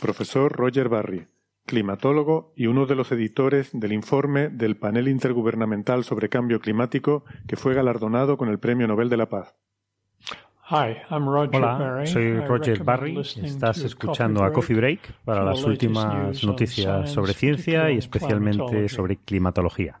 Profesor Roger Barry, climatólogo y uno de los editores del informe del Panel Intergubernamental sobre Cambio Climático que fue galardonado con el Premio Nobel de la Paz. Hola, soy Roger Barry. Estás escuchando a Coffee Break para las últimas noticias sobre ciencia y especialmente sobre climatología.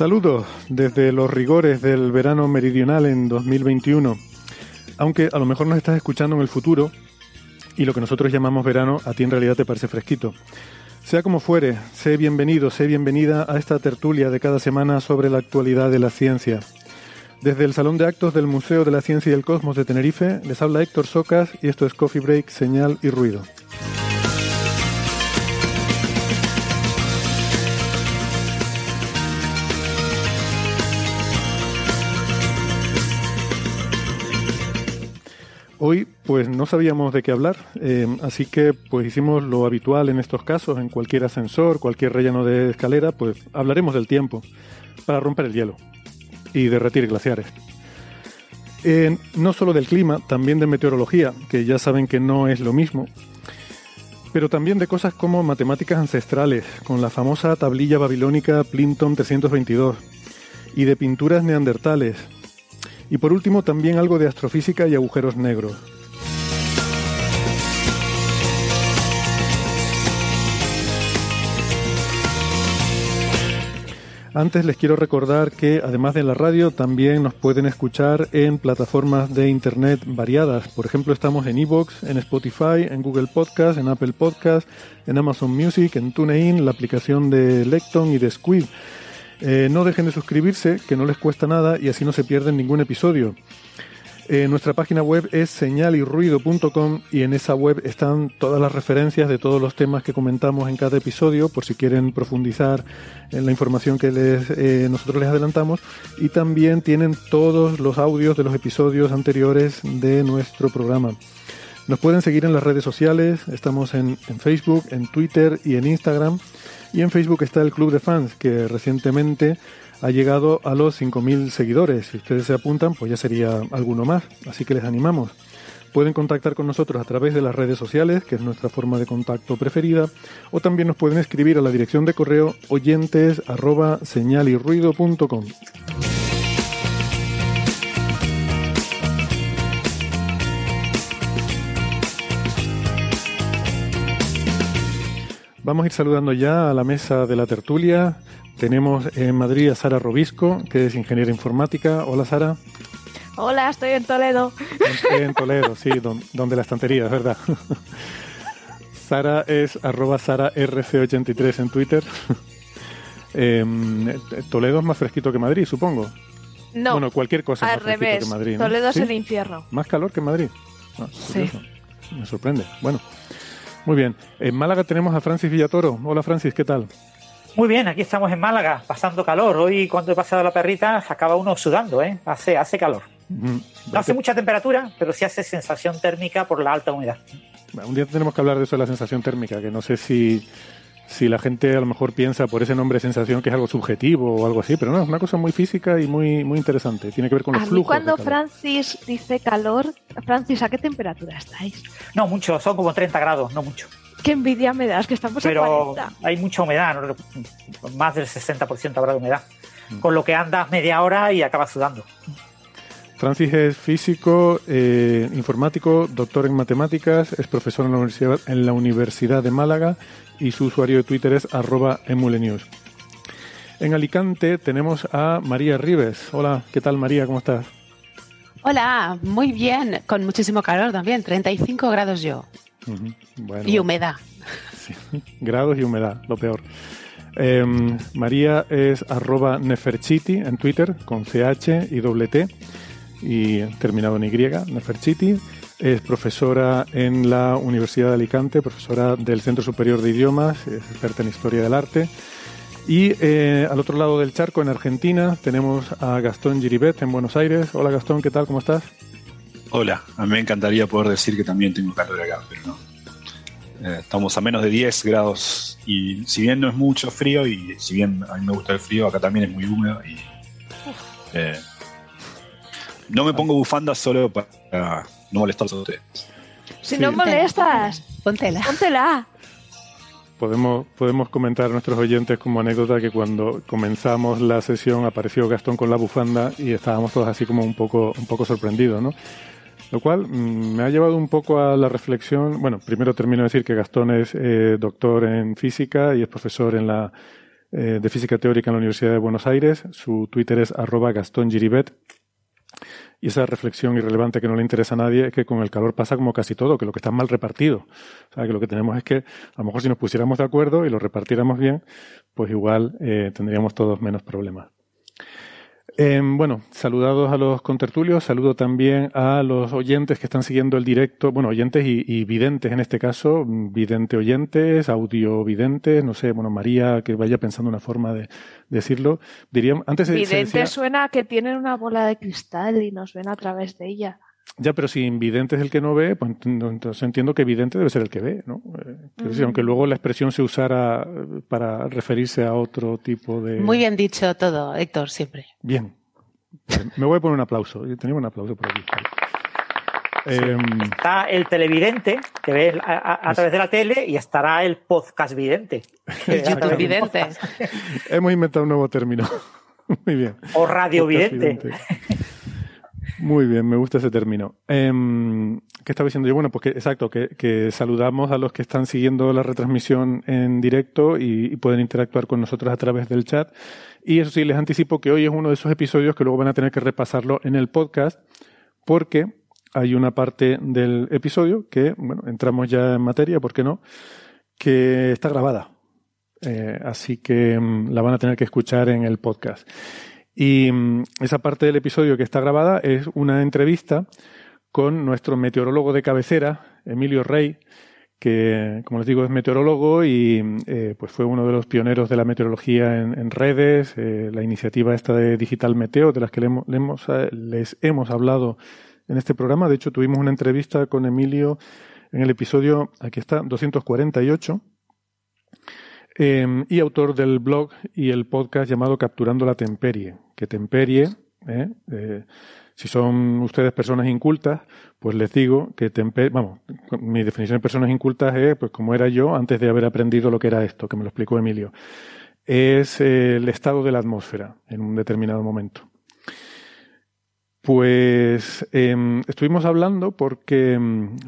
Saludos desde los rigores del verano meridional en 2021. Aunque a lo mejor nos estás escuchando en el futuro y lo que nosotros llamamos verano a ti en realidad te parece fresquito. Sea como fuere, sé bienvenido, sé bienvenida a esta tertulia de cada semana sobre la actualidad de la ciencia. Desde el Salón de Actos del Museo de la Ciencia y el Cosmos de Tenerife les habla Héctor Socas y esto es Coffee Break, Señal y Ruido. Hoy pues no sabíamos de qué hablar, eh, así que pues hicimos lo habitual en estos casos, en cualquier ascensor, cualquier relleno de escalera, pues hablaremos del tiempo para romper el hielo y derretir glaciares. Eh, no solo del clima, también de meteorología, que ya saben que no es lo mismo, pero también de cosas como matemáticas ancestrales, con la famosa tablilla babilónica Plinton 322, y de pinturas neandertales, y por último también algo de astrofísica y agujeros negros. Antes les quiero recordar que además de la radio también nos pueden escuchar en plataformas de internet variadas. Por ejemplo, estamos en Evox, en Spotify, en Google Podcast, en Apple Podcast, en Amazon Music, en TuneIn, la aplicación de Lecton y de Squid. Eh, no dejen de suscribirse, que no les cuesta nada y así no se pierden ningún episodio. Eh, nuestra página web es señalirruido.com y en esa web están todas las referencias de todos los temas que comentamos en cada episodio, por si quieren profundizar en la información que les, eh, nosotros les adelantamos. Y también tienen todos los audios de los episodios anteriores de nuestro programa. Nos pueden seguir en las redes sociales, estamos en, en Facebook, en Twitter y en Instagram. Y en Facebook está el Club de Fans, que recientemente ha llegado a los 5.000 seguidores. Si ustedes se apuntan, pues ya sería alguno más. Así que les animamos. Pueden contactar con nosotros a través de las redes sociales, que es nuestra forma de contacto preferida, o también nos pueden escribir a la dirección de correo oyentes señalirruido.com. Vamos a ir saludando ya a la mesa de la tertulia. Tenemos en Madrid a Sara Robisco, que es ingeniera informática. Hola Sara. Hola, estoy en Toledo. En, en Toledo, sí, don- donde la estantería, es verdad. Sara es arroba Sara RC83 en Twitter. Em, Toledo es más fresquito que Madrid, supongo. No, bueno, cualquier cosa es al más revés. que Madrid. ¿no? Toledo es el infierno. Más calor que Madrid. Ah, Sí. Me sorprende. Bueno, muy bien. En Málaga tenemos a Francis Villatoro. Hola Francis, ¿qué tal? Muy bien, aquí estamos en Málaga, pasando calor. Hoy, cuando he pasado la perrita, se acaba uno sudando, ¿eh? Hace, hace calor. Mm, No hace mucha temperatura, pero sí hace sensación térmica por la alta humedad. Un día tenemos que hablar de eso de la sensación térmica, que no sé si, si la gente a lo mejor piensa por ese nombre sensación que es algo subjetivo o algo así, pero no, es una cosa muy física y muy, muy interesante. Tiene que ver con los a mí flujos. cuando de calor. Francis dice calor, Francis, ¿a qué temperatura estáis? No mucho, son como 30 grados, no mucho. Qué envidia me das, que estamos a Pero 40. hay mucha humedad, ¿no? más del 60% habrá de humedad. Mm. Con lo que andas media hora y acabas sudando. Francis es físico, eh, informático, doctor en matemáticas, es profesor en la, universidad, en la Universidad de Málaga y su usuario de Twitter es arroba emulenews. En Alicante tenemos a María Rives. Hola, ¿qué tal María? ¿Cómo estás? Hola, muy bien, con muchísimo calor también, 35 grados yo. Bueno, Y humedad. sí, grados y humedad, lo peor. Eh, María es arroba Neferchiti en Twitter con CH y doble T y terminado en Y, Neferchiti. Es profesora en la Universidad de Alicante, profesora del Centro Superior de Idiomas, es experta en Historia del Arte. Y eh, al otro lado del charco, en Argentina, tenemos a Gastón Giribet en Buenos Aires. Hola Gastón, ¿qué tal? ¿Cómo estás? Hola, a mí me encantaría poder decir que también tengo calor acá, pero no. Eh, estamos a menos de 10 grados y si bien no es mucho frío y si bien a mí me gusta el frío, acá también es muy húmedo y eh, no me pongo bufanda solo para no molestarlos a ustedes. Si Sí. no molestas, Póntela. póntela. Podemos, podemos comentar a nuestros oyentes como anécdota que cuando comenzamos la sesión apareció Gastón con la bufanda y estábamos todos así como un poco, un poco sorprendidos, ¿no? Lo cual mm, me ha llevado un poco a la reflexión. Bueno, primero termino de decir que Gastón es eh, doctor en física y es profesor en la, eh, de física teórica en la Universidad de Buenos Aires. Su Twitter es arroba Gastón Giribet. Y esa reflexión irrelevante que no le interesa a nadie es que con el calor pasa como casi todo, que lo que está mal repartido. O sea, que lo que tenemos es que a lo mejor si nos pusiéramos de acuerdo y lo repartiéramos bien, pues igual eh, tendríamos todos menos problemas. Eh, bueno, saludados a los contertulios, saludo también a los oyentes que están siguiendo el directo, bueno, oyentes y, y videntes en este caso, vidente oyentes, audio videntes, no sé, bueno, María, que vaya pensando una forma de decirlo. Diríamos, antes se Vidente decía- suena a que tienen una bola de cristal y nos ven a través de ella. Ya, pero si invidente es el que no ve, pues ent- entonces entiendo que evidente debe ser el que ve, ¿no? Eh, decir, aunque luego la expresión se usara eh, para referirse a otro tipo de... Muy bien dicho todo, Héctor, siempre. Bien. Me voy a poner un aplauso. Yo tenía un aplauso por aquí. Em, Está el televidente, que ve a, a- a través de la tele, y estará el podcast vidente. El YouTube vidente. hemos inventado un nuevo término. Muy bien. O radio Podcast vidente. vidente. Muy bien, me gusta ese término. Em, ¿Qué estaba diciendo yo? Bueno, pues que, exacto, que, saludamos a los que están siguiendo la retransmisión en directo y, pueden interactuar con nosotros a través del chat. Y eso sí, les anticipo que hoy es uno de esos episodios que luego van a tener que repasarlo en el podcast, porque hay una parte del episodio que, bueno, entramos ya en materia, ¿por qué no? Que está grabada. Eh, así que mm, la van a tener que escuchar en el podcast. Y mm, esa parte del episodio que está grabada es una entrevista con nuestro meteorólogo de cabecera, Emilio Rey, que, como les digo, es meteorólogo y eh, pues fue uno de los pioneros de la meteorología en, redes, eh, la iniciativa esta de Digital Meteo, de las que le hemos, eh, les hemos hablado en este programa. De hecho, tuvimos una entrevista con Emilio en el episodio, aquí está, 248 eh, y autor del blog y el podcast llamado Capturando la Temperie. Que temperie, eh, eh, si son ustedes personas incultas, pues les digo que temperie, vamos, mi definición de personas incultas es, pues como era yo antes de haber aprendido lo que era esto, que me lo explicó Emilio. Es el estado de la atmósfera en un determinado momento. Pues eh, estuvimos hablando porque eh,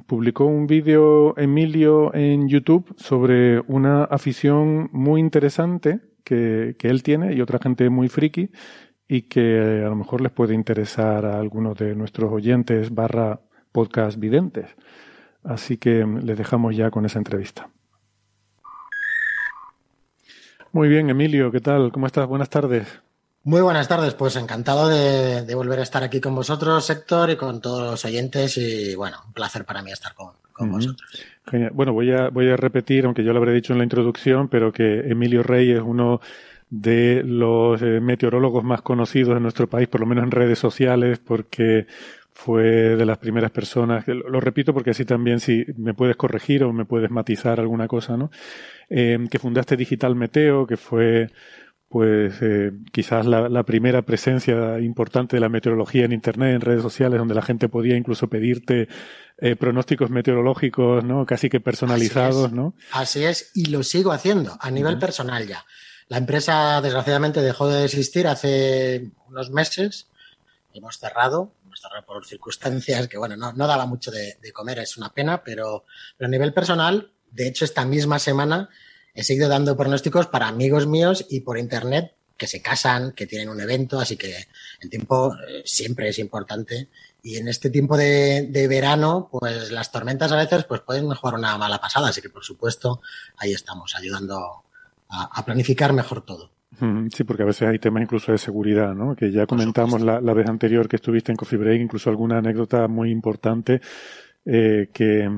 publicó un vídeo Emilio en YouTube sobre una afición muy interesante que, que él tiene y otra gente muy friki y que a lo mejor les puede interesar a algunos de nuestros oyentes barra podcast videntes. Así que les dejamos ya con esa entrevista. Muy bien, Emilio, ¿qué tal? ¿Cómo estás? Buenas tardes. Muy buenas tardes, pues encantado de, de, volver a estar aquí con vosotros, Héctor, y con todos los oyentes. Y bueno, un placer para mí estar con, con uh -huh. vosotros. Genial. Bueno, voy a, voy a repetir, aunque yo lo habré dicho en la introducción, pero que Emilio Rey es uno de los eh, meteorólogos más conocidos en nuestro país, por lo menos en redes sociales, porque fue de las primeras personas, lo, lo repito porque así también si me puedes corregir o me puedes matizar alguna cosa, ¿no? Eh, que fundaste Digital Meteo, que fue pues eh, quizás la, la, primera presencia importante de la meteorología en Internet, en redes sociales, donde la gente podía incluso pedirte eh, pronósticos meteorológicos, ¿no? Casi que personalizados, Así es. ¿no? Así es, y lo sigo haciendo a nivel uh -huh. personal ya. La empresa, desgraciadamente, dejó de existir hace unos meses. Hemos cerrado, hemos cerrado por circunstancias que, bueno, no, no daba mucho de, de, comer, es una pena, pero, pero a nivel personal, de hecho, esta misma semana he seguido dando pronósticos para amigos míos y por internet que se casan, que tienen un evento, así que el tiempo eh, siempre es importante. Y en este tiempo de, de, verano, pues las tormentas a veces pues pueden jugar una mala pasada, así que por supuesto ahí estamos ayudando a, a planificar mejor todo. Sí, porque a veces hay temas incluso de seguridad, ¿no? Que ya comentamos la, la, vez anterior que estuviste en Coffee Break, incluso alguna anécdota muy importante eh, que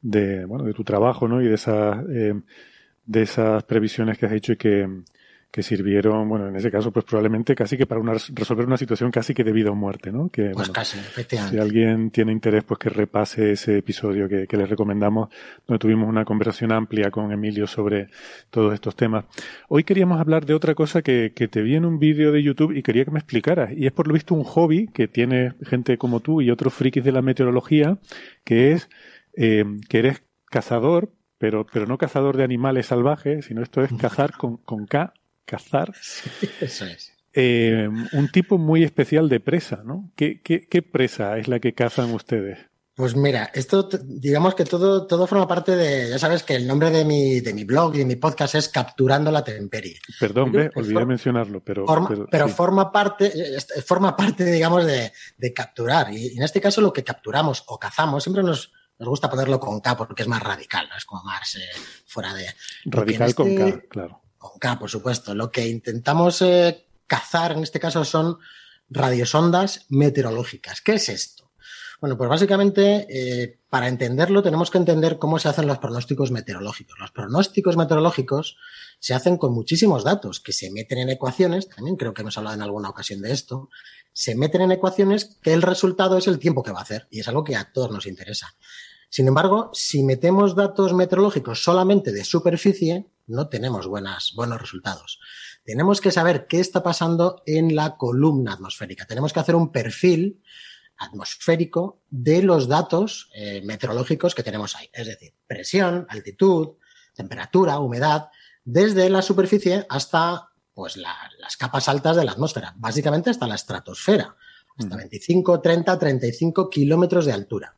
de bueno de tu trabajo, ¿no? Y de esas eh, de esas previsiones que has hecho y que, que sirvieron, bueno, en ese caso, pues probablemente casi que para una, resolver una situación casi que de vida o muerte, ¿no? Que, pues bueno, casi, efectivamente. Si alguien tiene interés, pues que repase ese episodio que, que les recomendamos, donde tuvimos una conversación amplia con Emilio sobre todos estos temas. Hoy queríamos hablar de otra cosa que, que te vi en un vídeo de YouTube y quería que me explicaras. Y es por lo visto un hobby que tiene gente como tú y otros frikis de la meteorología, que es eh, que eres cazador, pero, pero no cazador de animales salvajes, sino esto es cazar con, con K, cazar. Sí, eso es. Eh, un tipo muy especial de presa, ¿no? ¿Qué, qué, qué presa es la que cazan ustedes? Pues mira, esto, digamos que todo, todo forma parte de, ya sabes que el nombre de mi, de mi blog y de mi podcast es Capturando la Temperie. Perdón, ve, olvidé for, mencionarlo, pero. Forma, pero, pero sí. forma parte, forma parte, digamos, de, de capturar. Y en este caso lo que capturamos o cazamos siempre nos, nos gusta ponerlo con K porque es más radical, ¿no? es como más eh, fuera de... Radical este, con K, claro. Con K, por supuesto. Lo que intentamos eh, cazar en este caso son radiosondas meteorológicas. ¿Qué es esto? Bueno, pues básicamente eh, para entenderlo tenemos que entender cómo se hacen los pronósticos meteorológicos. Los pronósticos meteorológicos se hacen con muchísimos datos que se meten en ecuaciones, también creo que hemos hablado en alguna ocasión de esto, se meten en ecuaciones que el resultado es el tiempo que va a hacer y es algo que a todos nos interesa. Sin embargo, si metemos datos meteorológicos solamente de superficie, no tenemos buenos resultados. Tenemos que saber qué está pasando en la columna atmosférica. Tenemos que hacer un perfil atmosférico de los datos eh, meteorológicos que tenemos ahí. Es decir, presión, altitud, temperatura, humedad, desde la superficie hasta pues la, las capas altas de la atmósfera, básicamente hasta la estratosfera, hasta 25, 30, 35 kilómetros de altura.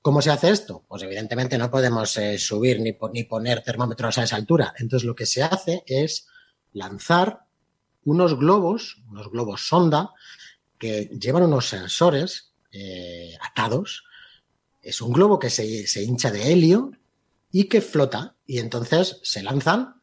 ¿Cómo se hace esto? Pues evidentemente no podemos eh, subir ni, ni, poner termómetros a esa altura. Entonces lo que se hace es lanzar unos globos, unos globos sonda, que llevan unos sensores eh, atados. Es un globo que se, se hincha de helio y que flota. Y entonces se lanzan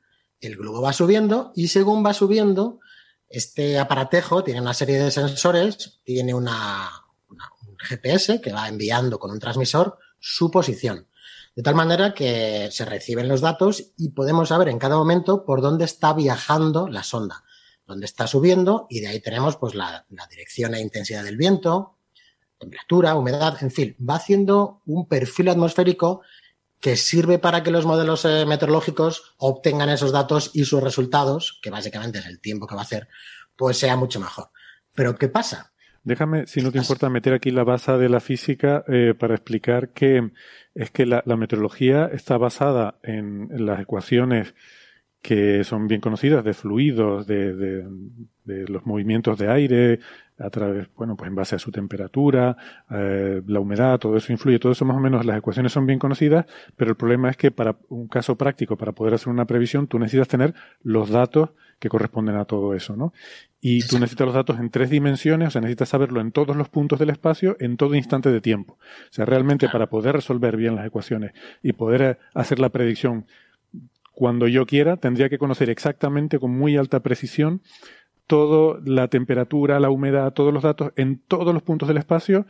el globo va subiendo y según va subiendo, este aparatejo tiene una serie de sensores, tiene una, un GPS que va enviando con un transmisor su posición. De tal manera que se reciben los datos y podemos saber en cada momento por dónde está viajando la sonda, dónde está subiendo y de ahí tenemos pues la, la dirección e intensidad del viento, temperatura, humedad, en fin, va haciendo un perfil atmosférico que sirve para que los modelos eh, meteorológicos obtengan esos datos y sus resultados, que básicamente es el tiempo que va a hacer, pues sea mucho mejor. Pero ¿qué pasa? Déjame, si no te importa, meter aquí la base de la física eh, para explicar que es que la, la meteorología está basada en, en, las ecuaciones que son bien conocidas de fluidos, de, de, de los movimientos de aire, a través, bueno, pues en base a su temperatura, eh, la humedad, todo eso influye, todo eso más o menos, las ecuaciones son bien conocidas, pero el problema es que para un caso práctico, para poder hacer una previsión, tú necesitas tener los datos que corresponden a todo eso, ¿no? Y tú necesitas los datos en tres dimensiones, o sea, necesitas saberlo en todos los puntos del espacio, en todo instante de tiempo. O sea, realmente para poder resolver bien las ecuaciones y poder eh, hacer la predicción cuando yo quiera, tendría que conocer exactamente con muy alta precisión todo la temperatura, la humedad, todos los datos en todos los puntos del espacio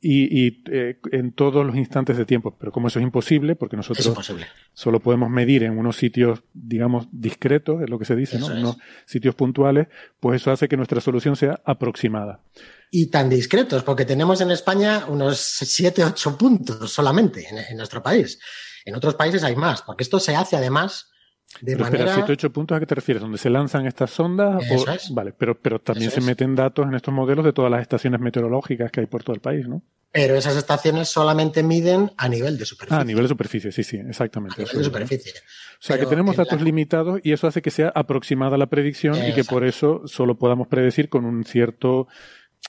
y, y eh, en todos los instantes de tiempo. Pero como eso es imposible, porque nosotros imposible. solo podemos medir en unos sitios, digamos, discretos, es lo que se dice, ¿no? Unos sitios puntuales, pues eso hace que nuestra solución sea aproximada. Y tan discretos, porque tenemos en España unos 7, 8 puntos solamente en, en nuestro país. En otros países hay más, porque esto se hace además de pero manera... espera, 7 8 puntos, ¿a qué te refieres? ¿Donde se lanzan estas sondas? Eso o- es. Vale, pero, pero también Eso se es. meten datos en estos modelos de todas las estaciones meteorológicas que hay por todo el país, ¿no? Pero esas estaciones solamente miden a nivel de superficie. Ah, a nivel de superficie, sí, sí, exactamente. a nivel de superficie. O sea, que tenemos la- datos limitados y eso hace que sea aproximada la predicción y que por eso solo podamos predecir con un cierto...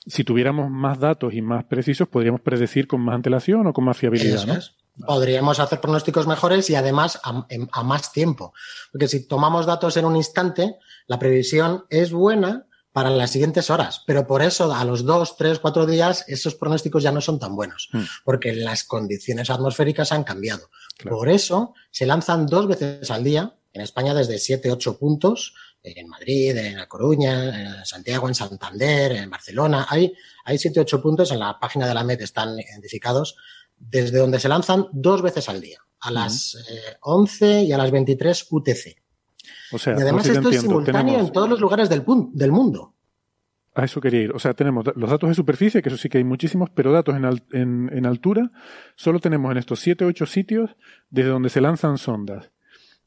Si tuviéramos más datos y más precisos, podríamos predecir con más antelación o con más fiabilidad, Eso ¿no? es. Podríamos hacer pronósticos mejores y además a, más tiempo. Porque si tomamos datos en un instante, la previsión es buena para las siguientes horas. Pero por eso a los dos, tres, cuatro días esos pronósticos ya no son tan buenos. Mm. Porque las condiciones atmosféricas han cambiado. Claro. Por eso se lanzan dos veces al día. En España desde 7, 8 puntos. En Madrid, en La Coruña, en Santiago, en Santander, en Barcelona. Hay, hay 7, 8 puntos en la página de la MED están identificados desde donde se lanzan dos veces al día, a las eh, 11 y a las 23 UTC. O sea, y además no sé si esto es simultáneo tenemos- en todos los lugares del, mundo. A eso quería ir. O sea, tenemos los datos de superficie, que eso sí que hay muchísimos, pero datos en, al- en, en altura solo tenemos en estos 7 o 8 sitios desde donde se lanzan sondas.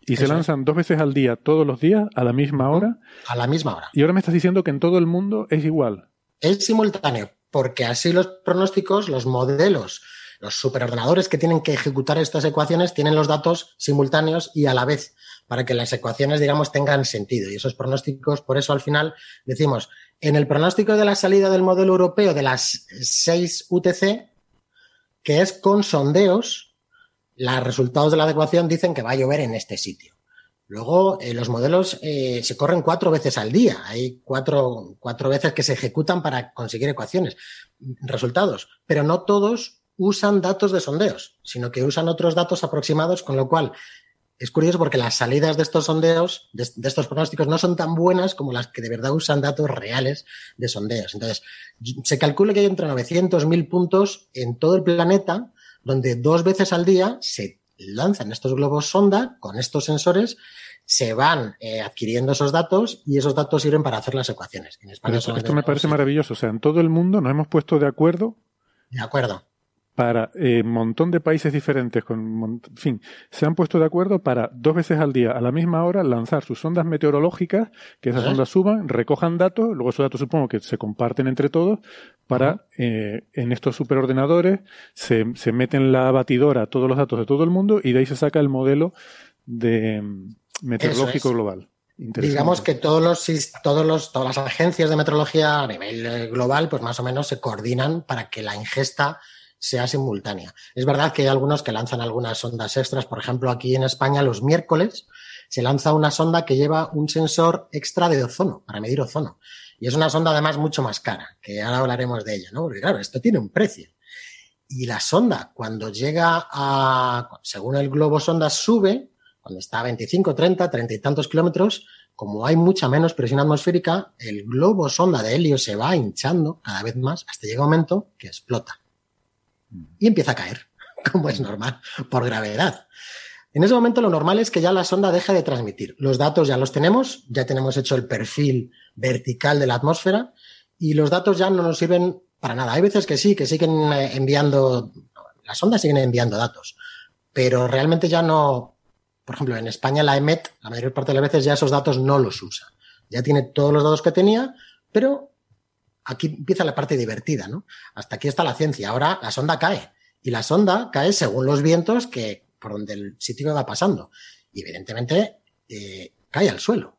Y se es. lanzan dos veces al día, todos los días, a la misma hora. A la misma hora. Y ahora me estás diciendo que en todo el mundo es igual. Es simultáneo, porque así los pronósticos, los modelos, los superordenadores que tienen que ejecutar estas ecuaciones tienen los datos simultáneos y a la vez, para que las ecuaciones, digamos, tengan sentido. Y esos pronósticos, por eso al final decimos, en el pronóstico de la salida del modelo europeo de las 6 UTC, que es con sondeos, los resultados de la ecuación dicen que va a llover en este sitio. Luego, eh, los modelos eh, se corren cuatro veces al día. Hay cuatro, cuatro veces que se ejecutan para conseguir ecuaciones, resultados. Pero no todos usan datos de sondeos, sino que usan otros datos aproximados, con lo cual es curioso porque las salidas de estos sondeos, de, de estos pronósticos, no son tan buenas como las que de verdad usan datos reales de sondeos. Entonces, se calcula que hay entre 900 mil puntos en todo el planeta donde dos veces al día se lanzan estos globos sonda con estos sensores, se van eh, adquiriendo esos datos y esos datos sirven para hacer las ecuaciones. En España Pero esto, esto me parece maravilloso. O sea, en todo el mundo nos hemos puesto de acuerdo De acuerdo. Para un montón de países diferentes, con en fin, se han puesto de acuerdo para dos veces al día, a la misma hora, lanzar sus ondas meteorológicas, que esas ondas suban, recojan datos, luego esos datos supongo que se comparten entre todos, para eh, en estos superordenadores se, se meten la batidora todos los datos de todo el mundo y de ahí se saca el modelo de mm, meteorológico es. global. Digamos que todos los, todos los, todas las agencias de meteorología a nivel eh, global, pues más o menos se coordinan para que la ingesta sea simultánea. Es verdad que hay algunos que lanzan algunas ondas extras. Por ejemplo, aquí en España los miércoles se lanza una sonda que lleva un sensor extra de ozono, para medir ozono. Y es una sonda además mucho más cara, que ahora hablaremos de ella, ¿no? Porque claro, esto tiene un precio. Y la sonda, cuando llega a, según el globo sonda sube, cuando está a 25, 30, 30 y tantos kilómetros, como hay mucha menos presión atmosférica, el globo sonda de helio se va hinchando cada vez más hasta llega un momento que explota. Y empieza a caer, como es normal, por gravedad. En ese momento lo normal es que ya la sonda deje de transmitir. Los datos ya los tenemos, ya tenemos hecho el perfil vertical de la atmósfera y los datos ya no nos sirven para nada. Hay veces que sí, que siguen eh, enviando, las sondas siguen enviando datos, pero realmente ya no, por ejemplo, en España la EMET, la mayor parte de las veces ya esos datos no los usa. Ya tiene todos los datos que tenía, pero aquí empieza la parte divertida, ¿no? Hasta aquí está la ciencia. Ahora la sonda cae. Y la sonda cae según los vientos que por donde el sitio va pasando. Y evidentemente eh, cae al suelo.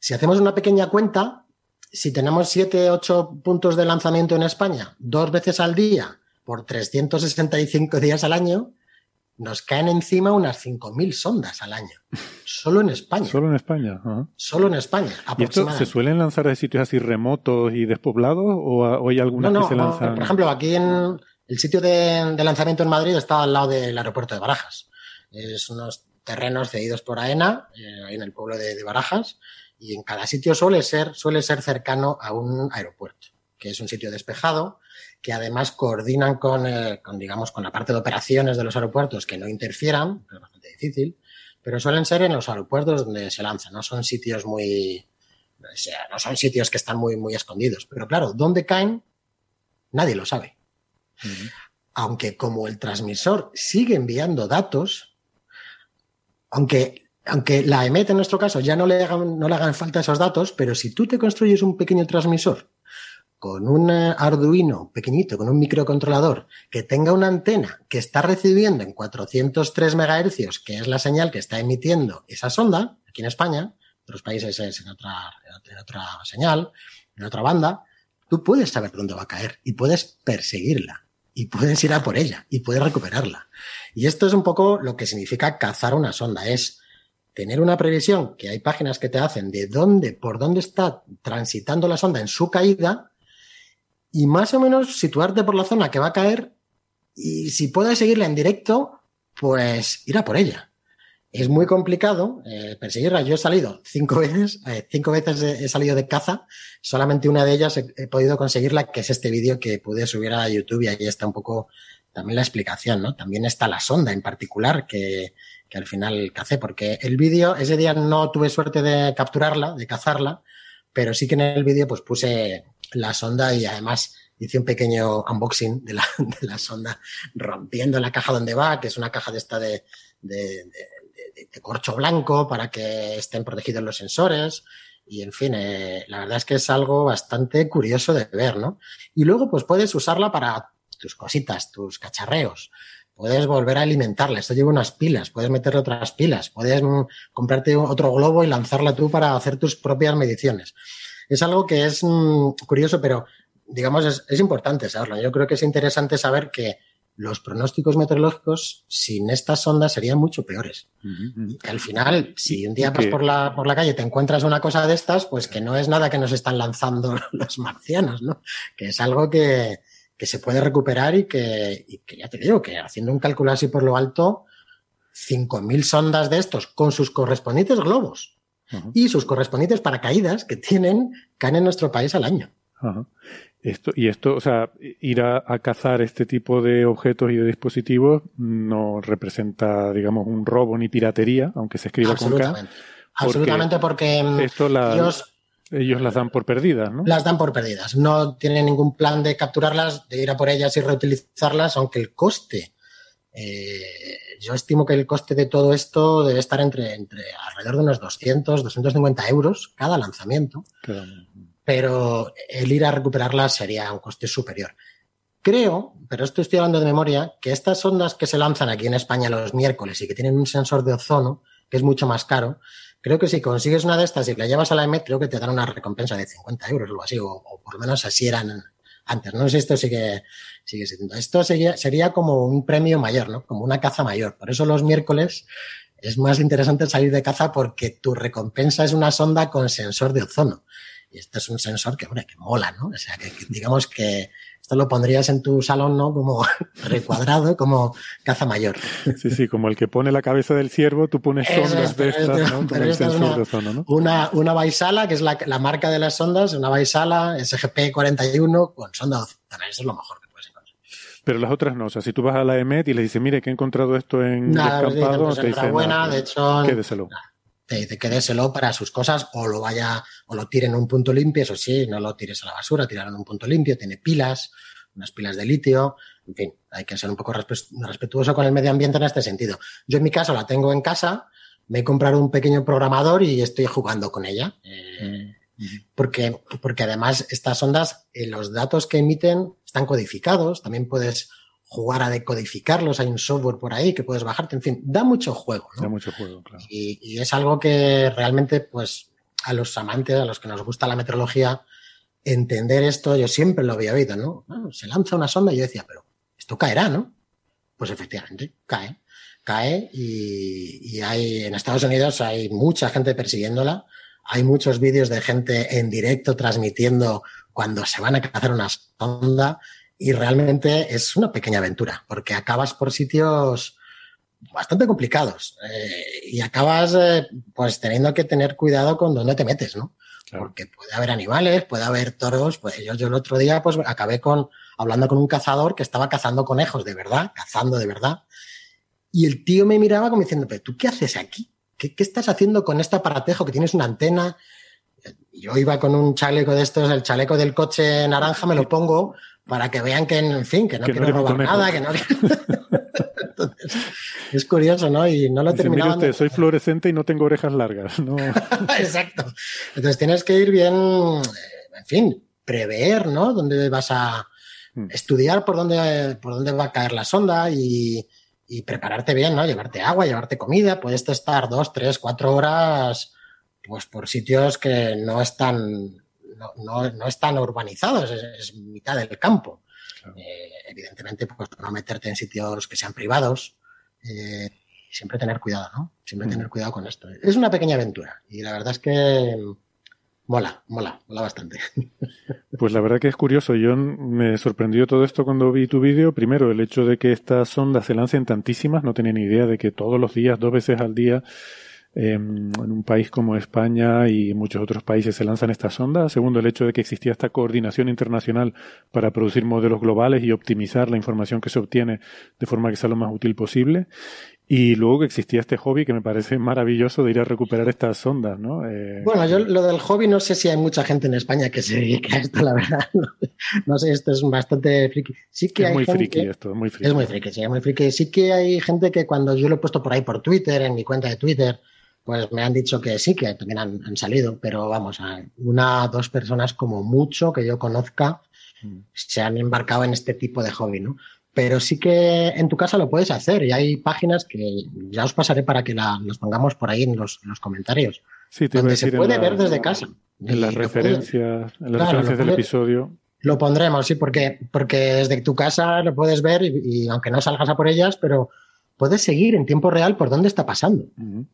Si hacemos una pequeña cuenta, si tenemos 7, 8 puntos de lanzamiento en España, dos veces al día, por 365 días al año, nos caen encima unas 5.000 sondas al año. Solo en España. Solo en España. ajá. Solo en España, ¿Y esto se suelen lanzar de sitios así remotos y despoblados o, o hay algunas No, no, que se no, lanzan? por ejemplo, aquí en el sitio de, de lanzamiento en Madrid está al lado del aeropuerto de Barajas. Es unos terrenos cedidos por AENA, eh, en el pueblo de, de Barajas, y en cada sitio suele ser, suele ser cercano a un aeropuerto. que es un sitio despejado, que además coordinan con, eh, con, digamos, con la parte de operaciones de los aeropuertos que no interfieran, es bastante difícil, pero suelen ser en los aeropuertos donde se lanzan, no son sitios muy, o sea, no son sitios que están muy, muy escondidos. Pero claro, ¿dónde caen? Nadie lo sabe. Aunque como el transmisor sigue enviando datos, aunque, aunque la EMET en nuestro caso ya no le, hagan, no le hagan falta esos datos, pero si tú te construyes un pequeño transmisor con un Arduino pequeñito, con un microcontrolador, que tenga una antena que está recibiendo en 403 MHz, que es la señal que está emitiendo esa sonda, aquí en España, en otros países es en otra, en otra señal, en otra banda, tú puedes saber dónde va a caer y puedes perseguirla y puedes ir a por ella y puedes recuperarla. Y esto es un poco lo que significa cazar una sonda, es tener una previsión, que hay páginas que te hacen de dónde, por dónde está transitando la sonda en su caída y más o menos situarte por la zona que va a caer y si puedes seguirla en directo, pues ir a por ella. Es muy complicado eh, perseguirla. Yo he salido cinco veces, eh, cinco veces he, salido de caza. Solamente una de ellas he, podido conseguirla, que es este vídeo que pude subir a YouTube y ahí está un poco también la explicación, ¿no? También está la sonda en particular que, que al final cacé, porque el vídeo, ese día no tuve suerte de capturarla, de cazarla, pero sí que en el vídeo pues puse la sonda y además hice un pequeño unboxing de la, sonda rompiendo la caja donde va, que es una caja de esta de corcho blanco para que estén protegidos los sensores. Y en fin, eh, la verdad es que es algo bastante curioso de ver, ¿no? Y luego pues puedes usarla para tus cositas, tus cacharreos. Puedes volver a alimentarla. Esto lleva unas pilas. Puedes meterle otras pilas. Puedes mm, comprarte otro globo y lanzarla tú para hacer tus propias mediciones es algo que es mmm, curioso, pero digamos es, es, importante saberlo. Yo creo que es interesante saber que los pronósticos meteorológicos sin estas sondas serían mucho peores. Uh -huh. Que al final, si un día vas por la, por la calle y te encuentras una cosa de estas, pues que no es nada que nos están lanzando los marcianos, ¿no? Que es algo que, que se puede recuperar y que, y que ya te digo, que haciendo un cálculo así por lo alto, 5.000 sondas de estos con sus correspondientes globos uh -huh. y sus correspondientes paracaídas que tienen, caen en nuestro país al año. Esto, y esto, o sea, ir a, a, cazar este tipo de objetos y de dispositivos no representa, digamos, un robo ni piratería, aunque se escriba con K. Porque Absolutamente, porque mm, esto la, ellos, ellos las dan por perdidas, ¿no? Las dan por perdidas. No tienen ningún plan de capturarlas, de ir a por ellas y reutilizarlas, aunque el coste, eh, yo estimo que el coste de todo esto debe estar entre, entre alrededor de unos 200, 250 euros cada lanzamiento. Claro pero el ir a recuperarla sería un coste superior. Creo, pero esto estoy hablando de memoria, que estas ondas que se lanzan aquí en España los miércoles y que tienen un sensor de ozono, que es mucho más caro, creo que si consigues una de estas y la llevas a la EMET, creo que te dan una recompensa de 50 euros o algo así, o, o, por lo menos así eran antes. No sé si esto sigue, sigue siendo. Esto sería, sería como un premio mayor, ¿no? Como una caza mayor. Por eso los miércoles es más interesante salir de caza porque tu recompensa es una sonda con sensor de ozono. Y este es un sensor que, hombre, que mola, ¿no? O sea, que, que, digamos que esto lo pondrías en tu salón, ¿no? Como recuadrado, como caza mayor. Sí, sí, como el que pone la cabeza del ciervo, tú pones sondas de estas, ¿no? Con el sensor una, de ozono, ¿no? Una, una Baisala, que es la, la marca de las sondas, una Baisala SGP41 con sonda de ozono. Eso es lo mejor. Pero las otras no. O sea, si tú vas a la EMET y le dices, mire, que he encontrado esto en nada, descampado, pues, te dicen, buena, de hecho, quédeselo. Nada te dice quédeselo para sus cosas o lo vaya o lo tire en un punto limpio, eso sí, no lo tires a la basura, tirarlo en un punto limpio, tiene pilas, unas pilas de litio, en fin, hay que ser un poco respetuoso con el medio ambiente en este sentido. Yo en mi caso la tengo en casa, me he comprado un pequeño programador y estoy jugando con ella. Eh, mm porque, porque además estas ondas, eh, los datos que emiten están codificados, también puedes jugar a decodificarlos, hay un software por ahí que puedes bajarte, en fin, da mucho juego. ¿no? Da mucho juego, claro. Y, y, es algo que realmente, pues, a los amantes, a los que nos gusta la meteorología, entender esto, yo siempre lo había oído, ¿no? Bueno, se lanza una sonda y yo decía, pero esto caerá, ¿no? Pues efectivamente, cae. Cae y, y hay, en Estados Unidos hay mucha gente persiguiéndola, hay muchos vídeos de gente en directo transmitiendo cuando se van a cazar una sonda y realmente es una pequeña aventura, porque acabas por sitios bastante complicados eh, y acabas eh, pues teniendo que tener cuidado con dónde te metes, ¿no? Porque puede haber animales, puede haber toros. Pues yo, yo el otro día pues acabé con hablando con un cazador que estaba cazando conejos de verdad, cazando de verdad. Y el tío me miraba como diciendo, pero tú qué haces aquí? ¿Qué, qué estás haciendo con este aparatejo que tienes una antena? Yo iba con un chaleco de estos, el chaleco del coche naranja, me lo pongo para que vean que, en fin, que no Que no quiero un robar conejo. nada, que no... Entonces, es curioso, ¿no? Y no lo terminado. usted, soy fluorescente y no tengo orejas largas. No, Exacto. Entonces tienes que ir bien, en fin, prever, ¿no? Dónde vas a Mm. estudiar por dónde, por dónde va a caer la sonda y, y prepararte bien, ¿no? Llevarte agua, llevarte comida. Puedes estar dos, tres, cuatro horas, pues por sitios que no están, no, no, no están urbanizados, es, es mitad del campo. Eh, evidentemente, pues no meterte en sitios que sean privados. Eh, siempre tener cuidado, ¿no? Siempre Mm. tener cuidado con esto. Es una pequeña aventura y la verdad es que mm, mola, mola, mola bastante. Pues la verdad que es curioso. Yo me sorprendió todo esto cuando vi tu vídeo. Primero, el hecho de que estas sondas se lancen tantísimas. No tenía ni idea de que todos los días, dos veces al día, eh, en un país como España y muchos otros países se lanzan estas sondas. Segundo, el hecho de que existía esta coordinación internacional para producir modelos globales y optimizar la información que se obtiene de forma que sea lo más útil posible. Y luego que existía este hobby que me parece maravilloso de ir a recuperar estas sondas, ¿no? Eh, Bueno, yo lo del hobby no sé si hay mucha gente en España que se dedique a esto, la verdad. No, no sé, esto es bastante friki. Sí que es hay muy gente- friki esto, es muy friki. Es muy friki, sí, es muy friki. Sí que hay gente que cuando yo lo he puesto por ahí por Twitter, en mi cuenta de Twitter, pues me han dicho que sí, que también han, han salido, pero vamos, una, dos personas como mucho que yo conozca se han embarcado en este tipo de hobby, ¿no? Pero sí que en tu casa lo puedes hacer y hay páginas que ya os pasaré para que la, las pongamos por ahí en los, en los comentarios. Sí, te donde decir se puede la- ver desde casa. En las referencias, en las Claro, referencias del episodio. Lo pondremos, sí, porque, porque desde tu casa lo puedes ver y, y aunque no salgas a por ellas, pero puedes seguir en tiempo real por dónde está pasando. Ujú.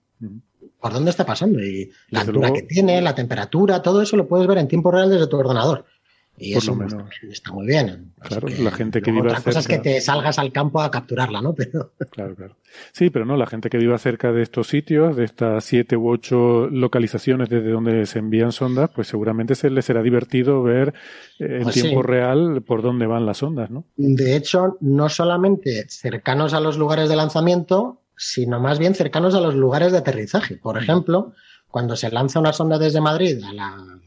Por dónde está pasando y la Desde altura luego. que tiene, la temperatura, todo eso lo puedes ver en tiempo real desde tu ordenador. Y Por eso lo menos. está muy bien. Claro, la gente que viva otra cosa es que te salgas al campo a capturarla, ¿no? Pero Claro, claro. Sí, pero no, la gente que viva cerca de estos sitios, de estas siete u ocho localizaciones desde donde se envían sondas, pues seguramente se les será divertido ver eh, en Pues tiempo sí. real por dónde van las sondas, ¿no? de hecho, no solamente cercanos a los lugares de lanzamiento, sino más bien cercanos a los lugares de aterrizaje. Por ejemplo, cuando se lanza una sonda desde Madrid a, la-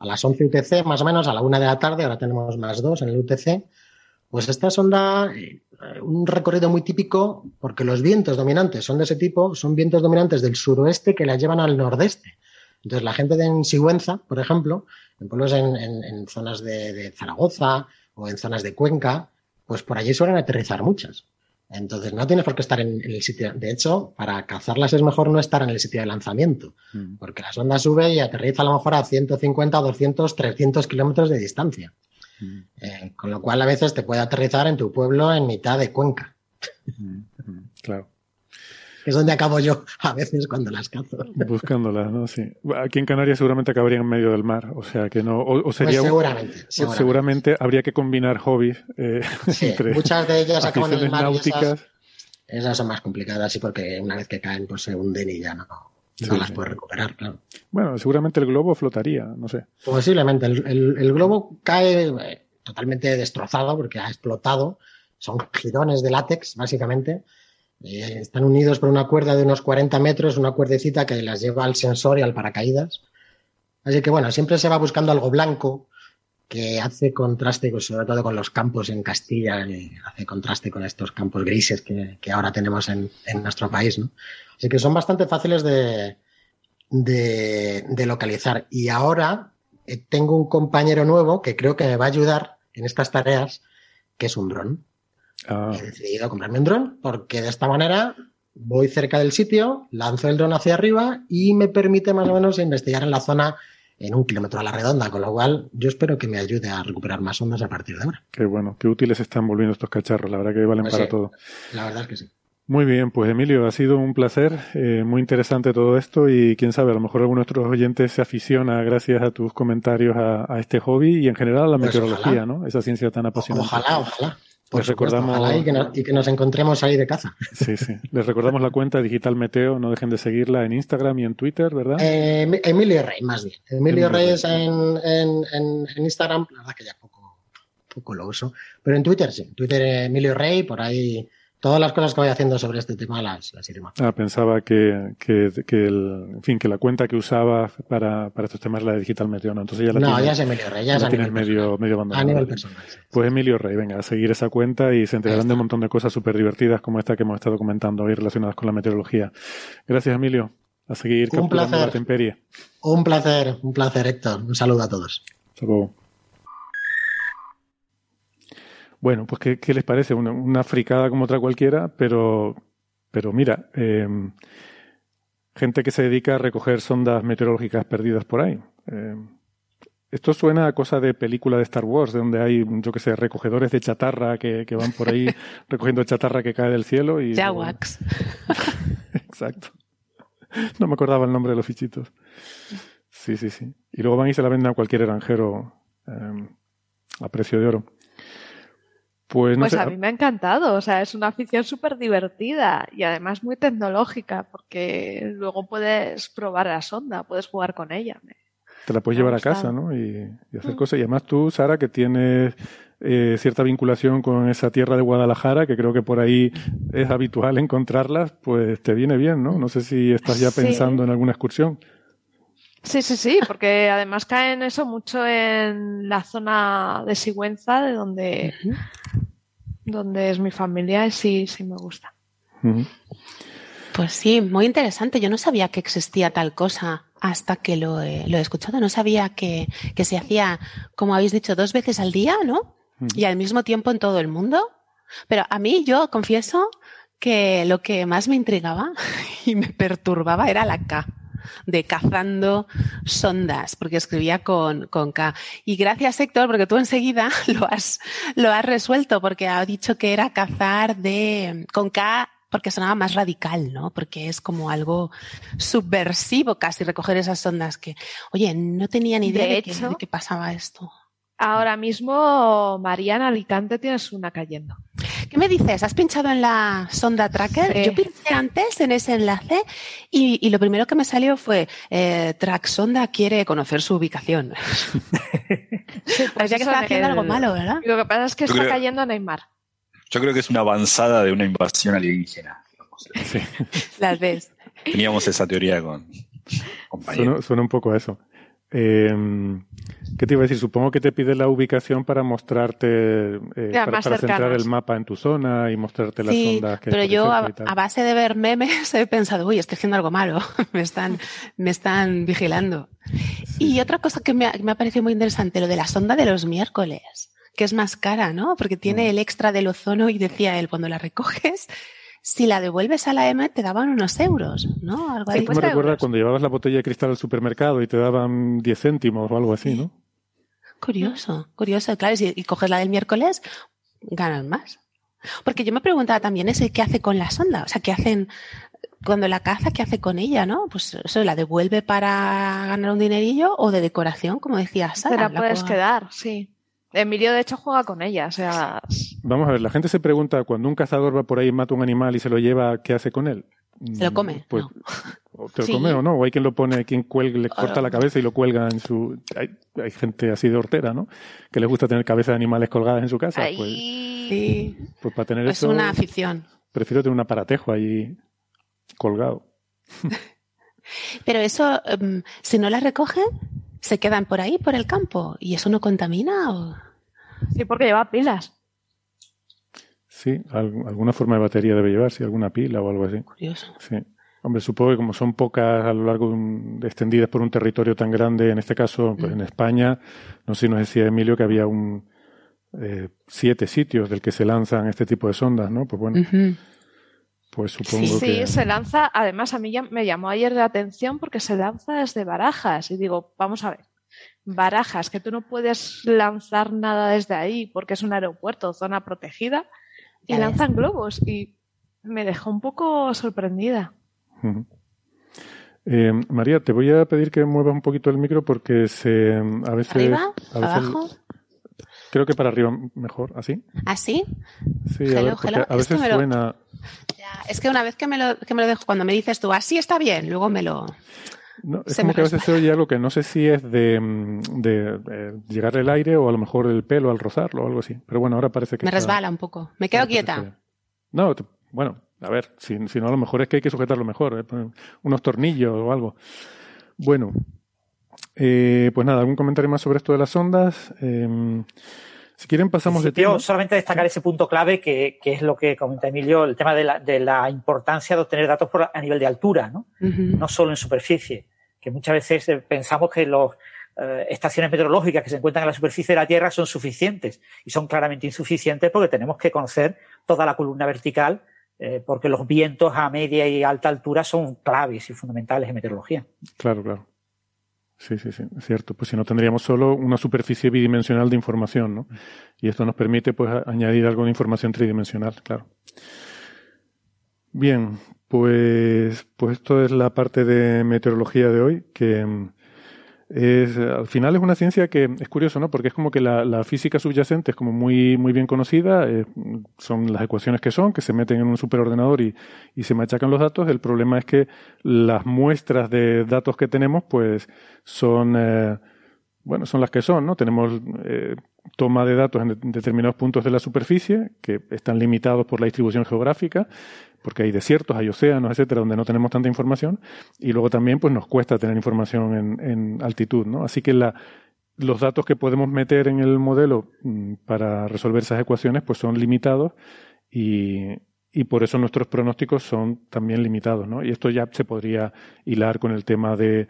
a las 11 UTC, más o menos a la una de la tarde, ahora tenemos más dos en el UTC, pues esta sonda, eh, un recorrido muy típico, porque los vientos dominantes son de ese tipo, son vientos dominantes del suroeste que la llevan al nordeste. Entonces, la gente de en Sigüenza, por ejemplo, en pueblos en, en- en zonas de, de Zaragoza o en zonas de Cuenca, pues por allí suelen aterrizar muchas. Entonces, no tienes por qué estar en, en el sitio. De hecho, para cazarlas es mejor no estar en el sitio de lanzamiento, Mm. porque la sonda sube y aterriza a lo mejor a 150, 200, 300 kilómetros de distancia. Mm, Eh, con lo cual, a veces te puede aterrizar en tu pueblo en mitad de Cuenca, mm, mm, Claro. Que es donde acabo yo a veces cuando las cazo. Buscándolas, ¿no? Sí. Aquí en Canarias seguramente acabarían en medio del mar, o sea que no, o, o Pues sería seguramente, seguramente. seguramente habría que combinar hobbies eh, Sí, entre muchas de ellas acaban en el mar y náuticas. esas, esas son más complicadas, sí, porque una vez que caen, pues se hunden y ya no, no Sí, las sí. puedes recuperar, claro. Bueno, seguramente el globo flotaría, no sé. Posiblemente. El, el- el globo cae eh, totalmente destrozado porque ha explotado. Son girones de látex, básicamente. Eh, están unidos por una cuerda de unos 40 metros, una cuerdecita que las lleva al sensor y al paracaídas. Así que bueno, siempre se va buscando algo blanco que hace contraste, pues, sobre todo con los campos en Castilla, eh, hace contraste con estos campos grises que, que ahora tenemos en, en nuestro país, ¿no? Así que son bastante fáciles de, de, localizar. Y ahora eh, tengo un compañero nuevo que creo que me va a ayudar en estas tareas, que es un dron. Ah, He decidido comprarme un dron porque de esta manera voy cerca del sitio, lanzo el dron hacia arriba y me permite más o menos investigar en la zona en un kilómetro a la redonda, con lo cual yo espero que me ayude a recuperar más ondas a partir de ahora. qué bueno, qué útiles están volviendo estos cacharros, la verdad que valen Pues para sí. todo. La verdad es que sí. Muy bien, pues Emilio, ha sido un placer, eh, muy interesante todo esto y quién sabe, a lo mejor alguno de nuestros oyentes se aficiona gracias a tus comentarios a, a este hobby y en general a la Pues meteorología, ojalá. ¿no? Esa ciencia tan apasionante. Ojalá, ojalá. Por Les supuesto, recordamos- y que, nos, y que nos encontremos ahí de caza. Sí, sí. Les recordamos la cuenta Digital Meteo, no dejen de seguirla en Instagram y en Twitter, ¿verdad? Eh, Em- Emilio Rey, más bien. Emilio Emilio Rey. Reyes en, en, en, en Instagram, la verdad que ya poco, poco lo uso. Pero en Twitter sí. En Twitter eh, Emilio Rey, por ahí todas las cosas que voy haciendo sobre este tema las, las iré. Ah, pensaba que, que, que el, en fin, que la cuenta que usaba para, para estos temas la de Digital Meteo, ¿no? Entonces ya la No, tienes, ya es Emilio Rey, ya es a nivel medio, medio A abandonada. nivel Vale. personal. sí. Pues Emilio Rey, venga, a seguir esa cuenta y se enterarán de un montón de cosas súper divertidas como esta que hemos estado comentando hoy relacionadas con la meteorología. Gracias, Emilio. A seguir Un capturando placer. la temperie. Un placer, un placer, Héctor. Un saludo a todos. Hasta luego. Bueno, pues ¿qué, qué les parece? Una, una fricada como otra cualquiera, pero, pero mira, eh, gente que se dedica a recoger sondas meteorológicas perdidas por ahí. Eh, esto suena a cosa de película de Star Wars, de donde hay, yo que sé, recogedores de chatarra que, que van por ahí recogiendo chatarra que cae del cielo. y Jawax. Exacto. No me acordaba el nombre de los fichitos. Sí, sí, sí. Y luego van y se la venden a cualquier granjero eh, a precio de oro. Pues no Pues sé. a mí me ha encantado, o sea, es una afición súper divertida y además muy tecnológica porque luego puedes probar la sonda, puedes jugar con ella. Te la puedes Me llevar a casa, ¿no? Y, y hacer Mm. cosas. Y además tú, Sara, que tienes eh, cierta vinculación con esa tierra de Guadalajara, que creo que por ahí es habitual encontrarlas, pues te viene bien, ¿no? No sé si estás ya Sí. pensando en alguna excursión. Sí, sí, sí, porque además caen eso mucho en la zona de Sigüenza, de donde, donde es mi familia, y sí, sí me gusta. Pues sí, muy interesante. Yo no sabía que existía tal cosa hasta que lo he, lo he escuchado. No sabía que, que se hacía, como habéis dicho, dos veces al día, ¿no? Y al mismo tiempo en todo el mundo. Pero a mí, yo confieso que lo que más me intrigaba y me perturbaba era la K de cazando sondas, porque escribía con, con K. Y gracias, Héctor, porque tú enseguida lo has, lo has resuelto, porque ha dicho que era cazar de, con K porque sonaba más radical, ¿no? Porque es como algo subversivo casi recoger esas sondas que, oye, no tenía ni idea De de, que, hecho- de que pasaba esto. Ahora mismo, María en Alicante tienes una cayendo. ¿Qué me dices? ¿Has pinchado en la sonda tracker? Sí. Yo pinché antes en ese enlace y, y lo primero que me salió fue eh, Track Sonda quiere conocer su ubicación. Parecía que estaba en haciendo el- algo malo, ¿verdad? Lo que pasa es que Yo está creo- cayendo Neymar. Yo creo que es una avanzada de una invasión alienígena. Sí. Las ves. Teníamos esa teoría con compañeros. Suena, suena un poco a eso. Eh, ¿Qué te iba a decir? Supongo que te pide la ubicación para mostrarte, eh, Ya, para, centrar el mapa en tu zona y mostrarte las Sí, ondas que pero yo a base de ver memes he pensado, uy, estoy haciendo algo malo, me están, me están vigilando. Y otra cosa que me ha, me ha parecido muy interesante, lo de la sonda de los miércoles, que es más cara, ¿no? Porque tiene Mm. el extra del ozono y decía él, cuando la recoges, si la devuelves a la M te daban unos euros, ¿no? Algo Sí, ahí. Esto me recuerda cuando llevabas la botella de cristal al supermercado y te daban 10 céntimos o algo así, ¿no? Curioso, curioso. Claro, si y coges la del miércoles, ganas más. Porque yo me preguntaba también ese qué hace con la sonda. O sea, ¿qué hacen cuando la caza? ¿Qué hace con ella, no? Pues eso, ¿la devuelve para ganar un dinerillo o de decoración, como decía Te Sara? la La puedes puedo- quedar, sí. Emilio, de hecho, juega con ella. O sea, Vamos a ver, la gente se pregunta, cuando un cazador va por ahí y mata un animal y se lo lleva, ¿qué hace con él? ¿Se lo come? Pues, No. o te lo Sí. come o no, o hay quien lo pone, hay quien cuelga, le corta la cabeza y lo cuelga en su... Hay, hay gente así de hortera, ¿no? Que le gusta tener cabezas de animales colgadas en su casa. Pues. Sí, pues para tener es eso, una afición. prefiero tener un aparatejo ahí colgado. Pero eso, em, si no la recogen, se quedan por ahí, por el campo, y eso no contamina o... Sí, porque lleva pilas. Sí, al- alguna forma de batería debe llevar, sí, alguna pila o algo así. Curioso. Sí. Hombre, supongo que como son pocas a lo largo de un- extendidas por un territorio tan grande, en este caso pues, en España, no sé si nos decía Emilio que había un eh, siete sitios del que se lanzan este tipo de sondas, ¿no? Pues bueno. Pues supongo Sí, que se lanza. Además, a mí ya me llamó ayer la atención porque se lanza desde Barajas. Y digo, vamos a ver. Barajas, que tú no puedes lanzar nada desde ahí porque es un aeropuerto, zona protegida, y Ya lanzan globos. Y me dejó un poco sorprendida. Eh, María, te voy a pedir que muevas un poquito el micro porque se, a veces, ¿Arriba? a veces ¿Abajo? Creo que para arriba mejor, ¿así? ¿Así? Sí, a, ver, a veces suena... es que una vez que me, lo, que me lo dejo, cuando me dices tú, así está bien, luego me lo... No, es como que a veces se oye algo que no sé si es de, de, llegar el aire o a lo mejor el pelo al rozarlo o algo así. Pero bueno, ahora parece que. Me resbala un poco. Me quedo quieta. No, bueno, a ver, si, si, no, a lo mejor es que hay que sujetarlo mejor. ¿eh? Unos tornillos o algo. Bueno, eh, pues nada, ¿algún comentario más sobre esto de las ondas? Eh, si quieren, pasamos de tema. solamente destacar ese punto clave que, es lo que comenta Emilio, el tema de la, de la importancia de obtener datos por, a nivel de altura, ¿no? no solo en superficie. Que muchas veces eh, pensamos que las eh, estaciones meteorológicas que se encuentran en la superficie de la Tierra son suficientes y son claramente insuficientes porque tenemos que conocer toda la columna vertical eh, porque los vientos a media y alta altura son claves y fundamentales en meteorología. Claro, claro. Sí, sí, sí, es cierto. Pues si no tendríamos solo una superficie bidimensional de información, ¿no? Y esto nos permite, pues, añadir algo de información tridimensional, claro. Bien, pues, pues esto es la parte de meteorología de hoy, que es, al final es una ciencia que es curioso, ¿no? Porque es como que la, física subyacente es como muy, muy bien conocida, eh, son las ecuaciones que son, que se meten en un superordenador y, y se machacan los datos. El problema es que las muestras de datos que tenemos, pues, son, eh, bueno, son las que son, ¿no? Tenemos eh, toma de datos en determinados puntos de la superficie que están limitados por la distribución geográfica porque hay desiertos, hay océanos, etcétera, donde no tenemos tanta información, y luego también pues nos cuesta tener información en, altitud, ¿no? Así que los datos que podemos meter en el modelo mm, para resolver esas ecuaciones pues son limitados y, y por eso nuestros pronósticos son también limitados, ¿no? Y esto ya se podría hilar con el tema de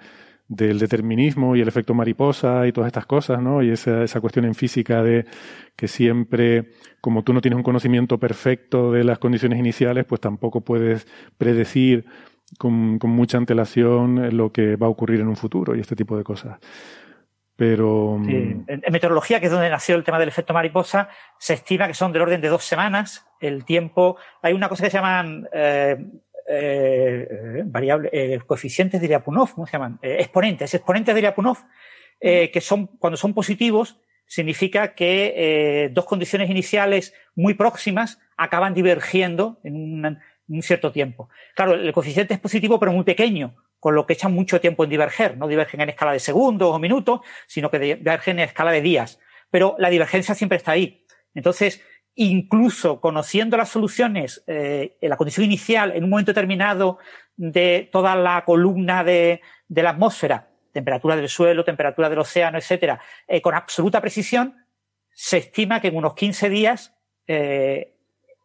del determinismo y el efecto mariposa y todas estas cosas, ¿no? Y esa, esa cuestión en física de que siempre, como tú no tienes un conocimiento perfecto de las condiciones iniciales, pues tampoco puedes predecir con, con mucha antelación lo que va a ocurrir en un futuro y este tipo de cosas. Pero. Mm, en, meteorología, que es donde nació el tema del efecto mariposa, se estima que son del orden de dos semanas. El tiempo. Hay una cosa que se llaman eh, eh, variables, eh, coeficientes de Lyapunov, ¿cómo se llaman? Eh, exponentes, exponentes de Lyapunov, eh, que son, cuando son positivos, significa que eh, dos condiciones iniciales muy próximas acaban divergiendo en un, un, cierto tiempo. Claro, el coeficiente es positivo, pero muy pequeño, con lo que echan mucho tiempo en diverger. No divergen en escala de segundos o minutos, sino que divergen en escala de días. Pero la divergencia siempre está ahí. Entonces, incluso conociendo las soluciones eh, en la condición inicial, en un momento determinado de toda la columna de, de la atmósfera, temperatura del suelo, temperatura del océano, etcétera, eh, con absoluta precisión, se estima que en unos 15 días eh,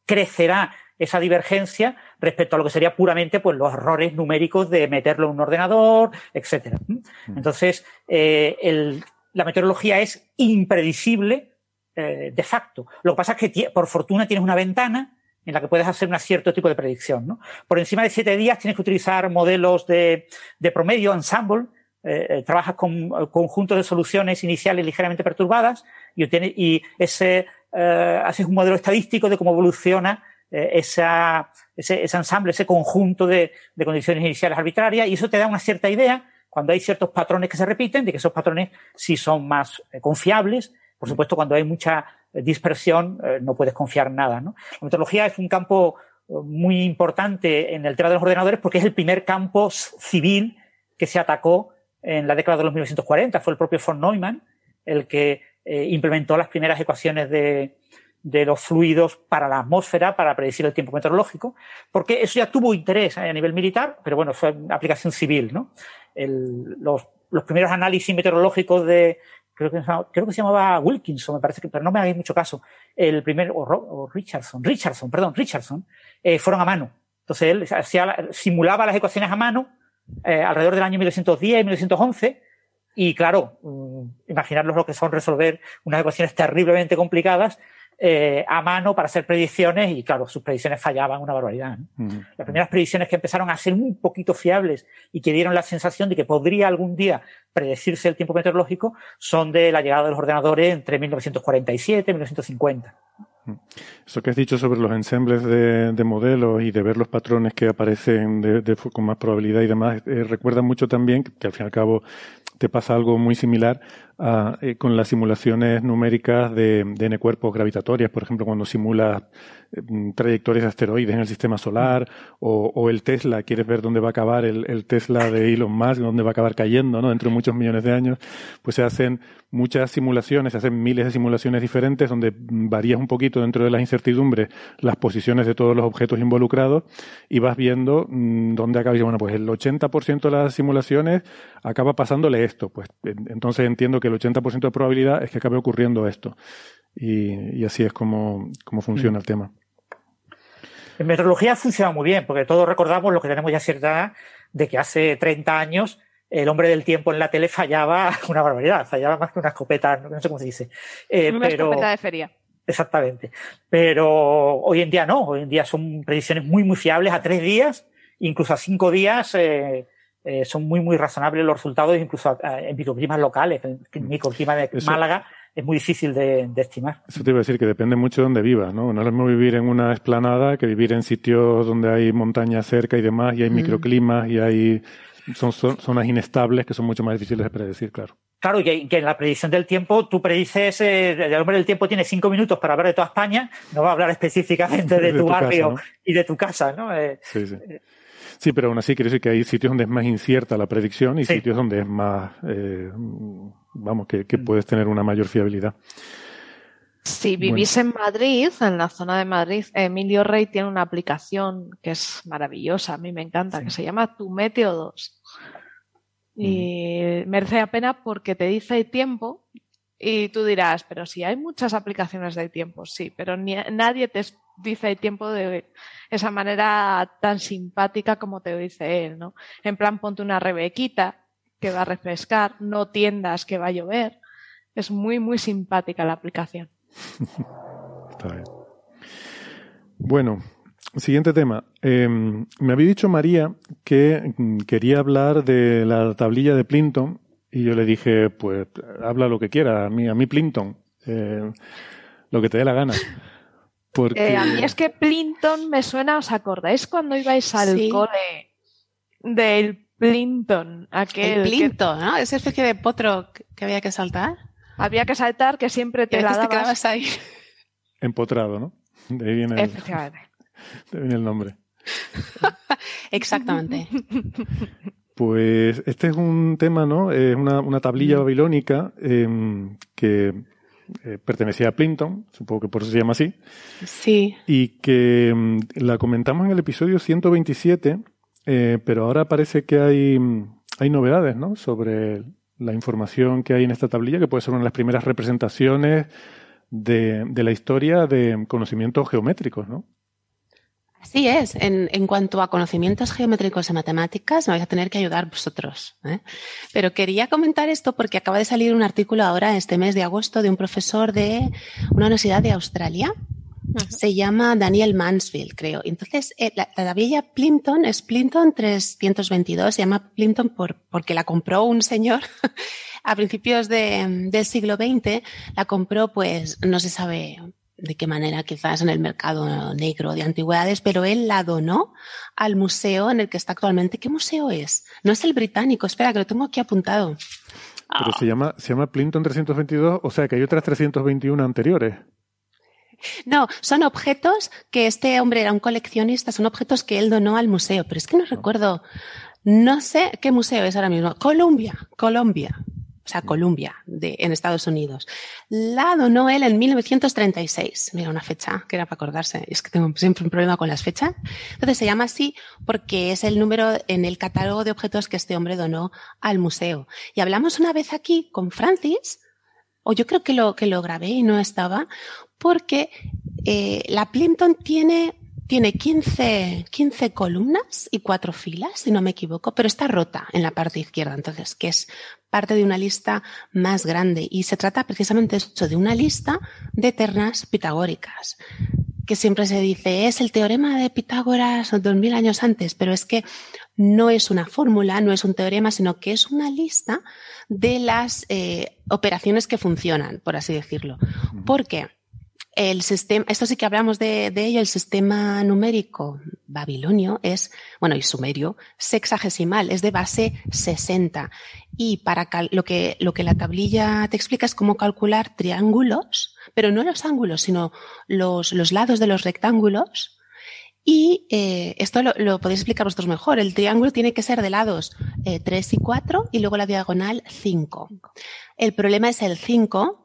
crecerá esa divergencia respecto a lo que sería puramente pues los errores numéricos de meterlo en un ordenador, etcétera. Mm. Entonces, eh, el, la meteorología es impredecible eh, de facto. Lo que pasa es que por fortuna tienes una ventana en la que puedes hacer un cierto tipo de predicción. ¿no? Por encima de siete días tienes que utilizar modelos de, de promedio, ensemble, eh, eh trabajas con conjuntos de soluciones iniciales ligeramente perturbadas y, y ese, eh, haces un modelo estadístico de cómo evoluciona eh, esa, ese, ese, ensamble, ese conjunto de, de condiciones iniciales arbitrarias y eso te da una cierta idea cuando hay ciertos patrones que se repiten, de que esos patrones sí son más confiables por supuesto, cuando hay mucha dispersión, eh, no puedes confiar nada. La metodología es un campo eh, muy importante en el tema de los ordenadores porque es el primer campo civil que se atacó en la década de los 1940. Fue el propio von Neumann el que eh, implementó las primeras ecuaciones de, los fluidos para la atmósfera, para predecir el tiempo meteorológico, porque eso ya tuvo interés a nivel militar, pero bueno, fue aplicación civil. los primeros análisis meteorológicos de, creo que, creo que se llamaba Wilkinson, me parece que, pero no me hagáis mucho caso. El primer, o, o Richardson, Richardson, perdón, Richardson, eh, fueron a mano. Entonces él hacía, simulaba las ecuaciones a mano eh, alrededor del año 1910 y 1911. Y claro, um, imaginaros lo que son resolver unas ecuaciones terriblemente complicadas eh, a mano para hacer predicciones y claro, sus predicciones fallaban una barbaridad. ¿no? Las primeras predicciones que empezaron a ser un poquito fiables y que dieron la sensación de que podría algún día predecirse el tiempo meteorológico son de la llegada de los ordenadores entre 1947 y 1950. Eso que has dicho sobre los ensembles de, de, modelos y de ver los patrones que aparecen de, de, con más probabilidad y demás, eh, recuerda mucho también que, al fin y al cabo te pasa algo muy similar eh, con las simulaciones numéricas de, de N cuerpos gravitatorias, por ejemplo, cuando simula mm, trayectorias de asteroides en el sistema solar, o, o, el Tesla, quieres ver dónde va a acabar el, el, Tesla de Elon Musk, dónde va a acabar cayendo, ¿no? Dentro de muchos millones de años, pues se hacen muchas simulaciones, se hacen miles de simulaciones diferentes donde varías un poquito dentro de las incertidumbres las posiciones de todos los objetos involucrados y vas viendo mmm, dónde acaba. Y bueno, pues el 80% de las simulaciones acaba pasándole esto. Pues entonces entiendo que el 80% de probabilidad es que acabe ocurriendo esto. Y, y así es como, como funciona mm. el tema. En meteorología funciona muy bien, porque todos recordamos lo que tenemos ya cierta edad de que hace 30 años el hombre del tiempo en la tele fallaba una barbaridad, fallaba más que una escopeta, no sé cómo se dice. Eh, una pero... escopeta de feria. Exactamente. Pero hoy en día no, hoy en día son predicciones muy, muy fiables a tres días, incluso a cinco días eh, eh, son muy, muy razonables los resultados, incluso en microclimas locales, en microclima de Eso. Málaga es muy difícil de, de, estimar. Eso te iba a decir que depende mucho de dónde vivas, ¿no? No es lo mismo vivir en una esplanada que vivir en sitios donde hay montañas cerca y demás, y hay mm. microclimas y hay son, son, zonas inestables que son mucho más difíciles de predecir, claro. Claro, y que en la predicción del tiempo tú predices, eh, el hombre del tiempo tiene cinco minutos para hablar de toda España, no va a hablar específicamente de, de tu, tu, barrio casa, ¿no? y de tu casa, ¿no? Eh, sí, sí. Sí, pero aún así quiere decir que hay sitios donde es más incierta la predicción y sí. sitios donde es más, eh, vamos, que, que, puedes tener una mayor fiabilidad. Si vivís bueno. en Madrid, en la zona de Madrid, Emilio Rey tiene una aplicación que es maravillosa, a mí me encanta, sí. que se llama Tu Meteo 2. Y mm. merece la pena porque te dice el tiempo y tú dirás, pero si hay muchas aplicaciones de tiempo, sí, pero ni, nadie te dice el tiempo de esa manera tan simpática como te dice él, ¿no? En plan, ponte una rebequita que va a refrescar, no tiendas que va a llover. Es muy, muy simpática la aplicación. Está bien. Bueno, siguiente tema. Eh, me había dicho María que mm, quería hablar de la tablilla de Plinton y yo le dije, pues habla lo que quiera, a mí, a mí Plinton, eh, lo que te dé la gana. Porque... Eh, a mí es que Plinton me suena, ¿os acordáis cuando ibais al sí. cole del Plinton? Aquel el Plinton, que... ¿no? Esa especie de potro que había que saltar. Había que saltar, que siempre te la dabas. Te quedabas ahí. Empotrado, ¿no? De ahí viene el, Efectivamente. De ahí viene el nombre. Exactamente. Pues este es un tema, ¿no? Es una, una tablilla babilónica eh, que eh, pertenecía a Plinton, supongo que por eso se llama así. Sí. Y que um, la comentamos en el episodio 127, eh, pero ahora parece que hay, hay novedades, ¿no? Sobre la información que hay en esta tablilla, que puede ser una de las primeras representaciones de, de la historia de conocimientos geométricos, ¿no? Así es. En, en, cuanto a conocimientos geométricos y matemáticas, me vais a tener que ayudar vosotros. ¿eh? Pero quería comentar esto porque acaba de salir un artículo ahora, este mes de agosto, de un profesor de una universidad de Australia. Se llama Daniel Mansfield, creo. Entonces, eh, la, la tablilla Plimpton es Plimpton 322. Se llama Plimpton por, porque la compró un señor a principios de, del siglo XX. La compró, pues, no se sabe de qué manera quizás en el mercado negro de antigüedades, pero él la donó al museo en el que está actualmente. ¿Qué museo es? No es el británico, espera, que lo tengo aquí apuntado. Pero oh. se llama, se llama Plinton 322, o sea que hay otras 321 anteriores. No, son objetos que este hombre era un coleccionista, son objetos que él donó al museo, pero es que no recuerdo, no sé qué museo es ahora mismo. Colombia, Colombia o sea, Columbia, de, en Estados Unidos. La donó él en 1936. Mira, una fecha que era para acordarse. Es que tengo siempre un problema con las fechas. Entonces se llama así porque es el número en el catálogo de objetos que este hombre donó al museo. Y hablamos una vez aquí con Francis, o yo creo que lo, que lo grabé y no estaba, porque eh, la Plimpton tiene tiene 15, 15 columnas y cuatro filas, si no me equivoco, pero está rota en la parte izquierda, entonces, que es parte de una lista más grande. Y se trata precisamente esto, de una lista de ternas pitagóricas, que siempre se dice es el teorema de Pitágoras dos mil años antes, pero es que no es una fórmula, no es un teorema, sino que es una lista de las eh, operaciones que funcionan, por así decirlo. ¿Por qué? El sistema, esto sí que hablamos de, ello, el sistema numérico babilonio es, bueno, y sumerio, sexagesimal, es de base 60. Y para lo que, lo que la tablilla te explica es cómo calcular triángulos, pero no los ángulos, sino los, los lados de los rectángulos. Y eh, esto lo, podéis explicar vosotros mejor. El triángulo tiene que ser de lados eh, 3 y 4 y luego la diagonal 5. El problema es el 5,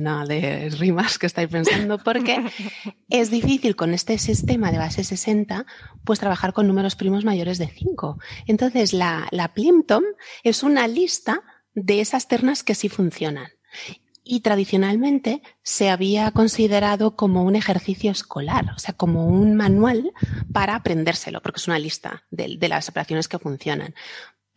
nada de rimas que estáis pensando, porque es difícil con este sistema de base 60, pues trabajar con números primos mayores de 5. Entonces, la, la Plimpton es una lista de esas ternas que sí funcionan. Y tradicionalmente se había considerado como un ejercicio escolar, o sea, como un manual para aprendérselo, porque es una lista de, de las operaciones que funcionan.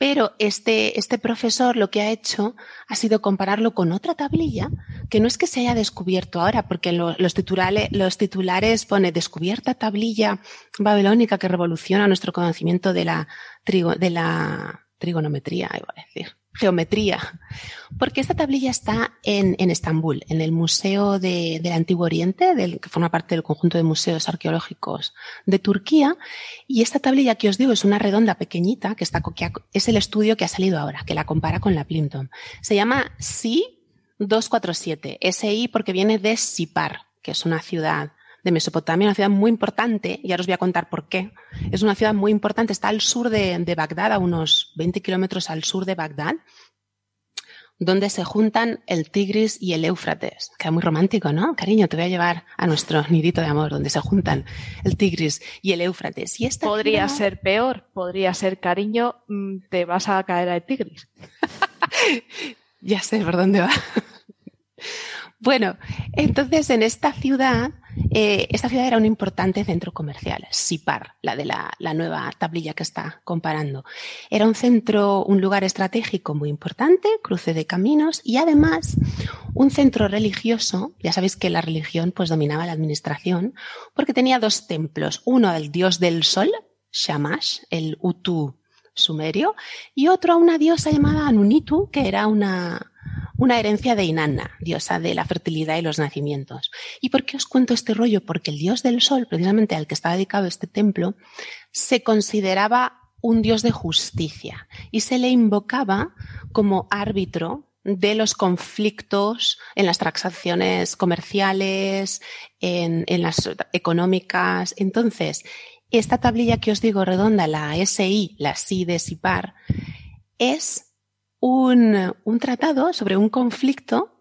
Pero este, este profesor lo que ha hecho ha sido compararlo con otra tablilla que no es que se haya descubierto ahora, porque los, titulares, los titulares pone descubierta tablilla babilónica que revoluciona nuestro conocimiento de la, de la trigonometría, iba a decir geometría, porque esta tablilla está en, en Estambul, en el Museo de, del Antiguo Oriente, del, que forma parte del conjunto de museos arqueológicos de Turquía, y esta tablilla que os digo es una redonda pequeñita, que, está, que es el estudio que ha salido ahora, que la compara con la Plimpton. Se llama SI 247, SI porque viene de Sipar, que es una ciudad de Mesopotamia, una ciudad muy importante, y ahora os voy a contar por qué. Es una ciudad muy importante, está al sur de, Bagdad, a unos 20 kilómetros al sur de Bagdad, donde se juntan el Tigris y el Éufrates. Queda muy romántico, ¿no? Cariño, te voy a llevar a nuestro nidito de amor, donde se juntan el Tigris y el Éufrates. Y esta podría ser peor, podría ser cariño, mm, te vas a caer al Tigris. ya sé por dónde va. Bueno, entonces en esta ciudad eh, esta ciudad era un importante centro comercial, Sipar, la de la, nueva tablilla que está comparando. Era un centro, un lugar estratégico muy importante, cruce de caminos y además un centro religioso. Ya sabéis que la religión pues dominaba la administración porque tenía dos templos, uno del dios del sol, Shamash, el Utu sumerio, y otro a una diosa llamada Anunitu, que era una, una herencia de Inanna, diosa de la fertilidad y los nacimientos. ¿Y por qué os cuento este rollo? Porque el dios del sol, precisamente al que está dedicado este templo, se consideraba un dios de justicia y se le invocaba como árbitro de los conflictos en las transacciones comerciales, en, en, las económicas. Entonces, esta tablilla que os digo redonda, la SI, la SI de SIPAR, es un, un tratado sobre un conflicto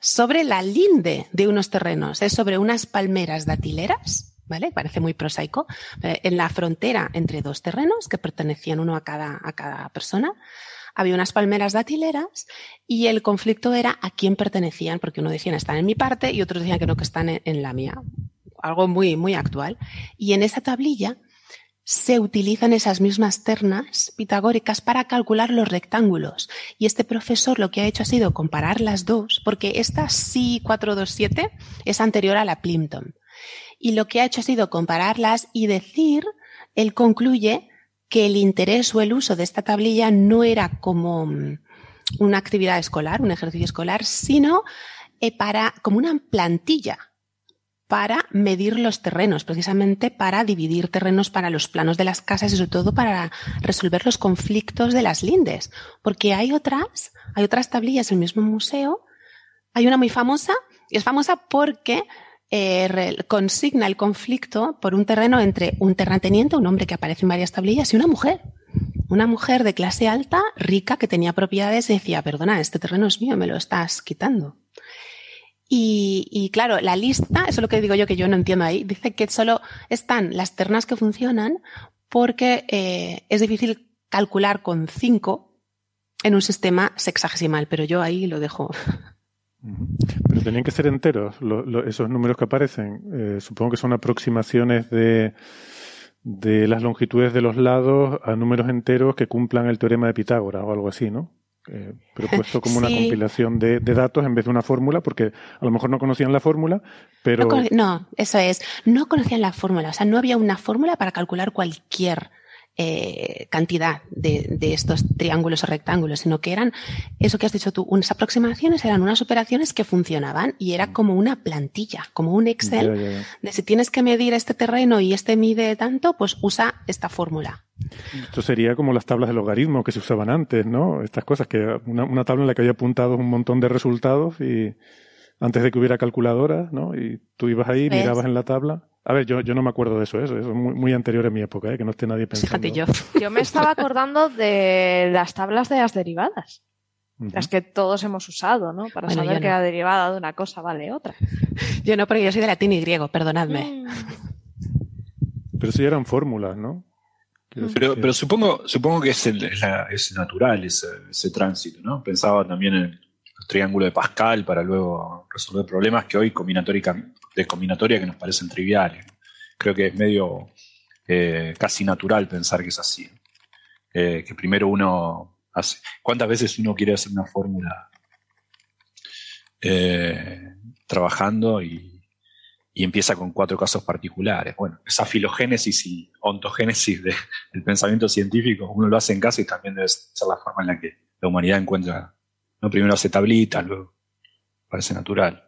sobre la linde de unos terrenos, es sobre unas palmeras datileras, ¿vale? Parece muy prosaico, eh, en la frontera entre dos terrenos que pertenecían uno a cada, a cada persona. Había unas palmeras datileras y el conflicto era a quién pertenecían, porque uno decía están en mi parte y otros decían que no, que están en, en la mía. Algo muy, muy actual. Y en esa tablilla se utilizan esas mismas ternas pitagóricas para calcular los rectángulos. Y este profesor lo que ha hecho ha sido comparar las dos, porque esta SI 427 es anterior a la Plimpton. Y lo que ha hecho ha sido compararlas y decir, él concluye que el interés o el uso de esta tablilla no era como mm, una actividad escolar, un ejercicio escolar, sino eh, para, como una plantilla para medir los terrenos, precisamente para dividir terrenos para los planos de las casas y sobre todo para resolver los conflictos de las lindes. Porque hay otras, hay otras tablillas en el mismo museo. Hay una muy famosa, y es famosa porque eh, consigna el conflicto por un terreno entre un terrateniente, un hombre que aparece en varias tablillas, y una mujer. Una mujer de clase alta, rica, que tenía propiedades y decía, perdona, este terreno es mío, me lo estás quitando. Y, claro, la lista, eso es lo que digo yo que yo no entiendo ahí, dice que solo están las ternas que funcionan porque eh, es difícil calcular con cinco en un sistema sexagesimal, pero yo ahí lo dejo. Pero tenían que ser enteros esos números que aparecen. Eh, supongo que son aproximaciones de, de las longitudes de los lados a números enteros que cumplan el teorema de Pitágoras o algo así, ¿no? Eh, propuesto como una compilación de, datos en vez de una fórmula, porque a lo mejor no conocían la fórmula, pero... No, eso es, no conocían la fórmula, o sea, no había una fórmula para calcular cualquier eh, cantidad de, estos triángulos o rectángulos, sino que eran eso que has dicho tú, unas aproximaciones, eran unas operaciones que funcionaban y era como una plantilla, como un Excel de si tienes que medir este terreno y este mide tanto, pues usa esta fórmula. Esto sería como las tablas de logaritmo que se usaban antes, ¿no? Estas cosas, que una, una tabla en la que había apuntado un montón de resultados y antes de que hubiera calculadora, ¿no? Y tú ibas ahí, mirabas en la tabla. A ver, yo, yo no me acuerdo de eso, ¿eh? eso, es muy, muy anterior a mi época, ¿eh? que no esté nadie pensando. Fíjate yo. Yo me estaba acordando de las tablas de las derivadas. Las que todos hemos usado, ¿no? Para saber que la derivada de una cosa vale otra. Yo no, porque yo soy de latín y griego, perdonadme. Mm. Pero sí eran fórmulas, ¿no? Pero, pero supongo, supongo que es, es natural ese, ese, tránsito, ¿no? Pensaba también en el triángulo de Pascal para luego resolver problemas que hoy de combinatoria que nos parecen triviales. Creo que es medio eh, casi natural pensar que es así. Eh, que primero uno hace. ¿Cuántas veces uno quiere hacer una fórmula eh, trabajando y, empieza con cuatro casos particulares? Bueno, esa filogénesis y ontogénesis del pensamiento científico, uno lo hace en casa y también debe ser la forma en la que la humanidad encuentra. ¿no? Primero hace tablitas, luego parece natural.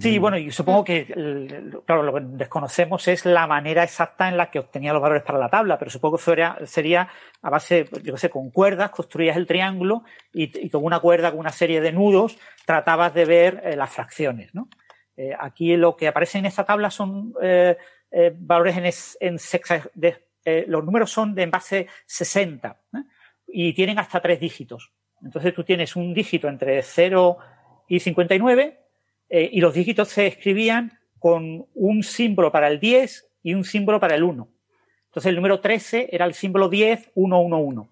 Sí, bueno, y supongo que, claro, lo que desconocemos es la manera exacta en la que obtenía los valores para la tabla, pero supongo que sería, sería a base, yo qué sé, con cuerdas, construías el triángulo y, con una cuerda, con una serie de nudos, tratabas de ver eh, las fracciones, ¿no? Eh, aquí lo que aparece en esta tabla son eh, valores en, en sexa, los números son de en base 60 y tienen hasta tres dígitos. Entonces tú tienes un dígito entre 0 y 59 eh, y los dígitos se escribían con un símbolo para el 10 y un símbolo para el 1. Entonces el número 13 era el símbolo 10, 1, 1, 1.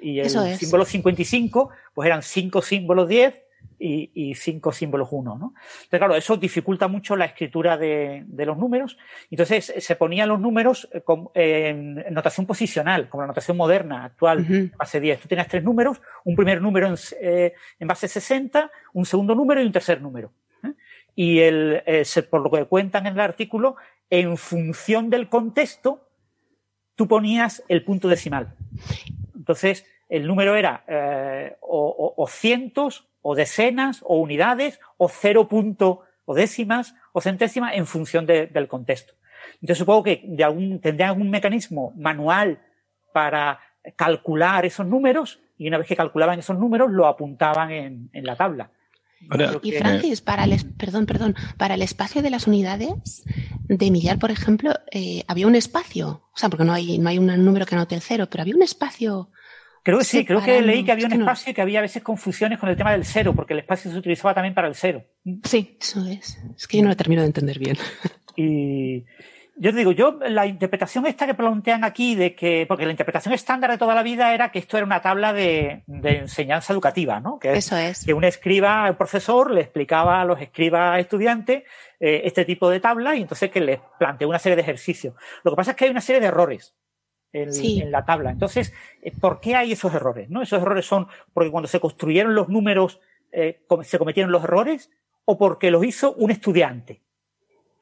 Y el símbolo 55, pues eran 5 símbolos 10 y, 5 símbolos 1. ¿no? Entonces, claro, eso dificulta mucho la escritura de, los números. Entonces se ponían los números eh, en, notación posicional, como la notación moderna, actual, base 10. Tú tienes tres números, un primer número en, eh, en base 60, un segundo número y un tercer número y el, eh, por lo que cuentan en el artículo, en función del contexto, tú ponías el punto decimal. Entonces, el número era eh, o, cientos, o decenas, o unidades, o cero punto, o décimas, o centésimas, en función del contexto. Entonces, supongo que de algún mecanismo manual para calcular esos números, y una vez que calculaban esos números, lo apuntaban en la tabla y Francis, para el, perdón, perdón, para el espacio de las unidades de millar, por ejemplo, eh, había un espacio, o sea, porque no hay, no hay un número que anote el cero, pero había un espacio. Creo que sí, creo que leí que había un espacio y que había a veces confusiones con el tema del cero, porque el espacio se utilizaba también para el cero. Sí, eso es. Es que yo no lo termino de entender bien. Y, yo te digo, yo, la interpretación esta que plantean aquí de que, porque la interpretación estándar de toda la vida era que esto era una tabla de, enseñanza educativa, ¿no? Que Eso es. Que un escriba, el profesor, le explicaba a los escribas estudiantes eh, este tipo de tabla y entonces que les planteó una serie de ejercicios. Lo que pasa es que hay una serie de errores. En, la tabla. Entonces, eh, ¿por qué hay esos errores? ¿no? Esos errores son porque cuando se construyeron los números eh, se cometieron los errores o porque los hizo un estudiante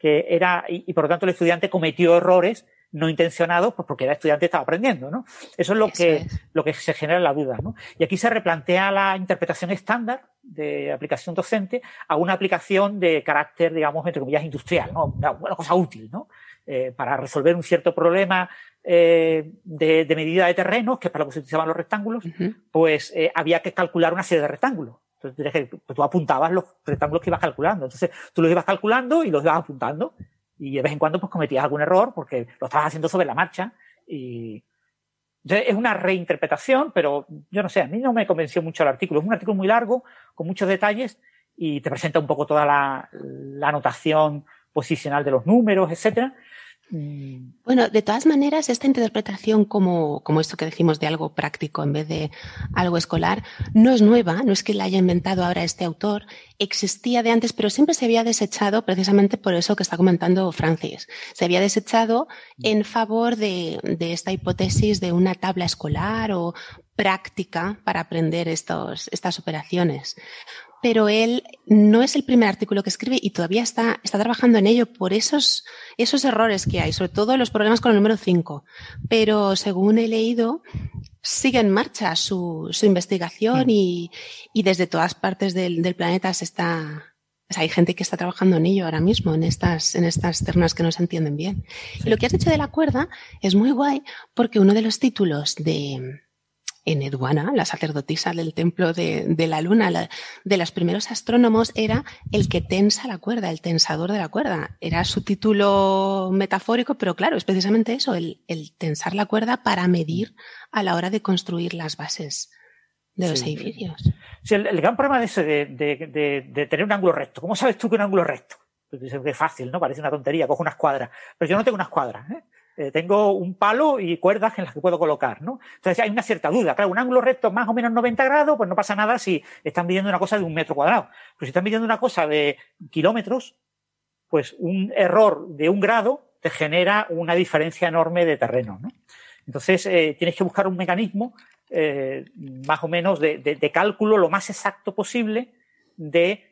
que era, y, por lo tanto el estudiante cometió errores no intencionados, pues porque el estudiante estaba aprendiendo, ¿no? Eso es lo que, lo que se genera la duda, ¿no? Y aquí se replantea la interpretación estándar de aplicación docente a una aplicación de carácter, digamos, entre comillas, industrial, ¿no? Una, cosa útil, ¿no? Eh, para resolver un cierto problema eh, de, medida de terrenos, que es para lo que se utilizaban los rectángulos, pues eh, había que calcular una serie de rectángulos. Entonces, pues tú apuntabas los rectángulos que ibas calculando. Entonces, tú los ibas calculando y los ibas apuntando. Y de vez en cuando, pues cometías algún error porque lo estabas haciendo sobre la marcha. Y es una reinterpretación, pero yo no sé, a mí no me convenció mucho el artículo. Es un artículo muy largo, con muchos detalles, y te presenta un poco toda la, la anotación posicional de los números, etcétera. Mm. Bueno, de todas maneras, esta interpretación como, como esto que decimos de algo práctico en vez de algo escolar, no es nueva, no es que la haya inventado ahora este autor, existía de antes, pero siempre se había desechado precisamente por eso que está comentando Francis. Se había desechado en favor de, de esta hipótesis de una tabla escolar o práctica para aprender estos, estas operaciones. Pero él no es el primer artículo que escribe y todavía está, está trabajando en ello por esos, esos errores que hay, sobre todo los problemas con el número 5. Pero según he leído, sigue en marcha su, su investigación y, y, desde todas partes del, del planeta se está, hay gente que está trabajando en ello ahora mismo, en estas, en estas ternas que no se entienden bien. Y lo que has dicho de la cuerda es muy guay porque uno de los títulos de, en Edwana, la sacerdotisa del templo de, de la luna, la, de los primeros astrónomos, era el que tensa la cuerda, el tensador de la cuerda. Era su título metafórico, pero claro, es precisamente eso, el, el tensar la cuerda para medir a la hora de construir las bases de los edificios. Sí, el, el, gran problema de eso, de, de, de, tener un ángulo recto. ¿Cómo sabes tú que un ángulo es recto? Pues es fácil, ¿no? Parece una tontería, cojo una escuadra. Pero yo no tengo una escuadra, ¿eh? Eh, tengo un palo y cuerdas en las que puedo colocar, ¿no? Entonces hay una cierta duda. Claro, un ángulo recto más o menos 90 grados, pues no pasa nada si están midiendo una cosa de un metro cuadrado. Pero si están midiendo una cosa de kilómetros, pues un error de un grado te genera una diferencia enorme de terreno, ¿no? Entonces eh, tienes que buscar un mecanismo eh, más o menos de, cálculo lo más exacto posible de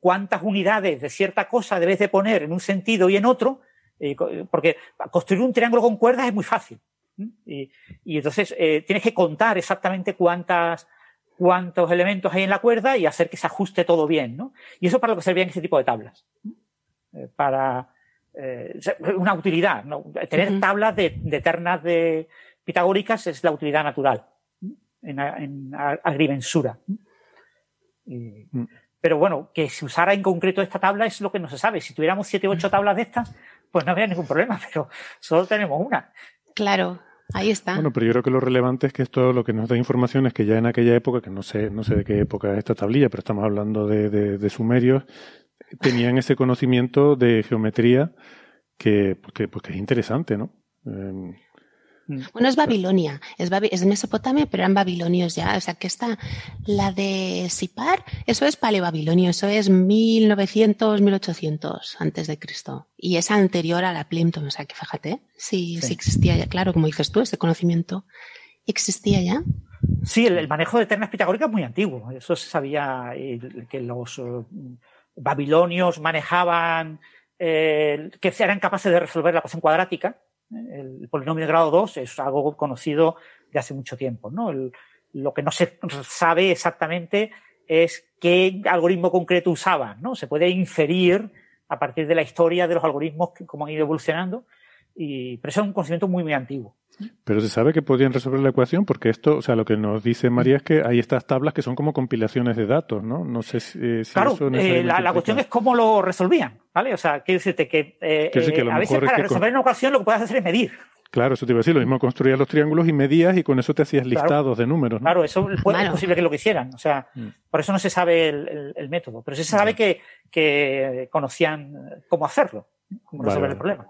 cuántas unidades de cierta cosa debes de poner en un sentido y en otro eh, porque construir un triángulo con cuerdas es muy fácil. Y, y, entonces eh, tienes que contar exactamente cuántas, cuántos elementos hay en la cuerda y hacer que se ajuste todo bien, ¿no? Y eso es para lo que servían este tipo de tablas. Eh, para eh, una utilidad, ¿no? Tener uh -huh. tablas de, de, ternas de pitagóricas es la utilidad natural en, en agrimensura. Y, mm. Pero bueno, que se usara en concreto esta tabla es lo que no se sabe. Si tuviéramos siete o ocho tablas de estas, pues no habría ningún problema, pero solo tenemos una. Claro, ahí está. Bueno, pero yo creo que lo relevante es que esto lo que nos da información es que ya en aquella época, que no sé, no sé de qué época es esta tablilla, pero estamos hablando de, de, de sumerios, tenían ese conocimiento de geometría que, pues que, pues que es interesante, ¿no? Eh, bueno, es Babilonia, es, Babi es Mesopotamia, pero eran babilonios ya. O sea, que está la de Sipar, eso es paleobabilonio, eso es 1900, 1800 antes de Cristo. Y es anterior a la Plimpton, o sea, que fíjate, si, sí. existía ya, claro, como dices tú, ese conocimiento existía ya. Sí, el, el manejo de ternas pitagóricas es muy antiguo. Eso se sabía que los uh, babilonios manejaban, eh, que eran capaces de resolver la ecuación cuadrática el polinomio de grado 2 es algo conocido de hace mucho tiempo. ¿no? Lo que no se sabe exactamente es qué algoritmo concreto usaban. ¿no? Se puede inferir a partir de la historia de los algoritmos que, cómo han ido evolucionando, y, pero eso es un conocimiento muy, muy antiguo. Pero se sabe que podían resolver la ecuación porque esto, o sea, lo que nos dice María es que hay estas tablas que son como compilaciones de datos, ¿no? No sé si, eh, si claro, eso eh, la, la, cuestión es cómo lo resolvían, ¿vale? O sea, quiero decirte que, eh, decir que a, a veces para resolver con... una ecuación lo que puedes hacer es medir. Claro, eso te iba a decir, lo mismo construías los triángulos y medías y con eso te hacías listados claro, de números. ¿no? Claro, eso puede, es posible que lo quisieran. O sea, mm. por eso no se sabe el, el, el, método, pero sí se sabe que, que conocían cómo hacerlo, cómo resolver vale. el problema.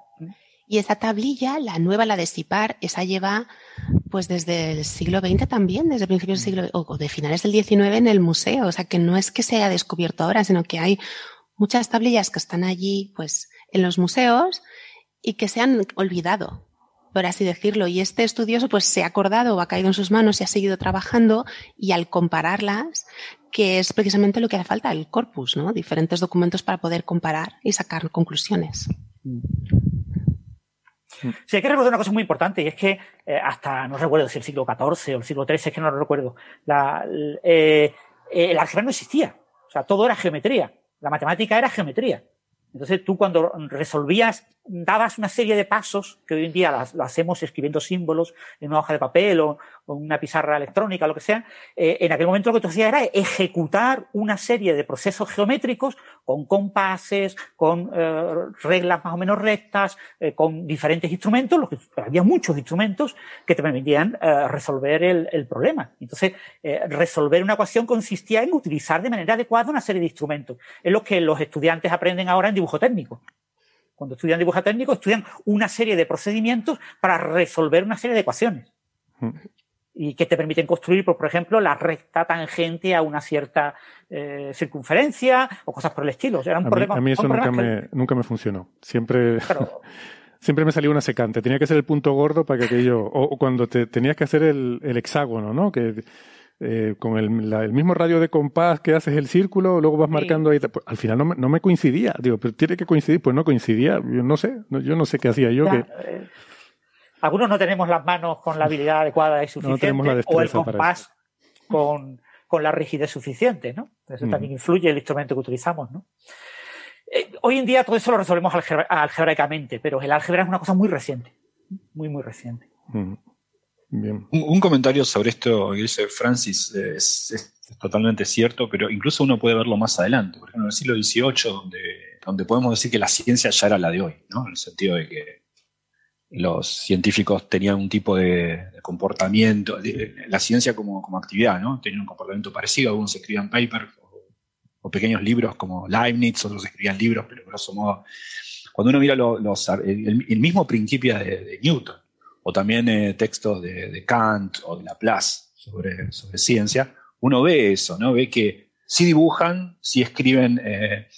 Y esa tablilla, la nueva, la de Sipar, esa lleva pues desde el siglo XX también, desde principios del siglo o de finales del XIX en el museo. O sea que no es que se haya descubierto ahora, sino que hay muchas tablillas que están allí pues en los museos y que se han olvidado, por así decirlo. Y este estudioso pues se ha acordado o ha caído en sus manos y ha seguido trabajando y al compararlas, que es precisamente lo que hace falta, el corpus, ¿no? Diferentes documentos para poder comparar y sacar conclusiones. Sí, hay que recordar una cosa muy importante y es que eh, hasta, no recuerdo si el siglo XIV o el siglo XIII, es que no lo recuerdo, la, eh, eh, el álgebra no existía. O sea, todo era geometría. La matemática era geometría. Entonces tú cuando resolvías, dabas una serie de pasos, que hoy en día las, lo hacemos escribiendo símbolos en una hoja de papel o, o una pizarra electrónica, lo que sea, eh, en aquel momento lo que tú hacías era ejecutar una serie de procesos geométricos con compases, con eh, reglas más o menos rectas, eh, con diferentes instrumentos, que, había muchos instrumentos que te permitían resolver el, el, problema. Entonces, resolver una ecuación consistía en utilizar de manera adecuada una serie de instrumentos. Es lo que los estudiantes aprenden ahora en dibujo técnico. Cuando estudian dibujo técnico, estudian una serie de procedimientos para resolver una serie de ecuaciones. Mm. Y que te permiten construir, por, por, ejemplo, la recta tangente a una cierta eh, circunferencia o cosas por el estilo. O sea, a, mí, a mí eso nunca me, que... nunca me funcionó. Siempre, claro. siempre me salía una secante. Tenía que ser el punto gordo para que aquello. O, o cuando te, tenías que hacer el, el hexágono, ¿no? Que eh, con el, la- el mismo radio de compás que haces el círculo, luego vas marcando ahí. pues, al final no me, no me coincidía. Digo, pero tiene que coincidir. Pues no coincidía. Yo no sé. no- yo no sé qué hacía yo. Ya, que eh, algunos no tenemos las manos con la habilidad adecuada y suficiente, tenemos la o el compás con, con la rigidez suficiente, ¿no? Eso Mm. también influye el instrumento que utilizamos, ¿no? Eh, hoy en día todo eso lo resolvemos algebra- algebraicamente, pero el álgebra es una cosa muy reciente, muy, muy reciente. Mm. Bien. Un, un comentario sobre esto que dice Francis eh, es, es totalmente cierto, pero incluso uno puede verlo más adelante. Por ejemplo, en el siglo XVIII, donde, donde podemos decir que la ciencia ya era la de hoy, ¿no? en el sentido de que los científicos tenían un tipo de, de comportamiento, de- la ciencia como, como actividad, ¿no? tenían un comportamiento parecido, algunos escribían papers o, o pequeños libros como Leibniz, otros escribían libros, pero grosso modo, cuando uno mira lo- los, el, el mismo principio de, de Newton, o también eh, textos de, de Kant o de Laplace sobre, sobre ciencia, uno ve eso, ¿no? Ve que sí dibujan, sí escriben, eh,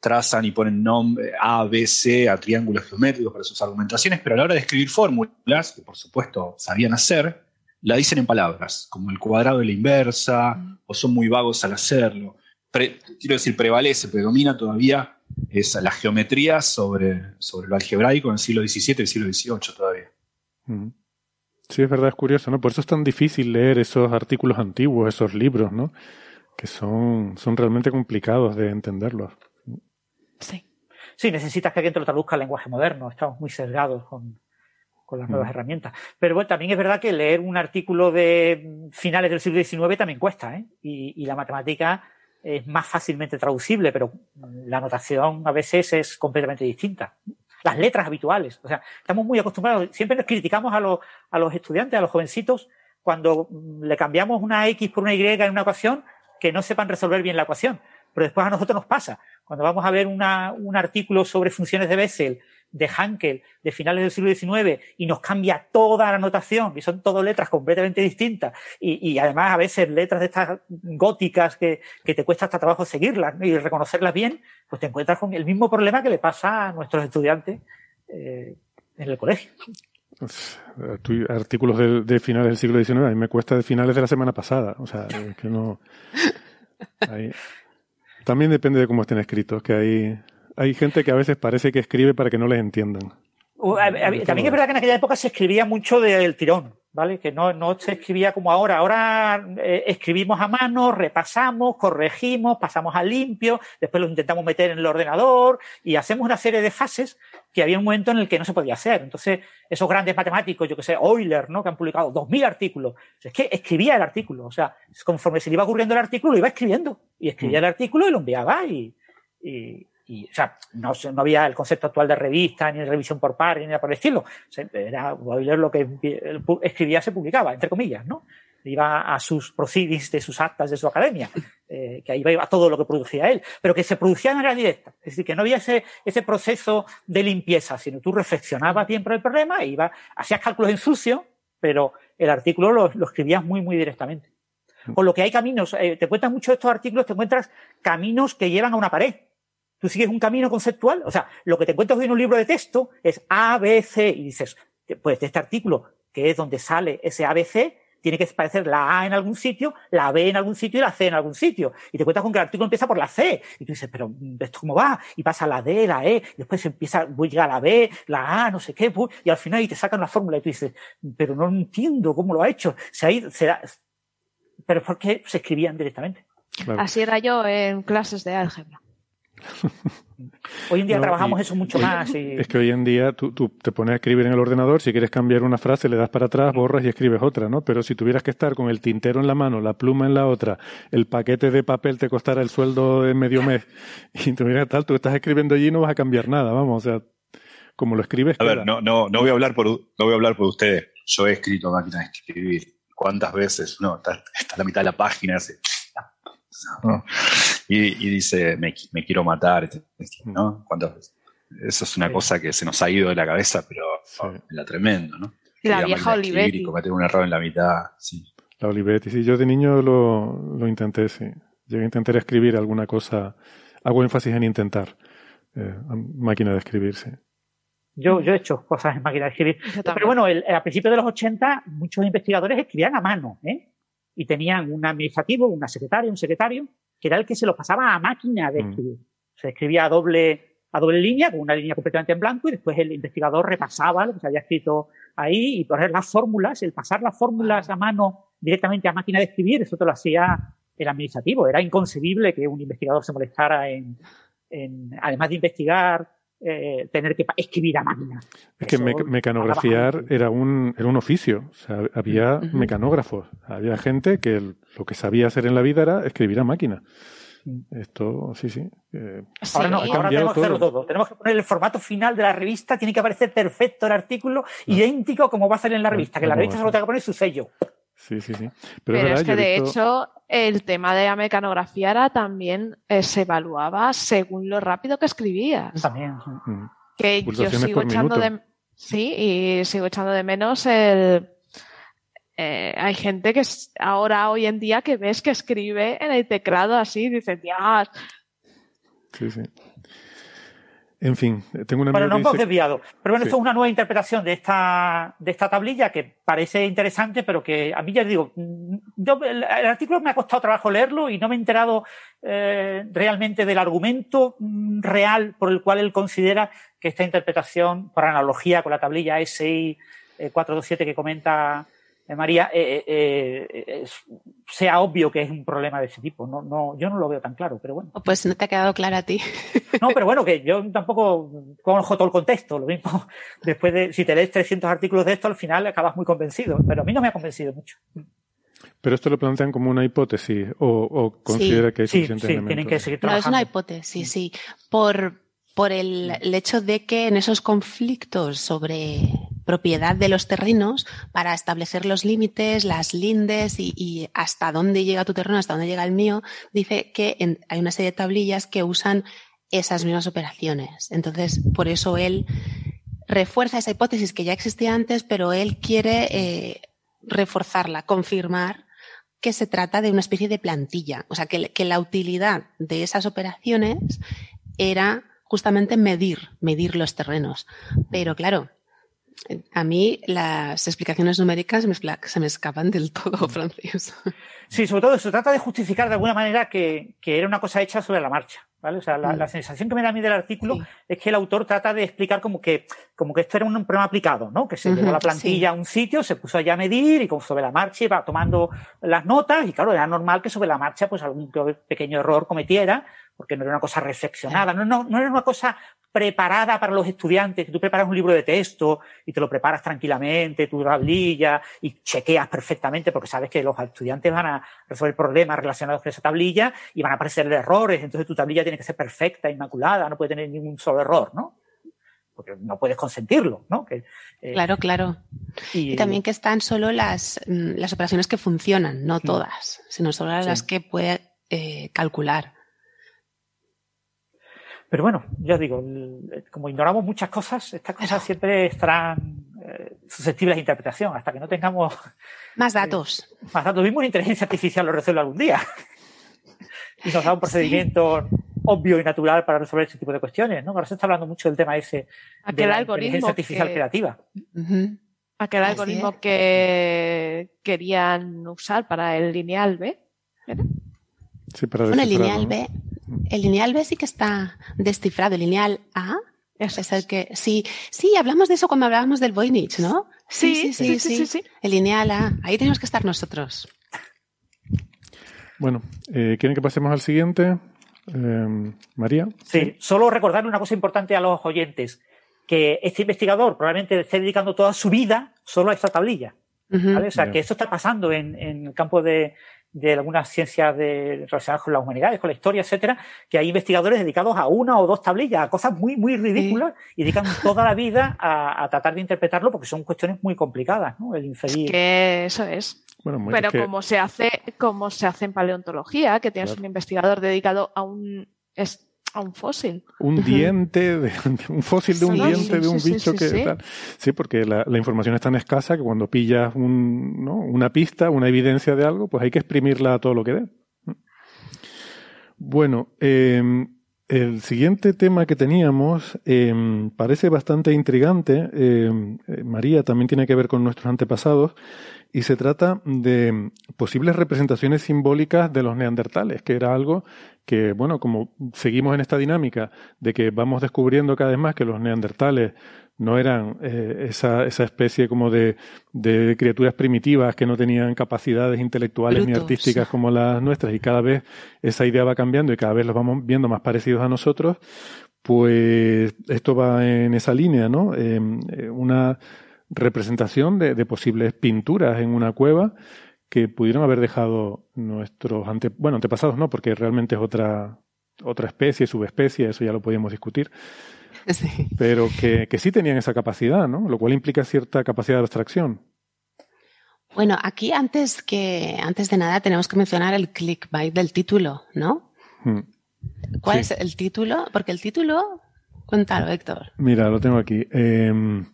trazan y ponen nombre A, B, C a triángulos geométricos para sus argumentaciones, pero a la hora de escribir fórmulas, que por supuesto sabían hacer, la dicen en palabras, como el cuadrado de la inversa, o son muy vagos al hacerlo. Pre- quiero decir, prevalece, predomina todavía esa, la geometría sobre, sobre lo algebraico en el siglo XVII y el siglo XVIII todavía. Sí, es verdad, es curioso, ¿no? Por eso es tan difícil leer esos artículos antiguos, esos libros, ¿no? Que son, son realmente complicados de entenderlos. Sí. Sí, necesitas que alguien te lo traduzca al lenguaje moderno. Estamos muy sesgados con, con las nuevas Mm. herramientas. Pero bueno, también es verdad que leer un artículo de finales del siglo XIX también cuesta, ¿eh? Y, y la matemática es más fácilmente traducible, pero la notación a veces es completamente distinta. Las letras habituales. O sea, estamos muy acostumbrados, siempre nos criticamos a los, a los estudiantes, a los jovencitos, cuando mm, le cambiamos una X por una Y en una ecuación, que no sepan resolver bien la ecuación. Pero después a nosotros nos pasa. Cuando vamos a ver una- un artículo sobre funciones de Bessel de Hankel de finales del siglo XIX y nos cambia toda la notación y son todo letras completamente distintas y, y además a veces letras de estas góticas que, que te cuesta hasta trabajo seguirlas y reconocerlas bien, pues te encuentras con el mismo problema que le pasa a nuestros estudiantes eh, en el colegio. Uf, tú- artículos de, finales del siglo XIX, a mí me cuesta de finales de la semana pasada. O sea, es que no. También depende de cómo estén escritos, que hay, hay gente que a veces parece que escribe para que no les entiendan. Uh, a- a- También es verdad que en aquella época se escribía mucho del tirón, ¿vale? Que no, no se escribía como ahora. Ahora eh, escribimos a mano, repasamos, corregimos, pasamos a limpio, después lo intentamos meter en el ordenador y hacemos una serie de fases que había un momento en el que no se podía hacer. Entonces, esos grandes matemáticos, yo que sé, Euler, ¿no? Que han publicado 2.000 artículos. Es que escribía el artículo. O sea, conforme se le iba ocurriendo el artículo, lo iba escribiendo. Y escribía el artículo y lo enviaba y, y, y, o sea, no, había el concepto actual de revista, ni de revisión por par, ni nada por el estilo. O sea, era Euler lo que escribía se publicaba, entre comillas, ¿no? Iba a sus proceedings de sus actas de su academia, eh, que ahí iba todo lo que producía él, pero que se producía de manera directa. Es decir, que no había ese, ese proceso de limpieza, sino tú reflexionabas bien por el problema e iba, hacías cálculos en sucio, pero el artículo lo, lo escribías muy, muy directamente. Con lo que hay caminos, eh, te cuentan mucho estos artículos, te encuentras caminos que llevan a una pared. Tú sigues un camino conceptual, o sea, lo que te encuentras hoy en un libro de texto es A, B, C, y dices, pues de este artículo, que es donde sale ese A, B, C, tiene que aparecer la A en algún sitio, la B en algún sitio y la C en algún sitio. Y te cuentas con que el artículo empieza por la C. Y tú dices, pero mm, ¿esto cómo va? Y pasa la D, la E, y después empieza, voy a llegar a la B, la A, no sé qué, y al final y te sacan la fórmula y tú dices, pero no entiendo cómo lo ha hecho. Se ha ido, será, pero es porque se escribían directamente. Claro. Así era yo en clases de álgebra. Hoy en día No, trabajamos y- eso mucho hoy- más. Y, Es que hoy en día tú, tú te pones a escribir en el ordenador, si quieres cambiar una frase, le das para atrás, borras y escribes otra, ¿no? Pero si tuvieras que estar con el tintero en la mano, la pluma en la otra, el paquete de papel te costara el sueldo de medio mes y tuviera tal, tú estás escribiendo allí y no vas a cambiar nada, vamos, o sea, como lo escribes. A ver, no, no, no voy a hablar por, no voy a hablar por ustedes. Yo he escrito máquina de escribir. ¿Cuántas veces? No, está, está la mitad de la página. ¿No? Y, y dice, me, me quiero matar. ¿no? Eso es una Sí. cosa que se nos ha ido de la cabeza, pero Sí. oh, la tremendo, ¿no? La vieja Olivetti. Y cometer un error en la mitad. Sí. La Olivetti, sí, yo de niño lo, lo intenté, sí. Llegué a intentar escribir alguna cosa, hago énfasis en intentar. Eh, máquina de escribir, sí. yo, yo he hecho cosas en máquina de escribir. Pero bueno, el- a principios de los 80 muchos investigadores escribían a mano, ¿eh? Y tenían un administrativo, una secretaria, un secretario, que era el que se lo pasaba a máquina de mm. escribir. Se escribía a doble, a doble línea, con una línea completamente en blanco, y después el investigador repasaba lo que se había escrito ahí y poner las fórmulas, el pasar las fórmulas a mano directamente a máquina de escribir, eso te lo hacía el administrativo. Era inconcebible que un investigador se molestara en, en además de investigar, eh, tener que escribir a máquina. Es que mecanografiar era un, era un oficio. O sea, había mecanógrafos. Había gente que lo que sabía hacer en la vida era escribir a máquina. Esto, sí, sí. Eh, ahora no, ahora tenemos que hacerlo todo. Tenemos que poner el formato final de la revista, tiene que aparecer perfecto el artículo, idéntico como va a ser en la revista, que la revista solo tenga que poner su sello. Sí, sí, sí. Pero, es, que de hecho el tema de la mecanografía era también eh, se evaluaba según lo rápido que escribías. También. Mm. Que yo sigo echando de sí y sigo echando de menos el eh, hay gente que ahora hoy en día que ves que escribe en el teclado así, dice, Dios. Sí, sí. En fin, tengo una Bueno, no hemos desviado. Pero bueno, esto es una nueva interpretación de esta, de esta tablilla que parece interesante, pero que a mí ya digo, yo, el, artículo me ha costado trabajo leerlo y no me he enterado eh, realmente del argumento mm, real por el cual él considera que esta interpretación, por analogía con la tablilla SI 427 que comenta eh, María, eh, eh, sea obvio que es un problema de ese tipo. No, no, yo no lo veo tan claro, pero bueno. Pues no te ha quedado claro a ti. No, pero bueno, que yo tampoco conozco todo el contexto. Lo mismo, después de, si te lees 300 artículos de esto, al final acabas muy convencido. Pero a mí no me ha convencido mucho. Pero esto lo plantean como una hipótesis o, considera que hay suficientes sí, Tienen que seguir trabajando. No, es una hipótesis, sí. Por, por el, el hecho de que en esos conflictos sobre propiedad de los terrenos para establecer los límites, las lindes y, hasta dónde llega tu terreno, hasta dónde llega el mío, dice que hay una serie de tablillas que usan esas mismas operaciones. Entonces, por eso él refuerza esa hipótesis que ya existía antes, pero él quiere eh, reforzarla, confirmar que se trata de una especie de plantilla. O sea, que, que la utilidad de esas operaciones era justamente medir, medir los terrenos. Pero claro, a mí las explicaciones numéricas se me escapan del todo, Francis. Sí, sobre todo se trata de justificar de alguna manera que, era una cosa hecha sobre la marcha. ¿Vale? O sea, la, mm. sensación que me da a mí del artículo es que el autor trata de explicar como que, como que esto era un problema aplicado, ¿no? Que se llevó la plantilla a un sitio, se puso allá a medir y como sobre la marcha iba tomando las notas y claro, era normal que sobre la marcha pues algún pequeño error cometiera porque no era una cosa reflexionada, no, no, no era una cosa preparada para los estudiantes, que tú preparas un libro de texto y te lo preparas tranquilamente, tu tablilla y chequeas perfectamente porque sabes que los estudiantes van a resolver problemas relacionados con esa tablilla y van a aparecer errores, entonces tu tablilla tiene que ser perfecta, inmaculada, no puede tener ningún solo error, ¿no? Porque no puedes consentirlo, ¿no? Que, eh, claro, claro. Y, también que están solo las, mm, las operaciones que funcionan, no todas, sino solo las que puede eh, calcular. Pero bueno, ya digo, como ignoramos muchas cosas, estas cosas siempre estarán eh, susceptibles de interpretación hasta que no tengamos más datos. más datos. Mismo una inteligencia artificial lo resuelve algún día. y nos da un procedimiento obvio y natural para resolver ese tipo de cuestiones, ¿no? Ahora se está hablando mucho del tema ese de la inteligencia artificial creativa. Aquel algoritmo que querían usar para el lineal B. Sí, para bueno, el lineal B el lineal B sí que está descifrado. El lineal A es el que. Sí, sí, hablamos de eso cuando hablábamos del Voynich, ¿no? Sí sí sí, sí El lineal A. Ahí tenemos que estar nosotros. Bueno, eh, ¿quieren que pasemos al siguiente? Eh, María. Sí, solo recordarle una cosa importante a los oyentes: que este investigador probablemente esté dedicando toda su vida solo a esta tablilla. O sea, que esto está pasando en el campo de, de algunas ciencias de, relacionadas con las humanidades, con la historia, etcétera, que hay investigadores dedicados a una o dos tablillas, a cosas muy, muy ridículas, y dedican toda la vida a, tratar de interpretarlo porque son cuestiones muy complicadas, ¿no? El inferir. que eso es. Pero como se hace, como se hace en paleontología, que tienes un investigador dedicado a un un fósil. Un diente, de, un fósil de un diente de un bicho que tal. Sí, porque la, información es tan escasa que cuando pillas un, ¿no? una pista, una evidencia de algo, pues hay que exprimirla a todo lo que dé. Bueno, em, El siguiente tema que teníamos em, parece bastante intrigante. Em, eh, María también tiene que ver con nuestros antepasados y se trata de posibles representaciones simbólicas de los neandertales, que era algo que, bueno, como seguimos en esta dinámica de que vamos descubriendo cada vez más que los neandertales no eran eh, esa, esa especie como de, de, criaturas primitivas que no tenían capacidades intelectuales ni artísticas como las nuestras y cada vez esa idea va cambiando y cada vez los vamos viendo más parecidos a nosotros, pues esto va en esa línea, ¿no? Em, eh, una representación de, de, posibles pinturas en una cueva que pudieron haber dejado nuestros ante, bueno, antepasados no, porque realmente es otra, otra especie, subespecie, eso ya lo podíamos discutir, pero que, que sí tenían esa capacidad, ¿no? Lo cual implica cierta capacidad de abstracción. Bueno, aquí antes que antes de nada tenemos que mencionar el clickbait del título, ¿no? Hmm. ¿Cuál es el título? Porque el título, cuéntalo, Héctor. Mira, lo tengo aquí. Em,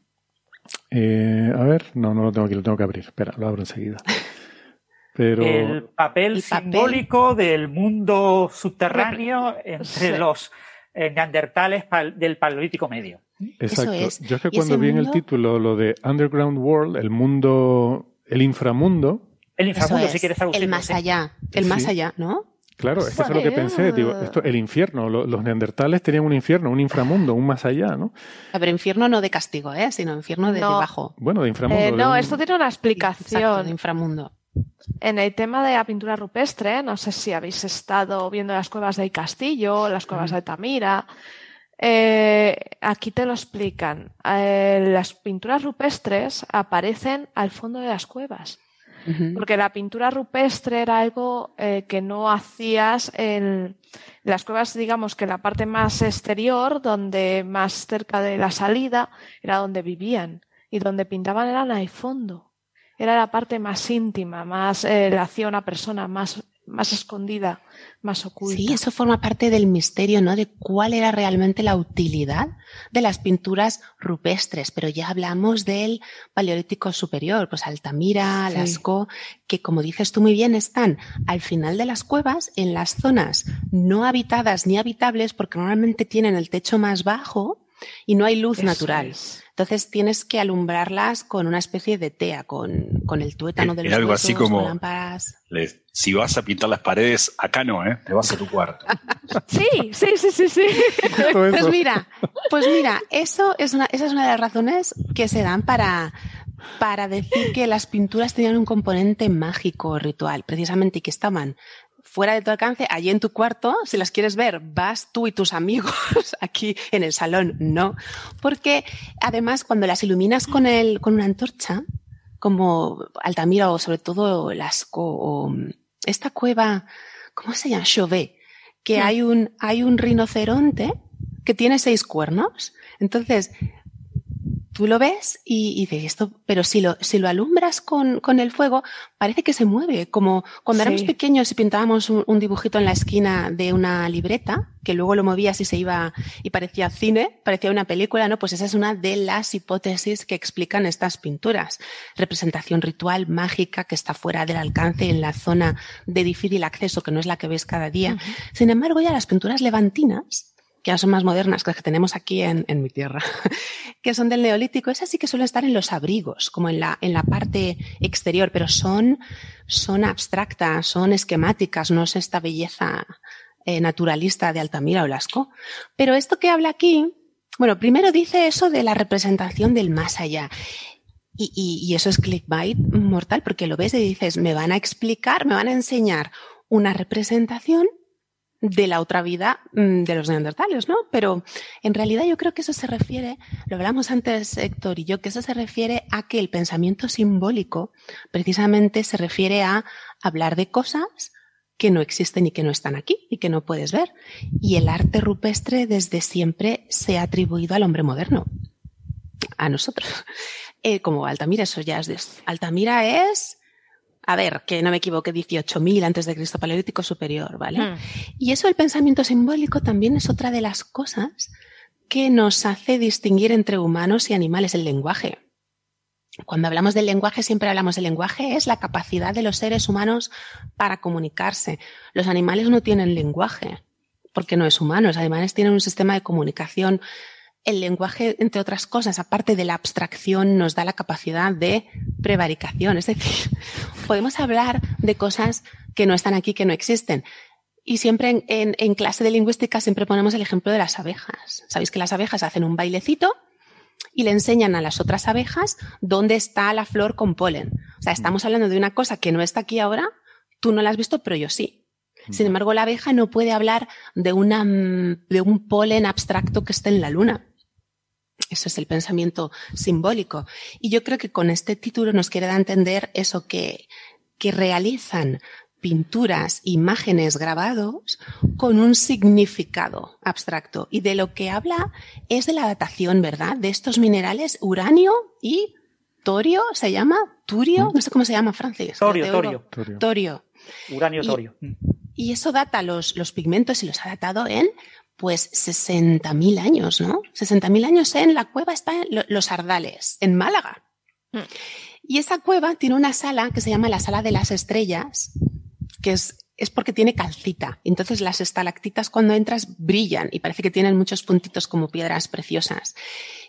eh, a ver, no, no lo tengo aquí, lo tengo que abrir. Espera, lo abro enseguida. Pero... El papel simbólico del mundo subterráneo entre los eh, neandertales del Paleolítico Medio. Exacto. Yo es que cuando vi en el título lo de Underground World, el mundo, el inframundo. El inframundo, si quieres El más allá, el más allá, ¿no? Claro, es que eso es lo que pensé. Digo, esto, el infierno. Los, neandertales tenían un infierno, un inframundo, un más allá, ¿no? Pero infierno no de castigo, ¿eh? Sino infierno de debajo. Bueno, de inframundo. Eh, no, esto tiene una explicación. de inframundo. En el tema de la pintura rupestre, no sé si habéis estado viendo las cuevas del Castillo, las cuevas de Tamira. Eh, aquí te lo explican. Eh, las pinturas rupestres aparecen al fondo de las cuevas. Porque la pintura rupestre era algo eh, que no hacías en las cuevas, digamos que la parte más exterior, donde más cerca de la salida, era donde vivían. Y donde pintaban eran al fondo era la parte más íntima, más eh, hacía una persona más, más escondida, más oculta. Sí, eso forma parte del misterio, ¿no? De cuál era realmente la utilidad de las pinturas rupestres, pero ya hablamos del Paleolítico Superior, pues Altamira, Lascaux, que como dices tú muy bien, están al final de las cuevas, en las zonas no habitadas ni habitables, porque normalmente tienen el techo más bajo y no hay luz natural. Entonces tienes que alumbrarlas con una especie de tea, con, con el tuétano de los algo así como si vas a pintar las paredes, acá no, ¿eh? Te vas a tu cuarto. sí, sí, sí, sí, sí. pues mira, pues mira, eso es una, esa es una de las razones que se dan para, para decir que las pinturas tenían un componente mágico ritual, precisamente, y que estaban fuera de tu alcance, allí en tu cuarto, si las quieres ver, vas tú y tus amigos aquí en el salón, no. Porque además cuando las iluminas con, el, con una antorcha, como Altamira o sobre todo Lasco o esta cueva, ¿cómo se llama? Chauvet, que hay un, hay un rinoceronte que tiene seis cuernos. Entonces, tú lo ves y, dices esto, pero si lo, si lo alumbras con, con, el fuego, parece que se mueve, como cuando éramos pequeños y pintábamos un, dibujito en la esquina de una libreta, que luego lo movías y se iba y parecía cine, parecía una película, ¿no? Pues esa es una de las hipótesis que explican estas pinturas. Representación ritual mágica que está fuera del alcance en la zona de difícil acceso, que no es la que ves cada día. Sin embargo, ya las pinturas levantinas, que son más modernas que las que tenemos aquí en, en mi tierra, que son del neolítico, esas sí que suelen estar en los abrigos, como en la, en la parte exterior, pero son, son abstractas, son esquemáticas, no es esta belleza eh, naturalista de Altamira o Lasco. Pero esto que habla aquí, bueno, primero dice eso de la representación del más allá. Y, y eso es clickbait mortal, porque lo ves y dices, me van a explicar, me van a enseñar una representación de la otra vida mm, de los neandertales, ¿no? Pero en realidad yo creo que eso se refiere, lo hablamos antes Héctor y yo, que eso se refiere a que el pensamiento simbólico precisamente se refiere a hablar de cosas que no existen y que no están aquí y que no puedes ver. Y el arte rupestre desde siempre se ha atribuido al hombre moderno, a nosotros. Eh, como Altamira, eso ya es. Altamira es a ver, que no me equivoque, 18.000 antes de Cristo Paleolítico Superior, ¿vale? Hmm. Y eso el pensamiento simbólico también es otra de las cosas que nos hace distinguir entre humanos y animales, el lenguaje. Cuando hablamos del lenguaje, siempre hablamos del lenguaje, es la capacidad de los seres humanos para comunicarse. Los animales no tienen lenguaje. porque no es humano. Los alemanes tienen un sistema de comunicación. El lenguaje, entre otras cosas, aparte de la abstracción, nos da la capacidad de prevaricación. Es decir, podemos hablar de cosas que no están aquí, que no existen. Y siempre en, en, clase de lingüística siempre ponemos el ejemplo de las abejas. Sabéis que las abejas hacen un bailecito y le enseñan a las otras abejas dónde está la flor con polen. O sea, estamos hablando de una cosa que no está aquí ahora, tú no la has visto, pero yo sí. Sin embargo, la abeja no puede hablar de, una, de un polen abstracto que esté en la luna. Eso es el pensamiento simbólico. Y yo creo que con este título nos quiere dar a entender eso que, que realizan pinturas, imágenes, grabados con un significado abstracto. Y de lo que habla es de la datación, ¿verdad? De estos minerales, uranio y torio, ¿se llama? ¿Turio? No sé cómo se llama, Francis. Torio, torio. Torio. Uranio, torio. Y, eso data los, los pigmentos y los ha datado en pues 60.000 años, ¿no? 60.000 años en la cueva están los Ardales, en Málaga. Mm. Y esa cueva tiene una sala que se llama la Sala de las Estrellas, que es, es porque tiene calcita. Entonces las estalactitas cuando entras brillan y parece que tienen muchos puntitos como piedras preciosas.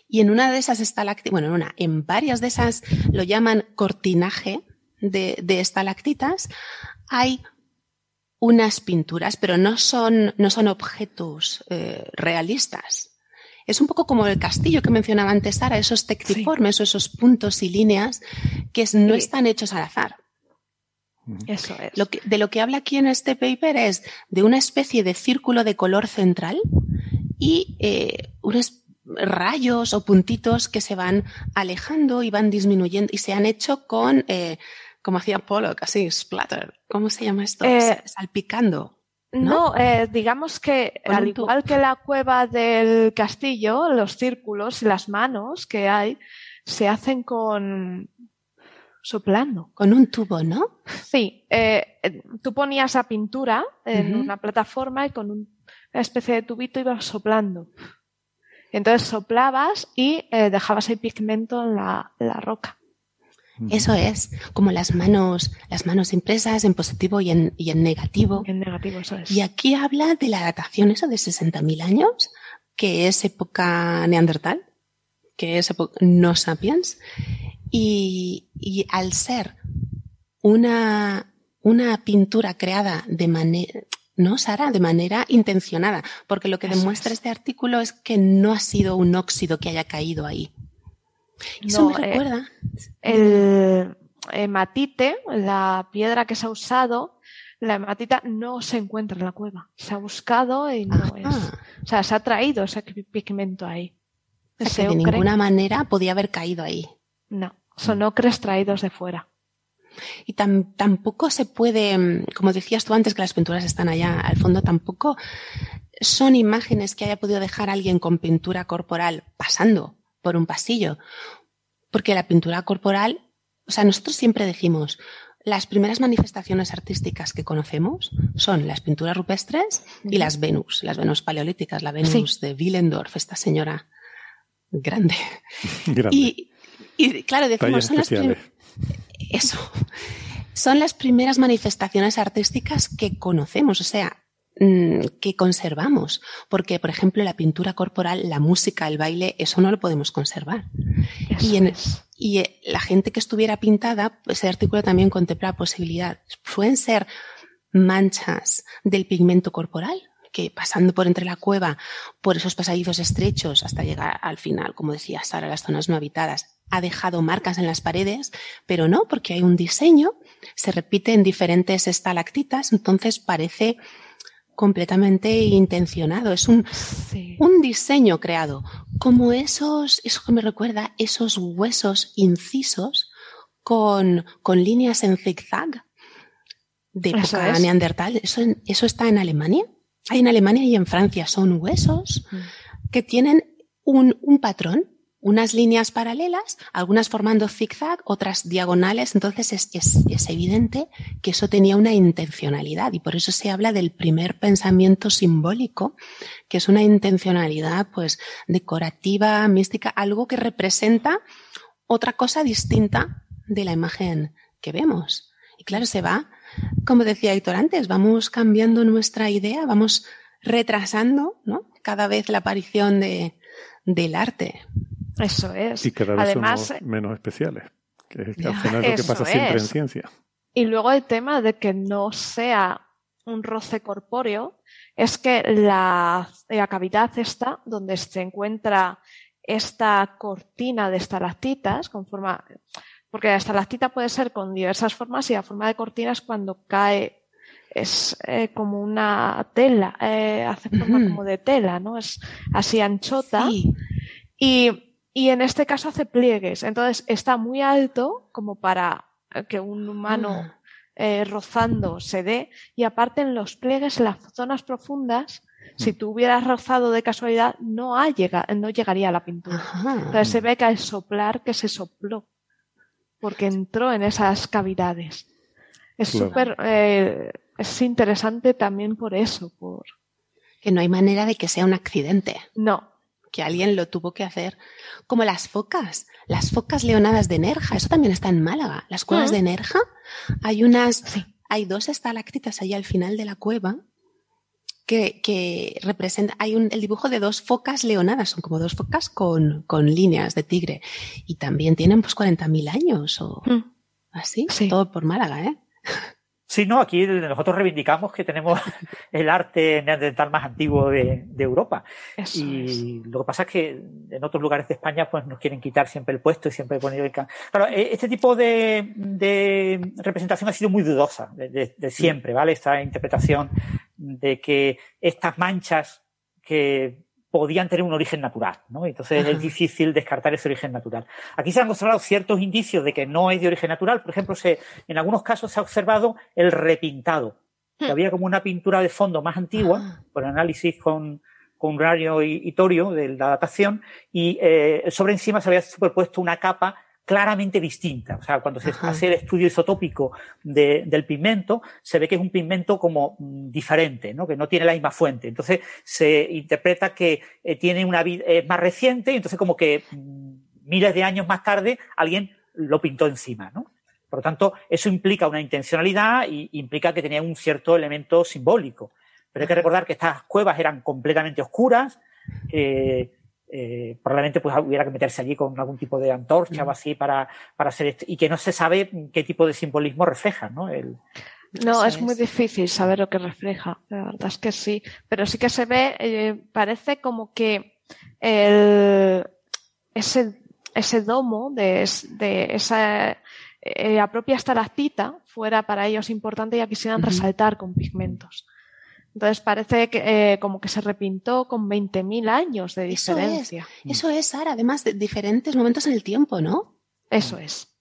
Y en una de esas estalactitas, bueno, en una, en varias de esas lo llaman cortinaje de, de estalactitas, hay unas pinturas, pero no son, no son objetos eh, realistas. Es un poco como el castillo que mencionaba antes Sara, esos tectiformes o esos puntos y líneas que no están hechos al azar. Eso es. Lo que, de lo que habla aquí en este paper es de una especie de círculo de color central y eh, unos rayos o puntitos que se van alejando y van disminuyendo y se han hecho con, eh, como hacía Pollock, así, splatter. ¿Cómo se llama esto? Eh, Salpicando. No, no eh, digamos que al igual que la cueva del castillo, los círculos y las manos que hay se hacen con soplando. Con un tubo, ¿no? Sí. Eh, tú ponías la pintura en una plataforma y con una especie de tubito ibas soplando. Entonces soplabas y eh, dejabas el pigmento en la, la roca. Eso es, como las manos, las manos impresas en positivo y en, y en negativo. En negativo, eso es. Y aquí habla de la datación, eso de 60.000 años, que es época neandertal, que es época no sapiens, y, y al ser una, una pintura creada de manera, ¿no, Sara? De manera intencionada, porque lo que Eso demuestra es. este artículo es que no ha sido un óxido que haya caído ahí. Eso no, me recuerda. Eh, el hematite, la piedra que se ha usado, la hematita no se encuentra en la cueva. Se ha buscado y no Ajá. es. O sea, se ha traído ese pigmento ahí. Que de ninguna manera podía haber caído ahí. No, son ocres traídos de fuera. Y tam- tampoco se puede, mm, como decías tú antes, que las pinturas están allá al fondo, tampoco son imágenes que haya podido dejar alguien con pintura corporal pasando por un pasillo. Porque la pintura corporal, o sea, nosotros siempre decimos, las primeras manifestaciones artísticas que conocemos son las pinturas rupestres y las Venus, las Venus paleolíticas, la Venus de Willendorf, esta señora grande. Grande. Y, y, claro, decimos, son las especiales. eso. Son las primeras manifestaciones artísticas que conocemos, o sea, que conservamos. Porque, por ejemplo, la pintura corporal, la música, el baile, eso no lo podemos conservar. Eso Y, en- y eh, la gente que estuviera pintada, ese artículo también contempla la posibilidad. Pueden ser manchas del pigmento corporal, que pasando por entre la cueva, por esos pasadizos estrechos hasta llegar al final, como decía Sara, las zonas no habitadas, ha dejado marcas en las paredes, pero no, porque hay un diseño, se repite en diferentes estalactitas, entonces parece completamente intencionado. Es un, Sí. un diseño creado, como esos, eso que me recuerda, esos huesos incisos con, con líneas en zigzag de Eso época es. neandertal. Eso, eso está en Alemania. Hay en Alemania y en Francia. Son huesos Mm. que tienen un, un patrón, unas líneas paralelas, algunas formando zigzag, otras diagonales. Entonces es, es, es evidente que eso tenía una intencionalidad y por eso se habla del primer pensamiento simbólico, que es una intencionalidad pues decorativa, mística, algo que representa otra cosa distinta de la imagen que vemos. Y claro, se va, como decía Héctor antes, vamos cambiando nuestra idea, vamos retrasando, ¿no? Cada vez la aparición de, del arte. Eso es. Y cada vez somos menos especiales, que, es al final es lo que pasa siempre en ciencia. Y luego el tema de que no sea un roce corpóreo es que la, la cavidad esta, donde se encuentra esta cortina de estalactitas, con forma, porque la estalactita puede ser con diversas formas y la forma de cortina es cuando cae, es eh, como una tela, eh, hace forma como de tela, ¿no? Es así anchota. Y, y en este caso hace pliegues. Entonces está muy alto como para que un humano ah. eh, rozando se dé. Y aparte en los pliegues, en las zonas profundas, si tú hubieras rozado de casualidad, no, ha no llegaría a la pintura. Entonces se ve que al soplar que se sopló, porque entró en esas cavidades. Es súper, eh, es interesante también por eso, por que no hay manera de que sea un accidente. No. Que alguien lo tuvo que hacer. Como las focas, las focas leonadas de Nerja, eso también está en Málaga. Las cuevas de Nerja, hay unas, hay dos estalactitas ahí al final de la cueva que, que representa, hay un, el dibujo de dos focas leonadas, son como dos focas con, con líneas de tigre. Y también tienen pues 40.000 años o mm. así, todo por Málaga, ¿eh? Sí, no, aquí nosotros reivindicamos que tenemos el arte neandertal más antiguo de, Europa. y lo que pasa es que en otros lugares de España pues nos quieren quitar siempre el puesto y siempre poner el... Claro, e, este tipo de, representación ha sido muy dudosa de, de siempre, ¿vale? Esta interpretación de que estas manchas que podían tener un origen natural, ¿no? Entonces es difícil descartar ese origen natural. Aquí se han observado ciertos indicios de que no es de origen natural. Por ejemplo, se, en algunos casos se ha observado el repintado, que hmm. había como una pintura de fondo más antigua, ah. por análisis con, con radio y, torio de la datación, y eh, sobre encima se había superpuesto una capa claramente distinta. O sea, cuando se hace el estudio isotópico del pigmento, se ve que es un pigmento como mm, diferente, ¿no? que no tiene la misma fuente. Entonces se interpreta que eh, tiene una vida, es más reciente y entonces como que mm, miles de años más tarde alguien lo pintó encima. ¿no? Por lo tanto, eso implica una intencionalidad y implica que tenía un cierto elemento simbólico. Pero hay que recordar que estas cuevas eran completamente oscuras, eh, eh, probablemente pues hubiera que meterse allí con algún tipo de antorcha o así para, para hacer esto, y que no se sabe qué tipo de simbolismo refleja, ¿no? El, no, es, muy difícil saber lo que refleja, la verdad es que sí, pero sí que se ve, eh, parece como que el, ese, ese domo de, de esa eh, la propia estalactita fuera para ellos importante y la quisieran resaltar con pigmentos. Entonces parece que eh, como que se repintó con 20.000 años de diferencia. Eso es, Sara, además de diferentes momentos en el tiempo, ¿no? Eso es.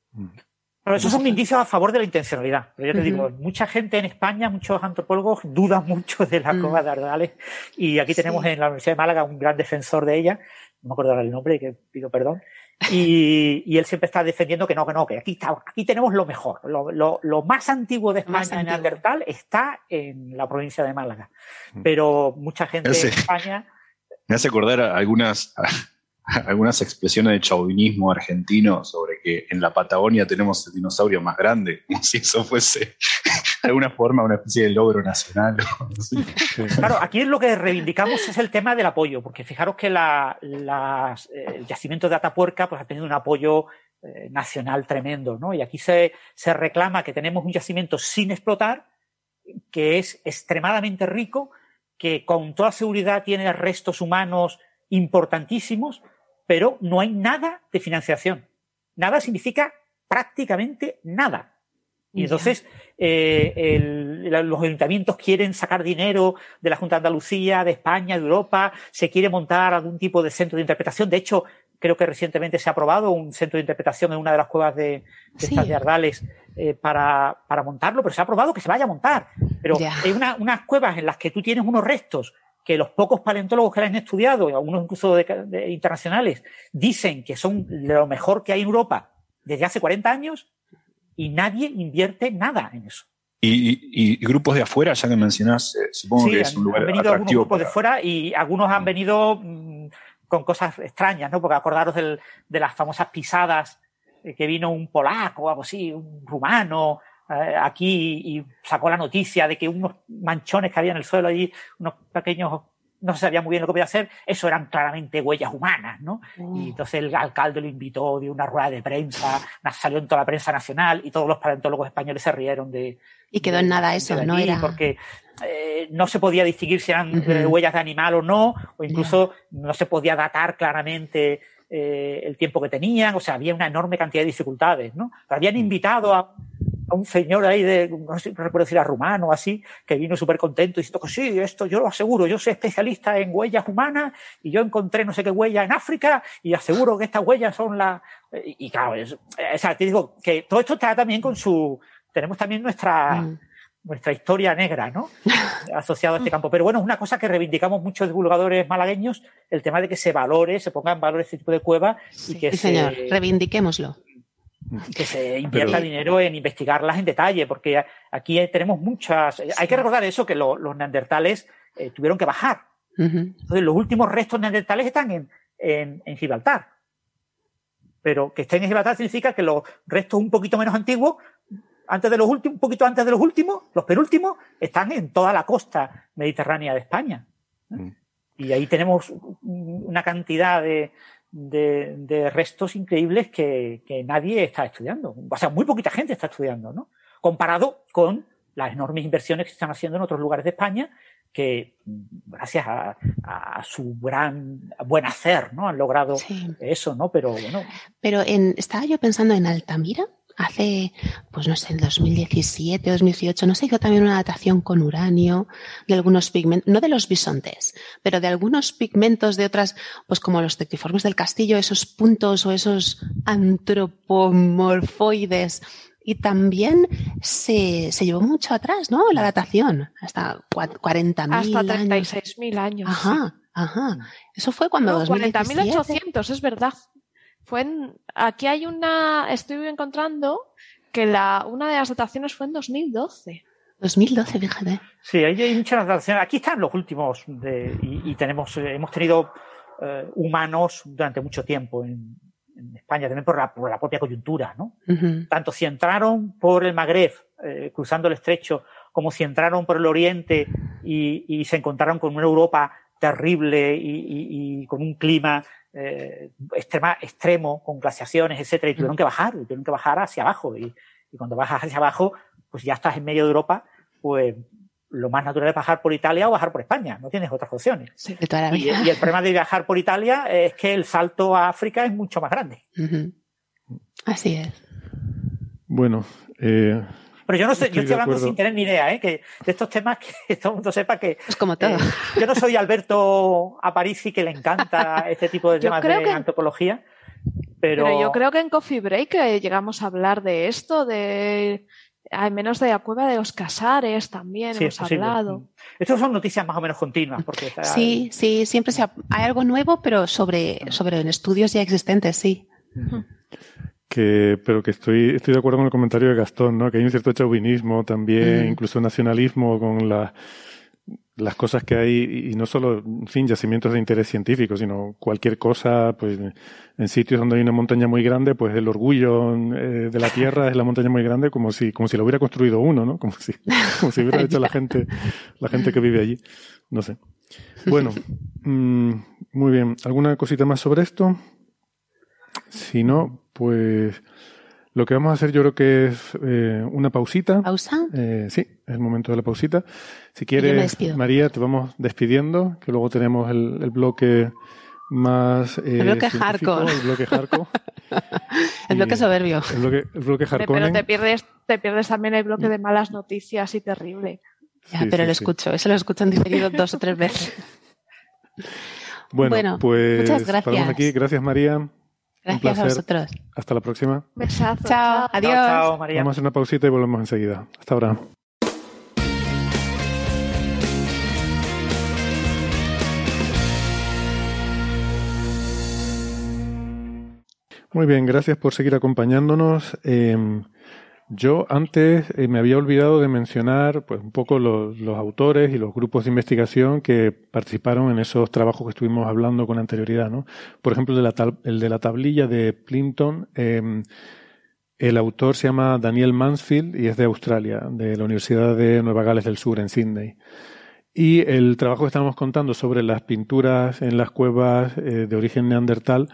Pero eso es un indicio a favor de la intencionalidad. Pero yo te digo, mucha gente en España, muchos antropólogos dudan mucho de la mm. cova de Ardales. Y aquí tenemos en la Universidad de Málaga un gran defensor de ella. No me acuerdo el nombre, que pido perdón. Y, él siempre está defendiendo que no, que no, que aquí, está, aquí tenemos lo mejor. Lo, más antiguo de España en Neandertal está en la provincia de Málaga. Mm. Pero mucha gente en España. Me hace acordar algunas, algunas expresiones de chauvinismo argentino sobre que en la Patagonia tenemos el dinosaurio más grande, como si eso fuese de alguna forma una especie de logro nacional. Claro, aquí lo que reivindicamos es el tema del apoyo, porque fijaros que la, eh, el yacimiento de Atapuerca pues, ha tenido un apoyo eh, nacional tremendo, ¿no? Y aquí se, se reclama que tenemos un yacimiento sin explotar, que es extremadamente rico, que con toda seguridad tiene restos humanos importantísimos, pero no hay nada de financiación. Nada significa prácticamente nada. Y entonces eh, los ayuntamientos quieren sacar dinero de la Junta de Andalucía, de España, de Europa, se quiere montar algún tipo de centro de interpretación. De hecho, creo que recientemente se ha aprobado un centro de interpretación en una de las cuevas de, de Ardales eh, para, para, montarlo, pero se ha aprobado que se vaya a montar. Pero hay unas cuevas en las que tú tienes unos restos que los pocos paleontólogos que la han estudiado, algunos incluso de, internacionales, dicen que son lo mejor que hay en Europa desde hace 40 años y nadie invierte nada en eso. Y, grupos de afuera, ya que mencionás, eh, supongo que es un lugar han venido algunos grupos de fuera y algunos han venido mm, con cosas extrañas, ¿no? Porque acordaros de las famosas pisadas eh, que vino un polaco o algo así, un rumano, eh, aquí y sacó la noticia de que unos manchones que había en el suelo allí, unos pequeños no se sabía muy bien lo que podía hacer, eso eran claramente huellas humanas, ¿no? Y entonces el alcalde lo invitó, dio una rueda de prensa, salió en toda la prensa nacional y todos los paleontólogos españoles se rieron de... Y quedó en nada eso, no era. Porque eh, no se podía distinguir si eran eh, huellas de animal o no, o incluso no se podía datar claramente eh, el tiempo que tenían, o sea, había una enorme cantidad de dificultades, ¿no? Habían invitado a, a un señor ahí de, no sé, no recuerdo si era rumano o así, que vino súper contento diciendo que sí, esto yo lo aseguro, yo soy especialista en huellas humanas y yo encontré no sé qué huella en África y aseguro que estas huellas son las... Y, y claro, es, o sea, te digo que todo esto está también con su... Tenemos también nuestra... Mm. nuestra historia negra, ¿no? Asociado a este campo. Pero bueno, es una cosa que reivindicamos muchos divulgadores malagueños, el tema de que se valore, se ponga en valor este tipo de cuevas y que Sí, se, señor, reivindiquémoslo. Que se invierta Pero- dinero en investigarlas en detalle, porque aquí tenemos muchas. Hay que recordar eso, que lo- los neandertales eh, tuvieron que bajar. Entonces, los últimos restos neandertales están en, en, en Gibraltar. Pero que estén en Gibraltar significa que los restos un poquito menos antiguos, antes de los últimos, un poquito antes de los últimos, los penúltimos, están en toda la costa mediterránea de España. Mm. Y ahí tenemos una cantidad de, de, de restos increíbles que, que nadie está estudiando. O sea, muy poquita gente está estudiando, ¿no? Comparado con las enormes inversiones que se están haciendo en otros lugares de España que gracias a, a su gran buen hacer, ¿no? Han logrado Sí. eso, ¿no? Pero bueno, Pero en, estaba yo pensando en Altamira, hace, pues no sé, en 2017 o 2018, no se hizo también una datación con uranio de algunos pigmentos, no de los bisontes, pero de algunos pigmentos de otras, pues como los tectiformes del castillo, esos puntos o esos antropomorfoides. Y también se, se llevó mucho atrás, ¿no? La datación, hasta cua- 40.000 Hasta años. 36.000 años. Ajá, ajá. Eso fue cuando No, 2017. 40.800, es verdad. Fue en, aquí hay una, estoy encontrando que la, una de las dataciones fue en 2012. 2012, fíjate. sí, hay muchas dataciones. Aquí están los últimos de, y, y tenemos, eh, hemos tenido eh, humanos durante mucho tiempo en, en España, también por la, por la propia coyuntura, ¿no? Tanto si entraron por el Magreb, eh, cruzando el estrecho, como si entraron por el Oriente y, y se encontraron con una Europa terrible y, y- y con un clima eh, extrema, extremo, con glaciaciones, etcétera, y tuvieron que bajar, y tuvieron que bajar hacia abajo. Y, y cuando bajas hacia abajo, pues ya estás en medio de Europa, pues lo más natural es bajar por Italia o bajar por España, no tienes otras opciones. De toda la Y, vida. y el problema de viajar por Italia es que el salto a África es mucho más grande. Así es. Bueno, eh, Pero yo no sé, Estoy yo estoy hablando acuerdo. sin tener ni idea, ¿eh? Que de estos temas que todo el mundo sepa que Pues como todo. eh, yo no soy Alberto Aparici que le encanta este tipo de temas creo de que- antropología, pero, Pero, yo creo que en Coffee Break eh, llegamos a hablar de esto, de al menos de la cueva de los casares también sí, es hemos hablado. Estas son noticias más o menos continuas, porque Sí, sí, siempre se ha- hay algo nuevo, pero sobre, sobre estudios ya existentes, sí. Que, pero que estoy, estoy de acuerdo con el comentario de Gastón, ¿no? Que hay un cierto chauvinismo también, Mm. incluso nacionalismo con la- las cosas que hay, y no solo, en fin, yacimientos de interés científico, sino cualquier cosa, pues, en sitios donde hay una montaña muy grande, pues el orgullo eh, de la tierra es la montaña muy grande, como si, como si lo hubiera construido uno, ¿no? Como si, como si hubiera hecho la gente, la gente que vive allí. No sé. Bueno, mm, muy bien. ¿Alguna cosita más sobre esto? Si no, pues lo que vamos a hacer yo creo que es eh, una pausita. ¿Pausa? Eh, sí, es el momento de la pausita. Si quieres. María, te vamos despidiendo, que luego tenemos el, el bloque más... eh, El bloque hardcore. El bloque hardcore. El bloque Y- soberbio. El bloque, el bloque Hombre, Pero hardcore. te pierdes, te pierdes también el bloque de malas noticias y terrible. Ya, Sí, pero sí, lo sí. escucho, eso lo escucho en diferido dos o tres veces. Bueno, Bueno, pues muchas gracias. paramos aquí. Gracias, María. Gracias a vosotros. Hasta la próxima. Besazo. Chao, adiós. Chao, chao, María. Vamos a hacer una pausita y volvemos enseguida. Hasta ahora. Muy bien, gracias por seguir acompañándonos. Eh, yo antes eh, me había olvidado de mencionar pues, un poco los, autores y los grupos de investigación que participaron en esos trabajos que estuvimos hablando con anterioridad. ¿no? Por ejemplo, el de la, el de la tablilla de Plimpton. eh, El autor se llama Daniel Mansfield y es de Australia, de la Universidad de Nueva Gales del Sur, en Sydney. Y el trabajo que estamos contando sobre las pinturas en las cuevas eh, de origen neandertal,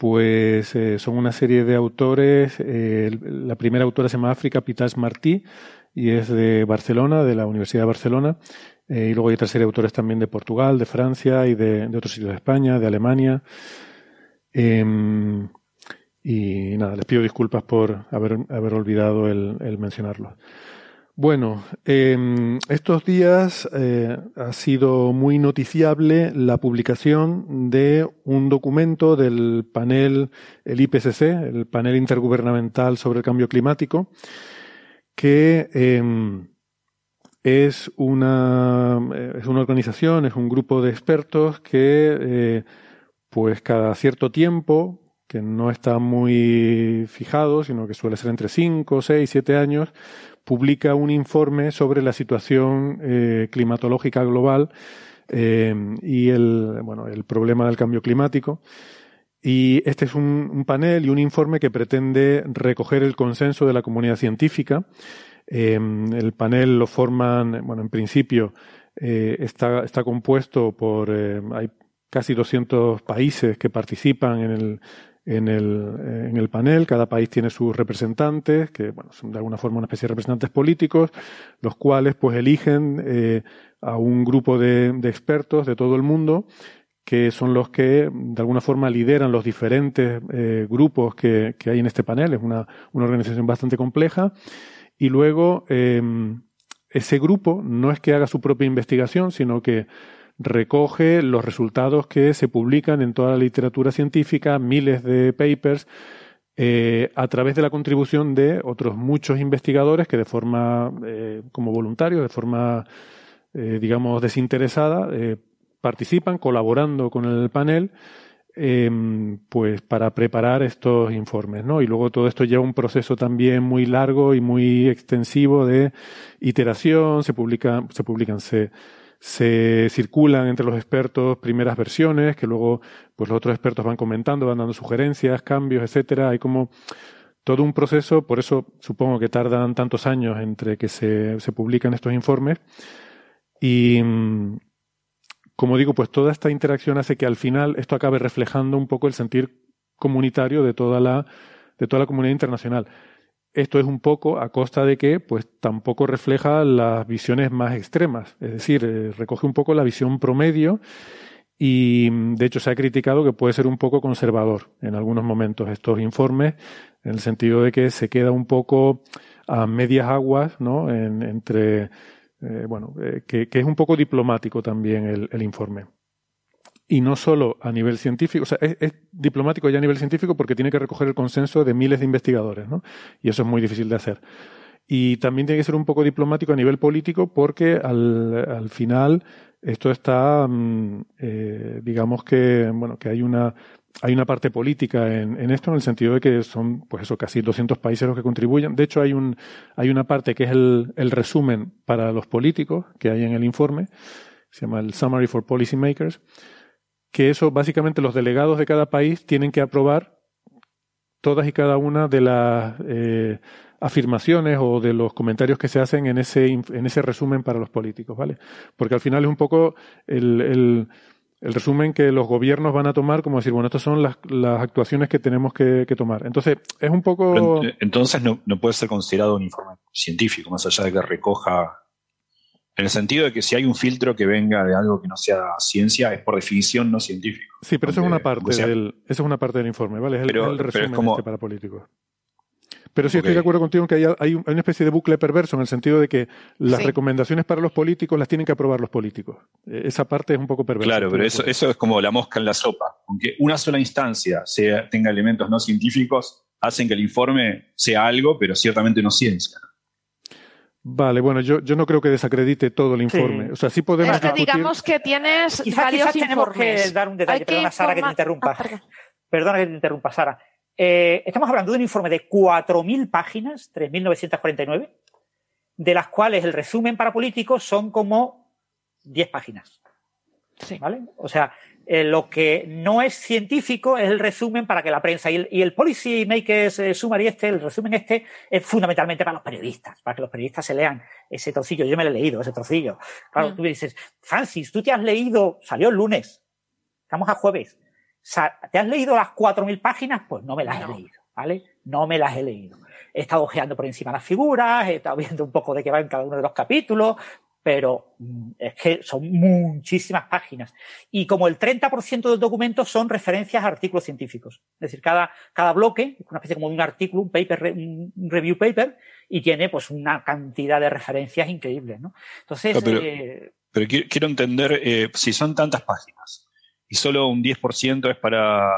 pues eh, son una serie de autores. Eh, la primera autora se llama África Pitas Martí y es de Barcelona, de la Universidad de Barcelona. y luego hay otra serie de autores también de Portugal, de Francia y de, otros sitios de España, de Alemania. Em, y nada, les pido disculpas por haber, haber olvidado el, el mencionarlo. Bueno, eh, estos días eh, ha sido muy noticiable la publicación de un documento del panel, el IPCC, el panel intergubernamental sobre el cambio climático, que eh, es, una, es una organización, es un grupo de expertos que, eh, pues cada cierto tiempo, que no está muy fijado, sino que suele ser entre 5, 6, 7 años, publica un informe sobre la situación eh, climatológica global eh, y el, bueno, el problema del cambio climático. Y este es un, panel y un informe que pretende recoger el consenso de la comunidad científica. Eh, el panel lo forman, bueno, en principio está, está compuesto por, hay casi 200 países que participan en el, en el, en el panel. Cada país tiene sus representantes, que bueno, son de alguna forma una especie de representantes políticos, los cuales pues eligen eh, a un grupo de, de, expertos de todo el mundo que son los que de alguna forma lideran los diferentes eh, grupos que, que, hay en este panel. Es una, una organización bastante compleja. Y luego eh, ese grupo no es que haga su propia investigación, sino que recoge los resultados que se publican en toda la literatura científica, miles de papers, eh, a través de la contribución de otros muchos investigadores que de forma, eh, como voluntarios, de forma, eh, digamos, desinteresada, participan colaborando con el panel, em, pues para preparar estos informes, ¿no? Y luego todo esto lleva un proceso también muy largo y muy extensivo de iteración, se publican, se publican, se, se circulan entre los expertos primeras versiones que luego pues los otros expertos van comentando, van dando sugerencias, cambios, etcétera. Hay como todo un proceso, por eso supongo que tardan tantos años entre que se, se publican estos informes. Y como digo, pues toda esta interacción hace que al final esto acabe reflejando un poco el sentir comunitario de toda la, de toda la comunidad internacional. Esto es un poco a costa de que, pues, tampoco refleja las visiones más extremas. Es decir, eh, recoge un poco la visión promedio y, de hecho, se ha criticado que puede ser un poco conservador en algunos momentos estos informes, en el sentido de que se queda un poco a medias aguas, ¿no? En, entre, eh, bueno, eh, que, que, es un poco diplomático también el, el informe y no solo a nivel científico, o sea, es, diplomático ya a nivel científico porque tiene que recoger el consenso de miles de investigadores, ¿no? Y eso es muy difícil de hacer. Y también tiene que ser un poco diplomático a nivel político porque al, al final esto está, mm, eh, digamos que, bueno, que hay una, hay una parte política en, en, esto, en el sentido de que son, pues eso, casi 200 países los que contribuyen. De hecho, hay un, hay una parte que es el, el resumen para los políticos que hay en el informe. Se llama el Summary for Policymakers que eso básicamente los delegados de cada país tienen que aprobar todas y cada una de las eh, afirmaciones o de los comentarios que se hacen en ese, en ese resumen para los políticos, ¿vale? Porque al final es un poco el, el, resumen que los gobiernos van a tomar, como decir, bueno, estas son las, las actuaciones que tenemos que, que, tomar. Entonces, es un poco... entonces no, no puede ser considerado un informe científico, más allá de que recoja en el sentido de que si hay un filtro que venga de algo que no sea ciencia, es por definición no científico. Sí, pero eso es una parte sea, del, eso es una parte del informe, ¿vale? Es pero, el, el resumen es como, este para políticos. Pero sí okay. estoy de acuerdo contigo en que hay, hay, una especie de bucle perverso en el sentido de que las sí. recomendaciones para los políticos las tienen que aprobar los políticos. E, esa parte es un poco perversa. Claro, pero eso, eso es como la mosca en la sopa. Aunque una sola instancia sea, tenga elementos no científicos, hacen que el informe sea algo, pero ciertamente no ciencia. Vale, bueno, yo, yo no creo que desacredite todo el informe. Sí. O sea, sí podemos. Es que discutir... digamos que tienes quizá, varios quizás tenemos informes. que dar un detalle. Perdona, Sara, que te interrumpa. Ah, perdón. Perdona que te interrumpa, Sara. Eh, estamos hablando de un informe de 4.000 páginas, 3.949, de las cuales el resumen para políticos son como 10 páginas. Sí. ¿Vale? O sea, eh, lo que no es científico es el resumen para que la prensa y el, y el policy makers eh, summary este, el resumen este, es fundamentalmente para los periodistas, para que los periodistas se lean ese trocillo. Yo me lo he leído, ese trocillo. Claro, Mm. tú dices, Francis, tú te has leído, salió el lunes, estamos a jueves, ¿te has leído las 4.000 páginas? Pues no me las he leído, ¿vale? No me las he leído. He estado ojeando por encima las figuras, he estado viendo un poco de qué va en cada uno de los capítulos, pero mm, es que son muchísimas páginas. Y como el 30% del documento son referencias a artículos científicos. Es decir, cada, cada bloque es una especie como de un artículo, un paper, un review paper, y tiene pues una cantidad de referencias increíbles, ¿no? Entonces, No, pero- eh, Pero qui- quiero entender eh, si son tantas páginas y solo un 10% es para,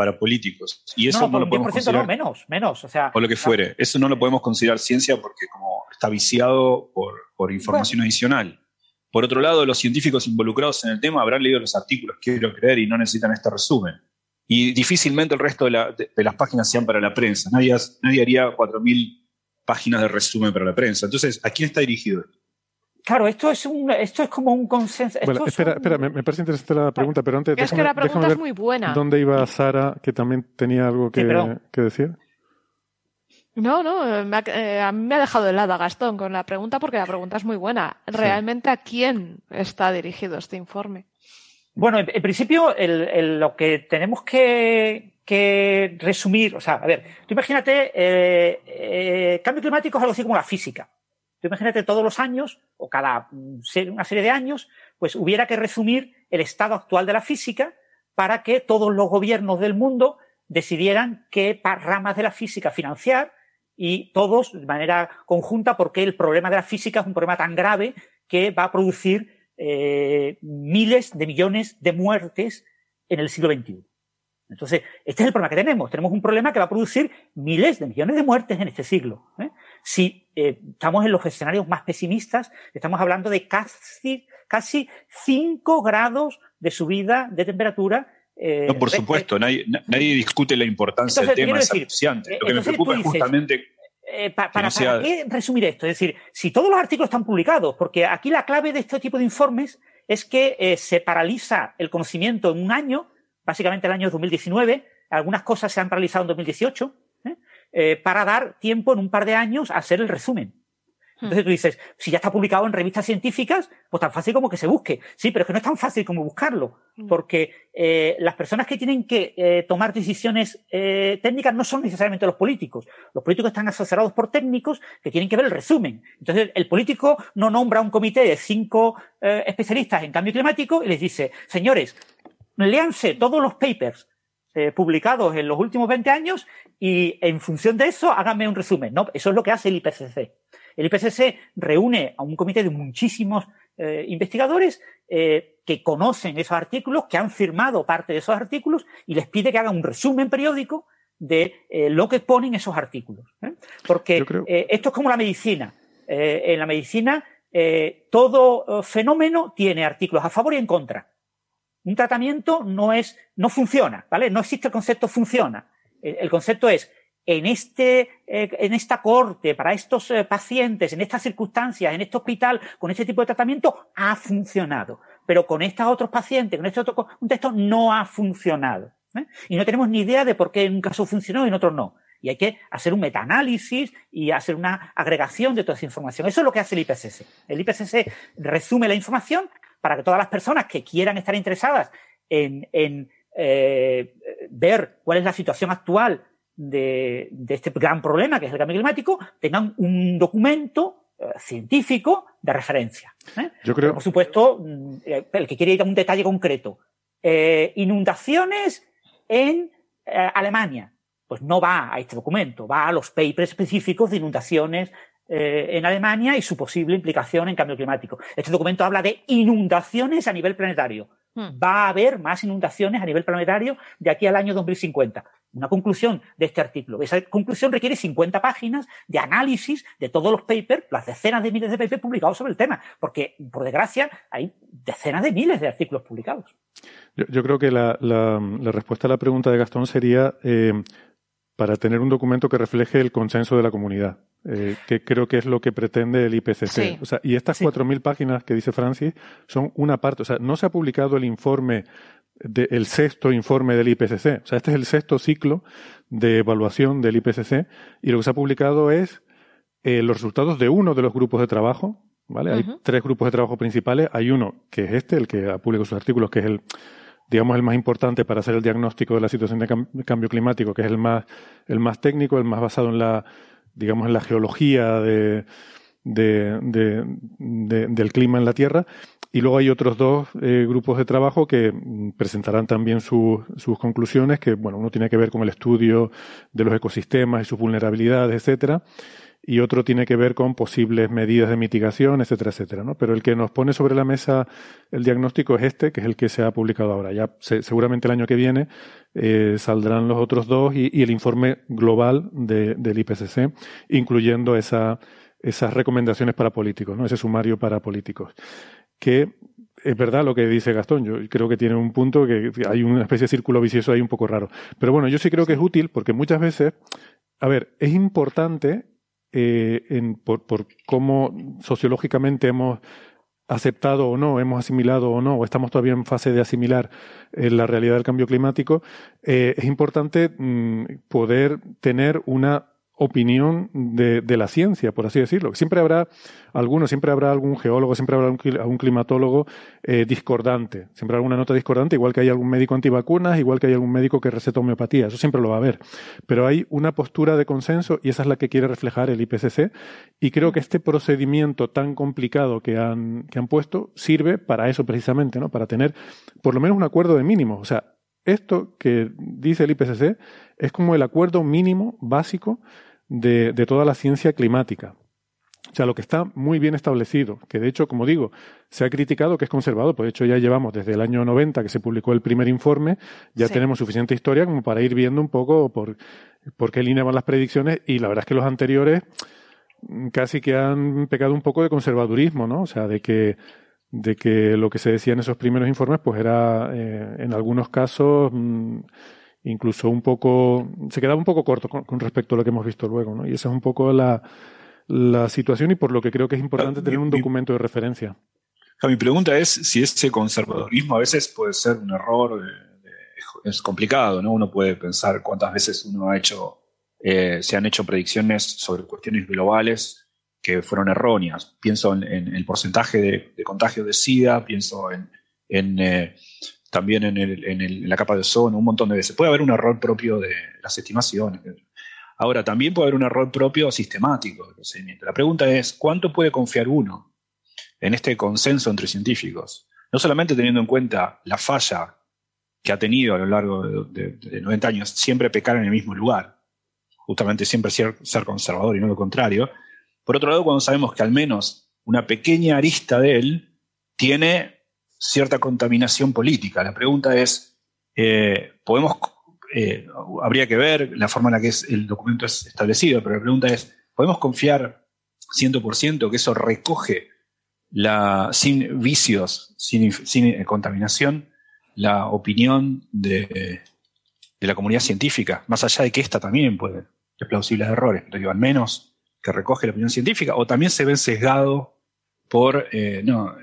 para políticos. Y eso no, lo podemos 10% considerar. no, menos, menos. O sea, o lo que fuere. Eso no lo podemos considerar ciencia porque como está viciado por, por información adicional. Por otro lado, los científicos involucrados en el tema habrán leído los artículos, quiero creer, y no necesitan este resumen. Y difícilmente el resto de, la- de- de las páginas sean para la prensa. Nadie, nadie haría 4.000 páginas de resumen para la prensa. Entonces, ¿a quién está dirigido esto? Claro, esto es un, esto es como un consenso. Bueno, esto es espera, un- espera, me, me parece interesante la pregunta, pero antes Es que déjame- la pregunta es ver muy buena. ¿Dónde iba Sara, que también tenía algo que, decir? No, no, eh, me ha- eh, a mí me ha dejado de lado Gastón con la pregunta porque la pregunta es muy buena. ¿Realmente a quién está dirigido este informe? Bueno, en, en principio, el- el- lo que tenemos que, que resumir, o sea, a ver, tú imagínate, eh, eh, cambio climático es algo así como la física. Tú imagínate todos los años, o cada mm, una serie de años, pues hubiera que resumir el estado actual de la física para que todos los gobiernos del mundo decidieran qué ramas de la física financiar y todos de manera conjunta porque el problema de la física es un problema tan grave que va a producir eh, miles de millones de muertes en el siglo XXI. Entonces, este es el problema que tenemos. Tenemos un problema que va a producir miles de millones de muertes en este siglo. ¿eh? Si eh, estamos en los escenarios más pesimistas, estamos hablando de casi, casi 5 grados de subida de temperatura. eh, No, por supuesto, nadie, na- nadie discute la importancia Entonces, del tema, es anunciante. Lo que me preocupa es justamente eh, pa- para, no sea- ¿para qué resumir esto? Es decir, si todos los artículos están publicados, porque aquí la clave de este tipo de informes es que eh, se paraliza el conocimiento en un año, básicamente el año 2019, algunas cosas se han paralizado en 2018, ¿eh? Para dar tiempo en un par de años a hacer el resumen. Entonces tú dices, si ya está publicado en revistas científicas, pues tan fácil como que se busque. Sí, pero es que no es tan fácil como buscarlo, porque eh, las personas que tienen que eh, tomar decisiones eh, técnicas no son necesariamente los políticos. Los políticos están asesorados por técnicos que tienen que ver el resumen. Entonces el político no nombra un comité de cinco eh, especialistas en cambio climático y les dice, señores, léanse todos los papers eh, publicados en los últimos 20 años y en función de eso háganme un resumen. No, eso es lo que hace el IPCC. El IPCC reúne a un comité de muchísimos eh, investigadores eh, que conocen esos artículos, que han firmado parte de esos artículos y les pide que hagan un resumen periódico de eh, lo que ponen esos artículos. Porque esto es como la medicina. En la medicina todo fenómeno tiene artículos a favor y en contra. Un tratamiento no es, no funciona, ¿vale? No existe el concepto funciona. El, concepto es en este, eh, en esta corte, para estos eh, pacientes, en estas circunstancias, en este hospital, con este tipo de tratamiento, ha funcionado. Pero con estos otros pacientes, con este otro contexto, no ha funcionado. ¿eh? Y no tenemos ni idea de por qué en un caso funcionó y en otro no. Y hay que hacer un metaanálisis y hacer una agregación de toda esa información. Eso es lo que hace el IPCC. El IPCC resume la información para que todas las personas que quieran estar interesadas en, en eh, ver cuál es la situación actual de, de, este gran problema que es el cambio climático, tengan un documento eh, científico de referencia. ¿eh? Yo creo. Por supuesto, el que quiere ir a un detalle concreto. Eh, inundaciones en eh, Alemania. Pues no va a este documento, va a los papers específicos de inundaciones eh, en Alemania y su posible implicación en cambio climático. Este documento habla de inundaciones a nivel planetario. Hmm. Va a haber más inundaciones a nivel planetario de aquí al año 2050. Una conclusión de este artículo. Esa conclusión requiere 50 páginas de análisis de todos los papers, las decenas de miles de papers publicados sobre el tema, porque, por desgracia, hay decenas de miles de artículos publicados. Yo, yo creo que la, la, la, respuesta a la pregunta de Gastón sería, eh, para tener un documento que refleje el consenso de la comunidad, eh, que creo que es lo que pretende el IPCC. O sea, y estas 4.000 páginas que dice Francis son una parte. O sea, no se ha publicado el informe, el sexto informe del IPCC. O sea, este es el sexto ciclo de evaluación del IPCC y lo que se ha publicado es eh, los resultados de uno de los grupos de trabajo. ¿Vale? Hay tres grupos de trabajo principales. Hay uno que es este, el que ha publicado sus artículos, que es el digamos, el más importante para hacer el diagnóstico de la situación de cambio climático, que es el más, el más técnico, el más basado en la, digamos, en la geología de, de, del clima en la Tierra. Y luego hay otros dos eh, grupos de trabajo que presentarán también sus conclusiones, que, bueno, uno tiene que ver con el estudio de los ecosistemas y sus vulnerabilidades, etcétera y otro tiene que ver con posibles medidas de mitigación, etcétera, etcétera. ¿no? Pero el que nos pone sobre la mesa el diagnóstico es este, que es el que se ha publicado ahora. Ya seguramente el año que viene eh, saldrán los otros dos y, el informe global del IPCC, incluyendo esa, esas recomendaciones para políticos, ¿no? ese sumario para políticos. Que es verdad lo que dice Gastón. Yo creo que tiene un punto que hay una especie de círculo vicioso ahí un poco raro. Pero bueno, yo sí creo que es útil porque muchas veces, a ver, es importante eh, en, por, por, cómo sociológicamente hemos aceptado o no, hemos asimilado o no, o estamos todavía en fase de asimilar eh, la realidad del cambio climático, eh, es importante mm, poder tener una opinión de, de, la ciencia, por así decirlo. Siempre habrá algunos, siempre habrá algún geólogo, siempre habrá algún climatólogo eh, discordante, siempre habrá alguna nota discordante, igual que hay algún médico antivacunas, igual que hay algún médico que receta homeopatía, eso siempre lo va a haber. Pero hay una postura de consenso y esa es la que quiere reflejar el IPCC y creo que este procedimiento tan complicado que han, que han puesto sirve para eso precisamente, ¿no? Para tener por lo menos un acuerdo de mínimos. O sea, esto que dice el IPCC es como el acuerdo mínimo básico de, de toda la ciencia climática. O sea, lo que está muy bien establecido, que de hecho, como digo, se ha criticado que es conservador, pues de hecho ya llevamos desde el año 90 que se publicó el primer informe, ya tenemos suficiente historia como para ir viendo un poco por, por qué línea van las predicciones y la verdad es que los anteriores casi que han pecado un poco de conservadurismo, ¿no? O sea, de que, de que lo que se decía en esos primeros informes pues era eh, en algunos casos... Mm, incluso un poco, se quedaba un poco corto con, respecto a lo que hemos visto luego, ¿no? Y esa es un poco la, la situación y por lo que creo que es importante tener un documento de referencia. Mi pregunta es si ese conservadorismo a veces puede ser un error, es complicado, ¿no? Uno puede pensar cuántas veces uno ha hecho, eh, se han hecho predicciones sobre cuestiones globales que fueron erróneas. Pienso en, el porcentaje de, de, contagio de SIDA, pienso en, en eh, también en, el, en, la capa de ozono, un montón de veces. Puede haber un error propio de las estimaciones. Ahora, también puede haber un error propio sistemático del procedimiento. La pregunta es, ¿cuánto puede confiar uno en este consenso entre científicos? No solamente teniendo en cuenta la falla que ha tenido a lo largo de, 90 años, siempre pecar en el mismo lugar, justamente siempre ser, ser conservador y no lo contrario. Por otro lado, cuando sabemos que al menos una pequeña arista de él tiene cierta contaminación política. La pregunta es, eh, podemos, eh, habría que ver la forma en la que el documento es establecido, pero la pregunta es, ¿podemos confiar 100% que eso recoge sin vicios, sin, sin contaminación, la opinión de, de, la comunidad científica, más allá de que esta también puede ser plausibles errores, pero al menos que recoge la opinión científica, o también se ven sesgado por, eh, no,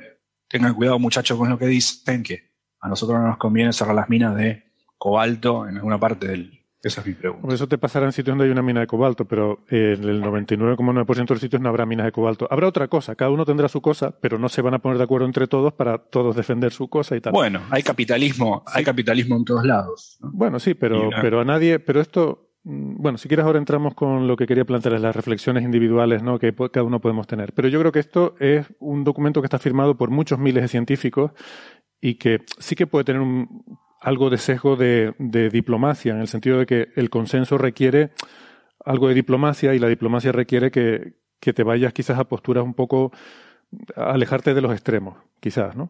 tengan cuidado muchachos con lo que dicen, que a nosotros no nos conviene cerrar las minas de cobalto en alguna parte del... Esa es mi pregunta. Por eso te pasará en sitios donde hay una mina de cobalto, pero en el 99,9% de los sitios no habrá minas de cobalto. Habrá otra cosa, cada uno tendrá su cosa, pero no se van a poner de acuerdo entre todos para todos defender su cosa y tal. Bueno, hay capitalismo, hay capitalismo en todos lados. Bueno, sí, pero, pero a nadie, pero esto bueno, si quieres ahora entramos con lo que quería plantear, las reflexiones individuales ¿no? que cada uno podemos tener. Pero yo creo que esto es un documento que está firmado por muchos miles de científicos y que sí que puede tener un, algo de sesgo de, diplomacia, en el sentido de que el consenso requiere algo de diplomacia y la diplomacia requiere que, que te vayas quizás a posturas un poco alejarte de los extremos, quizás, ¿no?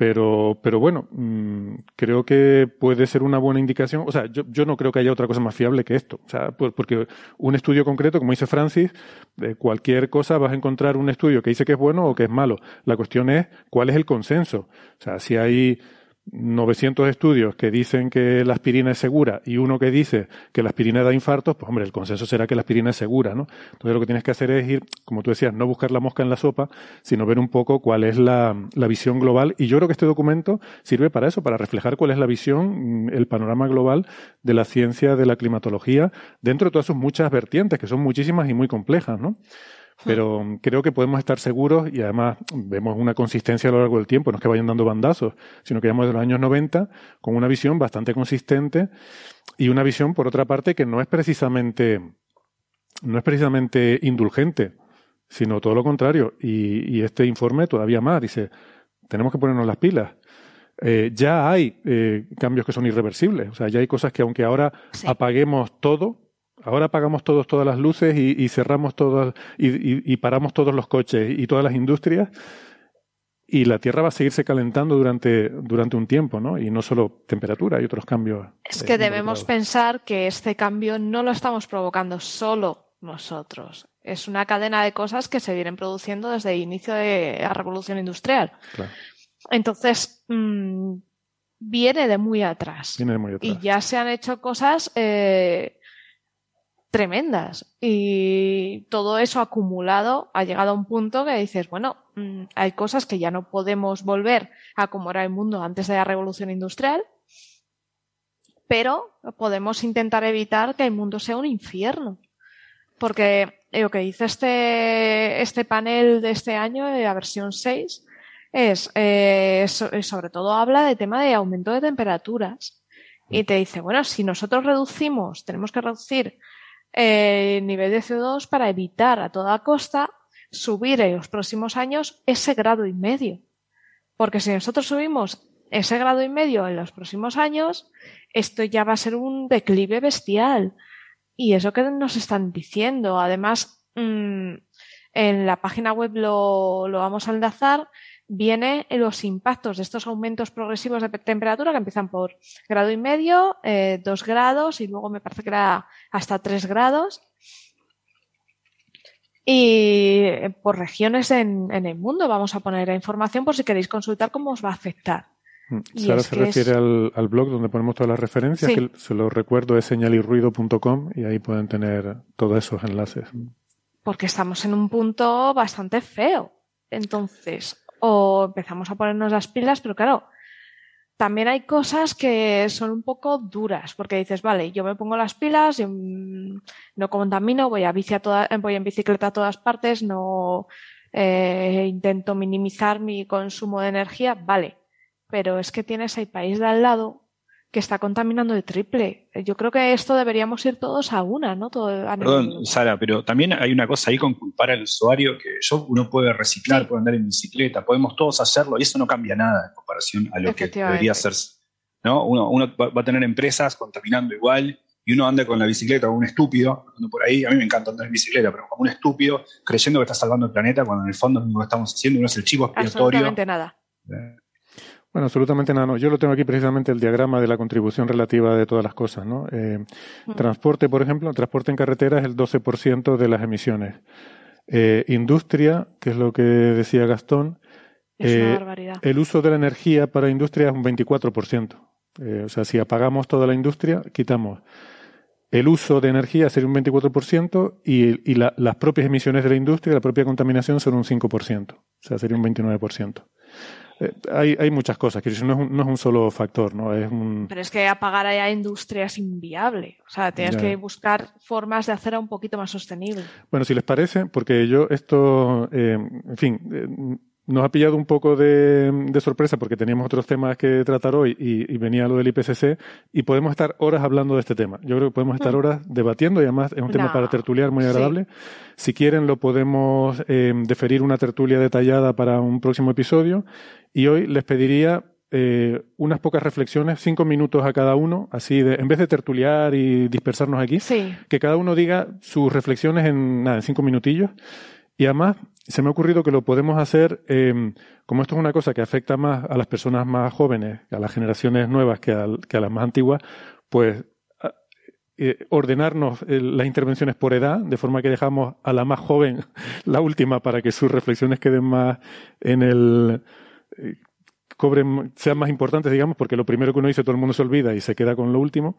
Pero, pero bueno, mm, creo que puede ser una buena indicación. O sea, yo, yo, no creo que haya otra cosa más fiable que esto. O sea, porque un estudio concreto, como dice Francis, de cualquier cosa vas a encontrar un estudio que dice que es bueno o que es malo. La cuestión es cuál es el consenso. O sea, si hay 900 estudios que dicen que la aspirina es segura y uno que dice que la aspirina da infartos, pues hombre, el consenso será que la aspirina es segura, ¿no? Entonces lo que tienes que hacer es ir, como tú decías, no buscar la mosca en la sopa, sino ver un poco cuál es la, la visión global. Y yo creo que este documento sirve para eso, para reflejar cuál es la visión, mm, el panorama global de la ciencia de la climatología, dentro de todas sus muchas vertientes, que son muchísimas y muy complejas, ¿no? Pero creo que podemos estar seguros y además vemos una consistencia a lo largo del tiempo, no es que vayan dando bandazos, sino que vamos de los años 90 con una visión bastante consistente y una visión, por otra parte, que no es precisamente, no es precisamente indulgente, sino todo lo contrario. Y, este informe todavía más dice, tenemos que ponernos las pilas. Eh, ya hay eh, cambios que son irreversibles. O sea, ya hay cosas que aunque ahora apaguemos todo, Ahora apagamos todos todas las luces y, cerramos todas y, paramos todos los coches y todas las industrias y la Tierra va a seguirse calentando durante, durante un tiempo, ¿no? Y no solo temperatura, hay otros cambios. Es que debemos pensar que este cambio no lo estamos provocando solo nosotros. Es una cadena de cosas que se vienen produciendo desde el inicio de la revolución industrial. Entonces, mm, viene de muy atrás. Viene de muy atrás. Y ya se han hecho cosas eh, tremendas. Y todo eso acumulado ha llegado a un punto que dices, bueno, mm, hay cosas que ya no podemos volver a como era el mundo antes de la revolución industrial, pero podemos intentar evitar que el mundo sea un infierno. Porque lo que dice este, este panel de este año, de la versión 6, es, eh, sobre todo habla de tema de aumento de temperaturas. Y te dice, bueno, si nosotros reducimos, tenemos que reducir el nivel de CO2 para evitar a toda costa subir en los próximos años ese grado y medio. Porque si nosotros subimos ese grado y medio en los próximos años, esto ya va a ser un declive bestial. Y eso que nos están diciendo. Además, mm, en la página web lo, lo vamos a enlazar viene los impactos de estos aumentos progresivos de temperatura que empiezan por grado y medio, eh, dos grados y luego me parece que era hasta tres grados. Y eh, por regiones en, el mundo vamos a poner la información por si queréis consultar cómo os va a afectar. Mm, Sara se refiere al, al, blog donde ponemos todas las referencias, que se lo recuerdo es señalirruido.com y ahí pueden tener todos esos enlaces. Porque estamos en un punto bastante feo. Entonces, o empezamos a ponernos las pilas, pero claro, también hay cosas que son un poco duras, porque dices, vale, yo me pongo las pilas, yo mm, no contamino, voy a bici a toda, voy en bicicleta a todas partes, no eh, intento minimizar mi consumo de energía, vale, pero es que tienes el país de al lado que está contaminando el triple. Yo creo que esto deberíamos ir todos a una, ¿no? Todo Perdón, Sara, pero también hay una cosa ahí con culpar al usuario que yo, uno puede reciclar, puede andar en bicicleta, podemos todos hacerlo y eso no cambia nada en comparación a lo que debería hacerse. ¿no? Uno, uno va a tener empresas contaminando igual y uno anda con la bicicleta como un estúpido, por ahí, a mí me encanta andar en bicicleta, pero como un estúpido, creyendo que está salvando el planeta cuando en el fondo lo que estamos haciendo uno es el chivo expiatorio. Absolutamente nada. Eh, bueno, absolutamente nada. No. Yo lo tengo aquí precisamente el diagrama de la contribución relativa de todas las cosas. ¿no? Eh. Transporte, por ejemplo, transporte en carretera es el 12% de las emisiones. Eh, industria, que es lo que decía Gastón, eh, el uso de la energía para industria es un 24%. o sea, si apagamos toda la industria, quitamos el uso de energía sería un 24% y, y las propias emisiones de la industria, la propia contaminación son un 5%. O sea, sería un 29%. Eh, hay, hay muchas cosas, que no es, un, no es un solo factor, ¿no? Es un... Pero es que apagar a industria es inviable. O sea, tienes que buscar formas de hacerla un poquito más sostenible. Bueno, si les parece, porque yo esto, eh, en fin, eh, nos ha pillado un poco de, sorpresa porque teníamos otros temas que tratar hoy y, venía lo del IPCC y podemos estar horas hablando de este tema. Yo creo que podemos estar mm. horas debatiendo y además es un tema para tertuliar muy agradable. Si quieren lo podemos eh, deferir una tertulia detallada para un próximo episodio y hoy les pediría eh, unas pocas reflexiones, cinco minutos a cada uno, así de, en vez de tertuliar y dispersarnos aquí, que cada uno diga sus reflexiones en, nada, en cinco minutillos. Y además, se me ha ocurrido que lo podemos hacer, eh, como esto es una cosa que afecta más a las personas más jóvenes, a las generaciones nuevas que a, las más antiguas, pues eh, ordenarnos eh, las intervenciones por edad, de forma que dejamos a la más joven la última para que sus reflexiones queden más en el cobren, sean más importantes, digamos, porque lo primero que uno dice todo el mundo se olvida y se queda con lo último.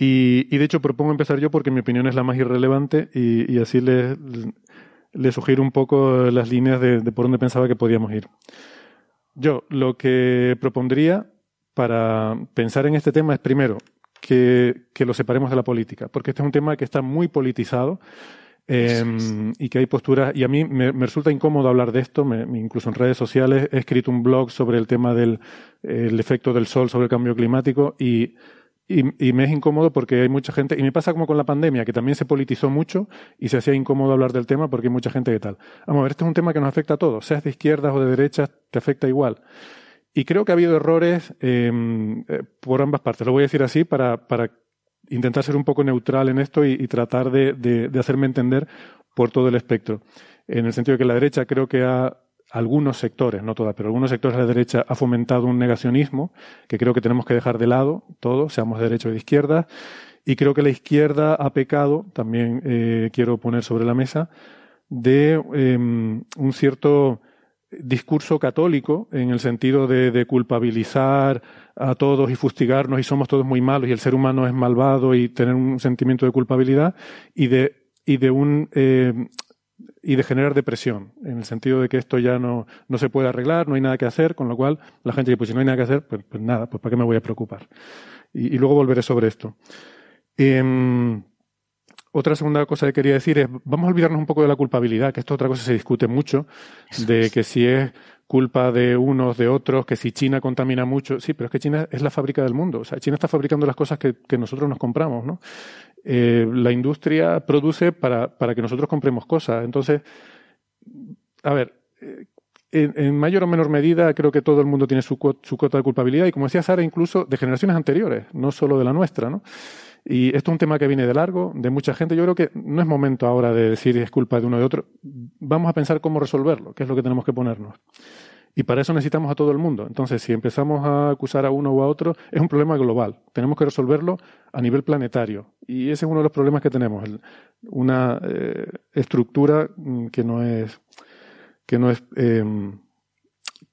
Y, de hecho propongo empezar yo porque mi opinión es la más irrelevante y, así les, les, sugiero un poco las líneas de, por dónde pensaba que podíamos ir. Yo lo que propondría para pensar en este tema es primero que, lo separemos de la política, porque este es un tema que está muy politizado. Em, y que hay posturas, y a mí me, resulta incómodo hablar de esto, incluso en redes sociales he escrito un blog sobre el tema del efecto del sol sobre el cambio climático y y, me es incómodo porque hay mucha gente, y me pasa como con la pandemia, que también se politizó mucho y se hacía incómodo hablar del tema porque hay mucha gente que tal. Vamos a ver, este es un tema que nos afecta a todos, seas de izquierdas o de derechas, te afecta igual. Y creo que ha habido errores em, eh, por ambas partes. Lo voy a decir así para, para intentar ser un poco neutral en esto y, tratar de, de hacerme entender por todo el espectro. En el sentido de que la derecha creo que ha algunos sectores, no todas, pero algunos sectores de la derecha ha fomentado un negacionismo que creo que tenemos que dejar de lado, todos, seamos de derecha o de izquierda, y creo que la izquierda ha pecado, también eh, quiero poner sobre la mesa, de em, un cierto discurso católico en el sentido de, culpabilizar a todos y fustigarnos y somos todos muy malos y el ser humano es malvado y tener un sentimiento de culpabilidad y de, y de un eh, y de generar depresión, en el sentido de que esto ya no, no se puede arreglar, no hay nada que hacer, con lo cual la gente dice, pues si no hay nada que hacer, pues, pues nada, pues para qué me voy a preocupar. Y, luego volveré sobre esto. Em, otra segunda cosa que quería decir es, vamos a olvidarnos un poco de la culpabilidad, que esto otra cosa se discute mucho, de que si es culpa de unos, de otros, que si China contamina mucho. Sí, pero es que China es la fábrica del mundo. O sea, China está fabricando las cosas que, que nosotros nos compramos, ¿no? Eh, la industria produce para, para, que nosotros compremos cosas. Entonces, a ver, eh, en, mayor o menor medida creo que todo el mundo tiene su, su cuota de culpabilidad y como decía Sara, incluso de generaciones anteriores, no solo de la nuestra, ¿no? Y esto es un tema que viene de largo, de mucha gente. Yo creo que no es momento ahora de decir es culpa de uno o de otro. Vamos a pensar cómo resolverlo, qué es lo que tenemos que ponernos. Y para eso necesitamos a todo el mundo. Entonces, si empezamos a acusar a uno o a otro, es un problema global. Tenemos que resolverlo a nivel planetario. Y ese es uno de los problemas que tenemos. una eh, estructura mm, que no es, que no es, em,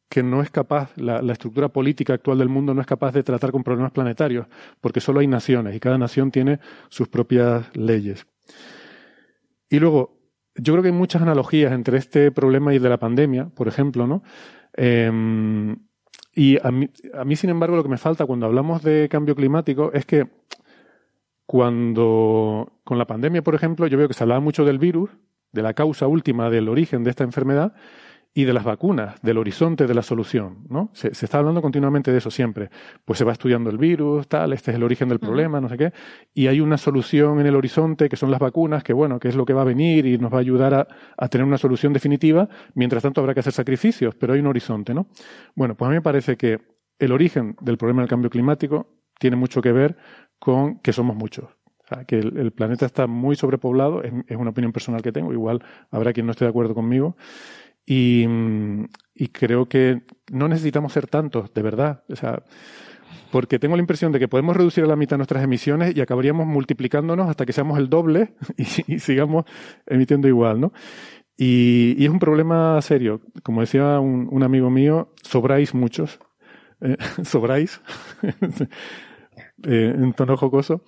que no es capaz, la, estructura política actual del mundo no es capaz de tratar con problemas planetarios, porque solo hay naciones y cada nación tiene sus propias leyes. Y luego, yo creo que hay muchas analogías entre este problema y de la pandemia, por ejemplo, ¿no? Em, y a mí, a mí, sin embargo, lo que me falta cuando hablamos de cambio climático es que cuando con la pandemia, por ejemplo, yo veo que se hablaba mucho del virus, de la causa última del origen de esta enfermedad, y de las vacunas, del horizonte de la solución, ¿no? Se, está hablando continuamente de eso siempre. Pues se va estudiando el virus, tal, este es el origen del problema, no sé qué, y hay una solución en el horizonte que son las vacunas, que bueno, que es lo que va a venir y nos va a ayudar a, a tener una solución definitiva. Mientras tanto habrá que hacer sacrificios, pero hay un horizonte, ¿no? Bueno, pues a mí me parece que el origen del problema del cambio climático tiene mucho que ver con que somos muchos. O sea, que el, planeta está muy sobrepoblado, es, es, una opinión personal que tengo, igual habrá quien no esté de acuerdo conmigo, y, creo que no necesitamos ser tantos, de verdad. O sea, porque tengo la impresión de que podemos reducir a la mitad nuestras emisiones y acabaríamos multiplicándonos hasta que seamos el doble y, sigamos emitiendo igual, ¿no? Y, es un problema serio. Como decía un, un amigo mío, sobráis muchos. Eh, sobráis. eh, en tono jocoso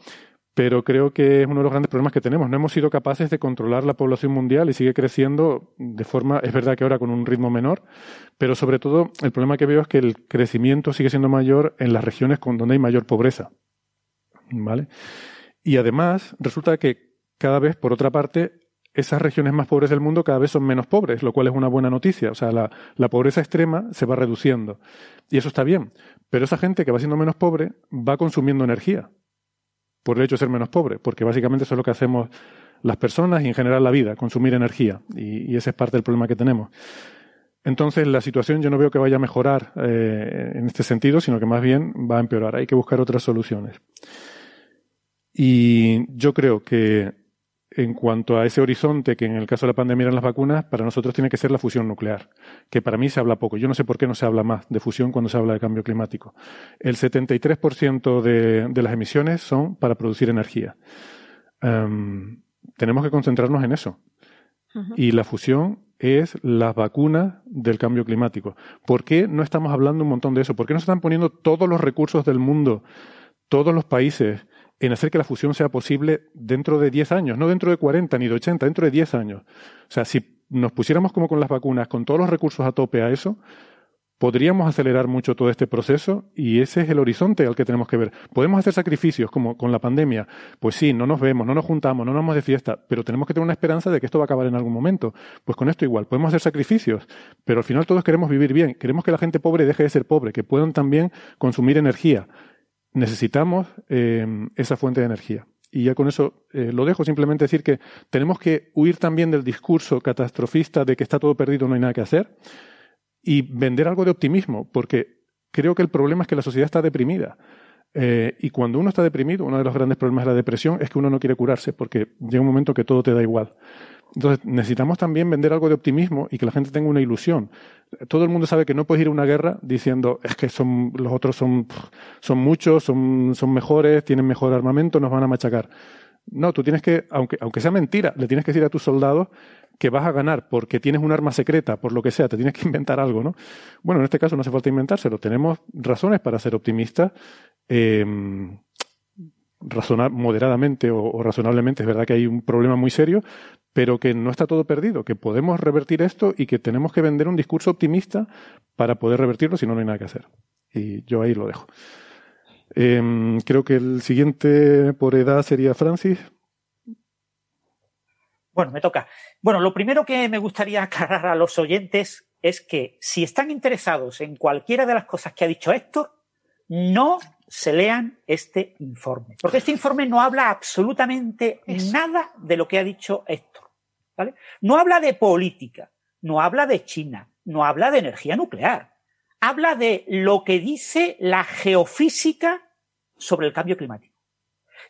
pero creo que es uno de los grandes problemas que tenemos. No hemos sido capaces de controlar la población mundial y sigue creciendo de forma, es verdad que ahora con un ritmo menor, pero sobre todo el problema que veo es que el crecimiento sigue siendo mayor en las regiones con donde hay mayor pobreza. ¿Vale? Y además resulta que cada vez, por otra parte, esas regiones más pobres del mundo cada vez son menos pobres, lo cual es una buena noticia. O sea, la, la pobreza extrema se va reduciendo. Y eso está bien. Pero esa gente que va siendo menos pobre va consumiendo energía por el hecho de ser menos pobre, porque básicamente eso es lo que hacemos las personas y en general la vida, consumir energía, y, ese es parte del problema que tenemos. Entonces, la situación yo no veo que vaya a mejorar eh, en este sentido, sino que más bien va a empeorar. Hay que buscar otras soluciones. Y yo creo que en cuanto a ese horizonte, que en el caso de la pandemia eran las vacunas, para nosotros tiene que ser la fusión nuclear, que para mí se habla poco. Yo no sé por qué no se habla más de fusión cuando se habla de cambio climático. El 73% de, de las emisiones son para producir energía. Em, tenemos que concentrarnos en eso. Y la fusión es las vacunas del cambio climático. ¿Por qué no estamos hablando un montón de eso? ¿Por qué no se están poniendo todos los recursos del mundo, todos los países, en hacer que la fusión sea posible dentro de 10 años, no dentro de 40 ni de 80, dentro de 10 años? O sea, si nos pusiéramos como con las vacunas, con todos los recursos a tope a eso, podríamos acelerar mucho todo este proceso y ese es el horizonte al que tenemos que ver. Podemos hacer sacrificios como con la pandemia. Pues sí, no nos vemos, no nos juntamos, no nos vamos de fiesta, pero tenemos que tener una esperanza de que esto va a acabar en algún momento. Pues con esto igual, podemos hacer sacrificios, pero al final todos queremos vivir bien. Queremos que la gente pobre deje de ser pobre, que puedan también consumir energía. Necesitamos eh, esa fuente de energía. Y ya con eso eh, lo dejo, simplemente decir que tenemos que huir también del discurso catastrofista de que está todo perdido, no hay nada que hacer y vender algo de optimismo, porque creo que el problema es que la sociedad está deprimida. Eh, y cuando uno está deprimido, uno de los grandes problemas de la depresión es que uno no quiere curarse, porque llega un momento que todo te da igual. Entonces, necesitamos también vender algo de optimismo y que la gente tenga una ilusión. Todo el mundo sabe que no puedes ir a una guerra diciendo es que son, los otros son, son muchos, son, son mejores, tienen mejor armamento, nos van a machacar. No, tú tienes que, aunque, aunque sea mentira, le tienes que decir a tus soldados que vas a ganar porque tienes un arma secreta, por lo que sea, te tienes que inventar algo, ¿no? Bueno, en este caso no hace falta inventárselo, tenemos razones para ser optimistas. Eh, razonar moderadamente o, razonablemente, es verdad que hay un problema muy serio, pero que no está todo perdido, que podemos revertir esto y que tenemos que vender un discurso optimista para poder revertirlo, si no, no hay nada que hacer. Y yo ahí lo dejo. Eh, creo que el siguiente por edad sería Francis. Bueno, me toca. Bueno, lo primero que me gustaría aclarar a los oyentes es que si están interesados en cualquiera de las cosas que ha dicho Héctor, no se lean este informe. Porque este informe no habla absolutamente Eso. nada de lo que ha dicho Héctor. ¿vale? No habla de política, no habla de China, no habla de energía nuclear. Habla de lo que dice la geofísica sobre el cambio climático.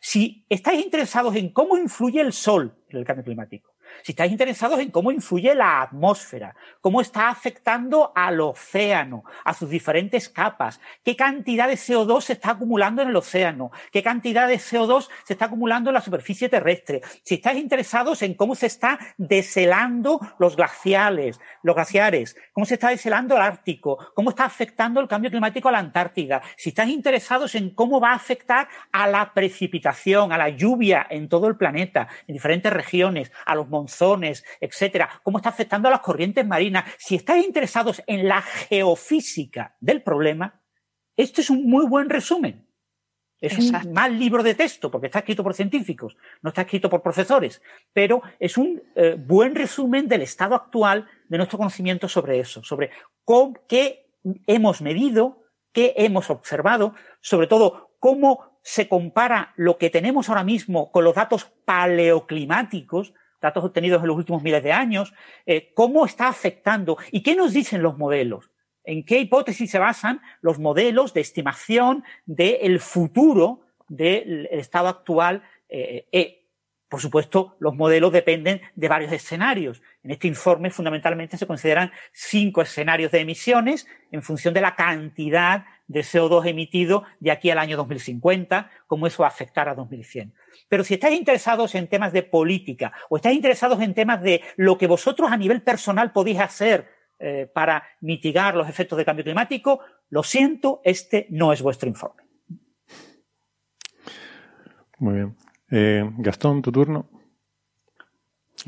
Si estáis interesados en cómo influye el Sol en el cambio climático, si estáis interesados en cómo influye la atmósfera, cómo está afectando al océano, a sus diferentes capas, qué cantidad de CO2 se está acumulando en el océano, qué cantidad de CO2 se está acumulando en la superficie terrestre, si estáis interesados en cómo se está deshelando los glaciales, los glaciares, cómo se está deshelando el Ártico, cómo está afectando el cambio climático a la Antártida, si estáis interesados en cómo va a afectar a la precipitación, a la lluvia en todo el planeta, en diferentes regiones, a los monzones, etcétera, cómo está afectando a las corrientes marinas. Si estáis interesados en la geofísica del problema, esto es un muy buen resumen. Es Exacto. un mal libro de texto, porque está escrito por científicos, no está escrito por profesores, pero es un eh, buen resumen del estado actual de nuestro conocimiento sobre eso, sobre cómo, qué hemos medido, qué hemos observado, sobre todo cómo se compara lo que tenemos ahora mismo con los datos paleoclimáticos, datos obtenidos en los últimos miles de años, eh, cómo está afectando y qué nos dicen los modelos, en qué hipótesis se basan los modelos de estimación del futuro del estado actual. Eh, eh, por supuesto, los modelos dependen de varios escenarios. En este informe, fundamentalmente, se consideran cinco escenarios de emisiones en función de la cantidad de CO2 emitido de aquí al año 2050, cómo eso va a afectar a 2100. Pero si estáis interesados en temas de política o estáis interesados en temas de lo que vosotros a nivel personal podéis hacer eh, para mitigar los efectos del cambio climático, lo siento, este no es vuestro informe. Muy bien. Eh, Gastón, tu turno.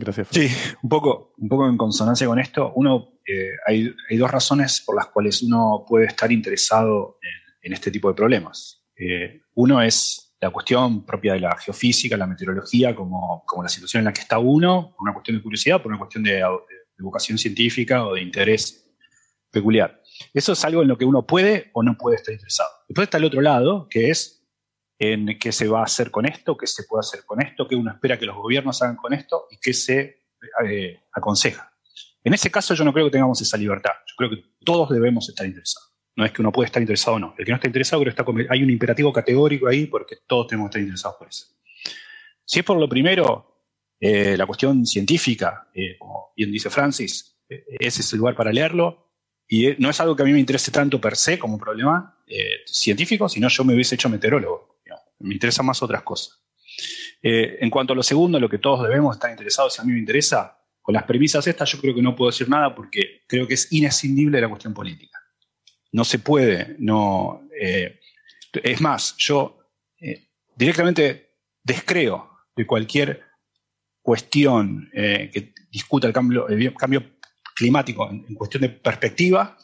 Gracias. Sí, un poco, un poco en consonancia con esto. Uno, eh, hay, hay, dos razones por las cuales uno puede estar interesado en, este tipo de problemas. Eh, uno es la cuestión propia de la geofísica, la meteorología, como, como, la situación en la que está uno, por una cuestión de curiosidad, por una cuestión de, de vocación científica o de interés peculiar. Eso es algo en lo que uno puede o no puede estar interesado. Después está el otro lado, que es en qué se va a hacer con esto, qué se puede hacer con esto, qué uno espera que los gobiernos hagan con esto y qué se eh, aconseja. En ese caso yo no creo que tengamos esa libertad. Yo creo que todos debemos estar interesados. No es que uno puede estar interesado o no. El que no está interesado creo que está, hay un imperativo categórico ahí porque todos tenemos que estar interesados por eso. Si es por lo primero, eh, la cuestión científica, eh, como bien dice Francis, eh, ese es el lugar para leerlo. Y no es algo que a mí me interese tanto per se como problema científico, sino yo me hubiese hecho meteorólogo me interesan más otras cosas. Eh, en cuanto a lo segundo, lo que todos debemos estar interesados, si a mí me interesa, con las premisas estas yo creo que no puedo decir nada porque creo que es inescindible la cuestión política. No se puede, no... Eh, es más, yo eh, directamente descreo de cualquier cuestión que discuta el cambio climático en, cuestión de perspectiva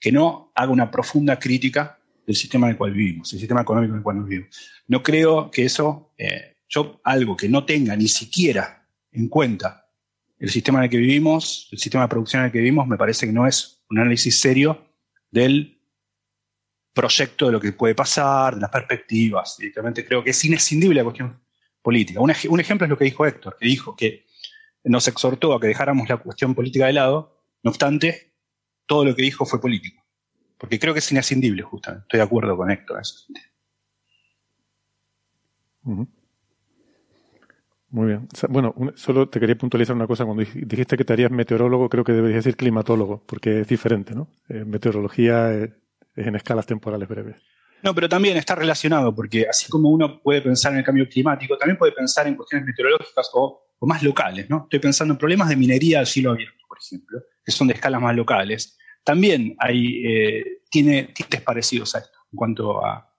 que no haga una profunda crítica del sistema en el cual vivimos, el sistema económico en el cual vivimos. No creo que eso, yo algo que no tenga ni siquiera en cuenta el sistema en el que vivimos, el sistema de producción en el que vivimos, me parece que no es un análisis serio del proyecto de lo que puede pasar, de las perspectivas. Directamente creo que es inescindible la cuestión política. Un, ejemplo es lo que dijo Héctor, que dijo que nos exhortó a que dejáramos la cuestión política de lado, no obstante, todo lo que dijo fue político. Porque creo que es inescindible, justamente. Estoy de acuerdo con Héctor en eso. Muy bien. Bueno, solo te quería puntualizar una cosa. Cuando dijiste que te harías meteorólogo, creo que deberías decir climatólogo, porque es diferente, ¿no? Eh, meteorología es, en escalas temporales breves. No, pero también está relacionado, porque así como uno puede pensar en el cambio climático, también puede pensar en cuestiones meteorológicas o, más locales, ¿no? Estoy pensando en problemas de minería al cielo abierto, por ejemplo, que son de escalas más locales. También hay, eh, tiene tintes parecidos a esto, en cuanto a,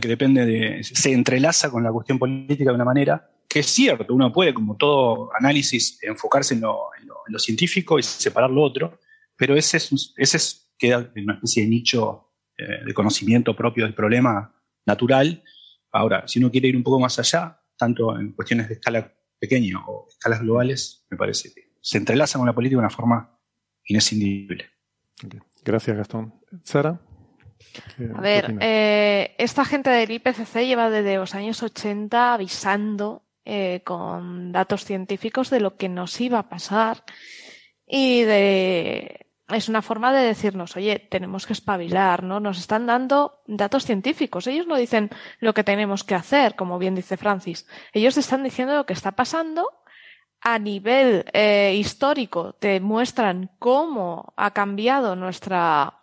que depende de, se entrelaza con la cuestión política de una manera que es cierto, uno puede, como todo análisis, enfocarse en lo, científico y separar lo otro, pero ese, es, ese queda en una especie de nicho eh, de conocimiento propio del problema natural. Ahora, si uno quiere ir un poco más allá, tanto en cuestiones de escala pequeña o escalas globales, me parece que se entrelaza con la política de una forma inescindible. Gracias, Gastón. Sara. A ver, eh, esta gente del IPCC lleva desde los años 80 avisando eh, con datos científicos de lo que nos iba a pasar y de es una forma de decirnos, oye, tenemos que espabilar, ¿no? Nos están dando datos científicos. Ellos no dicen lo que tenemos que hacer, como bien dice Francis. Ellos están diciendo lo que está pasando a nivel eh, histórico. Te muestran cómo ha cambiado nuestra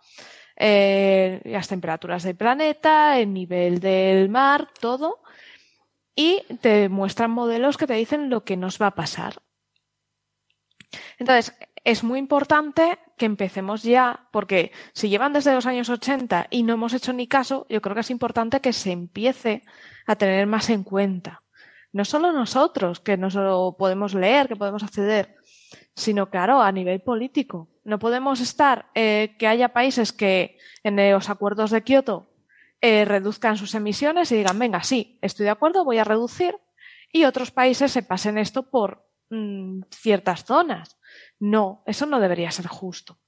eh, las temperaturas del planeta, el nivel del mar, todo y te muestran modelos que te dicen lo que nos va a pasar. Entonces, es muy importante que empecemos ya, porque si llevan desde los años 80 y no hemos hecho ni caso, yo creo que es importante que se empiece a tener más en cuenta. No solo nosotros, que no solo podemos leer, que podemos acceder, sino, claro, a nivel político. No podemos estar, eh, que haya países que en los acuerdos de Kioto eh, reduzcan sus emisiones y digan, venga, sí, estoy de acuerdo, voy a reducir, y otros países se pasen esto por mm, ciertas zonas. No, eso no debería ser justo.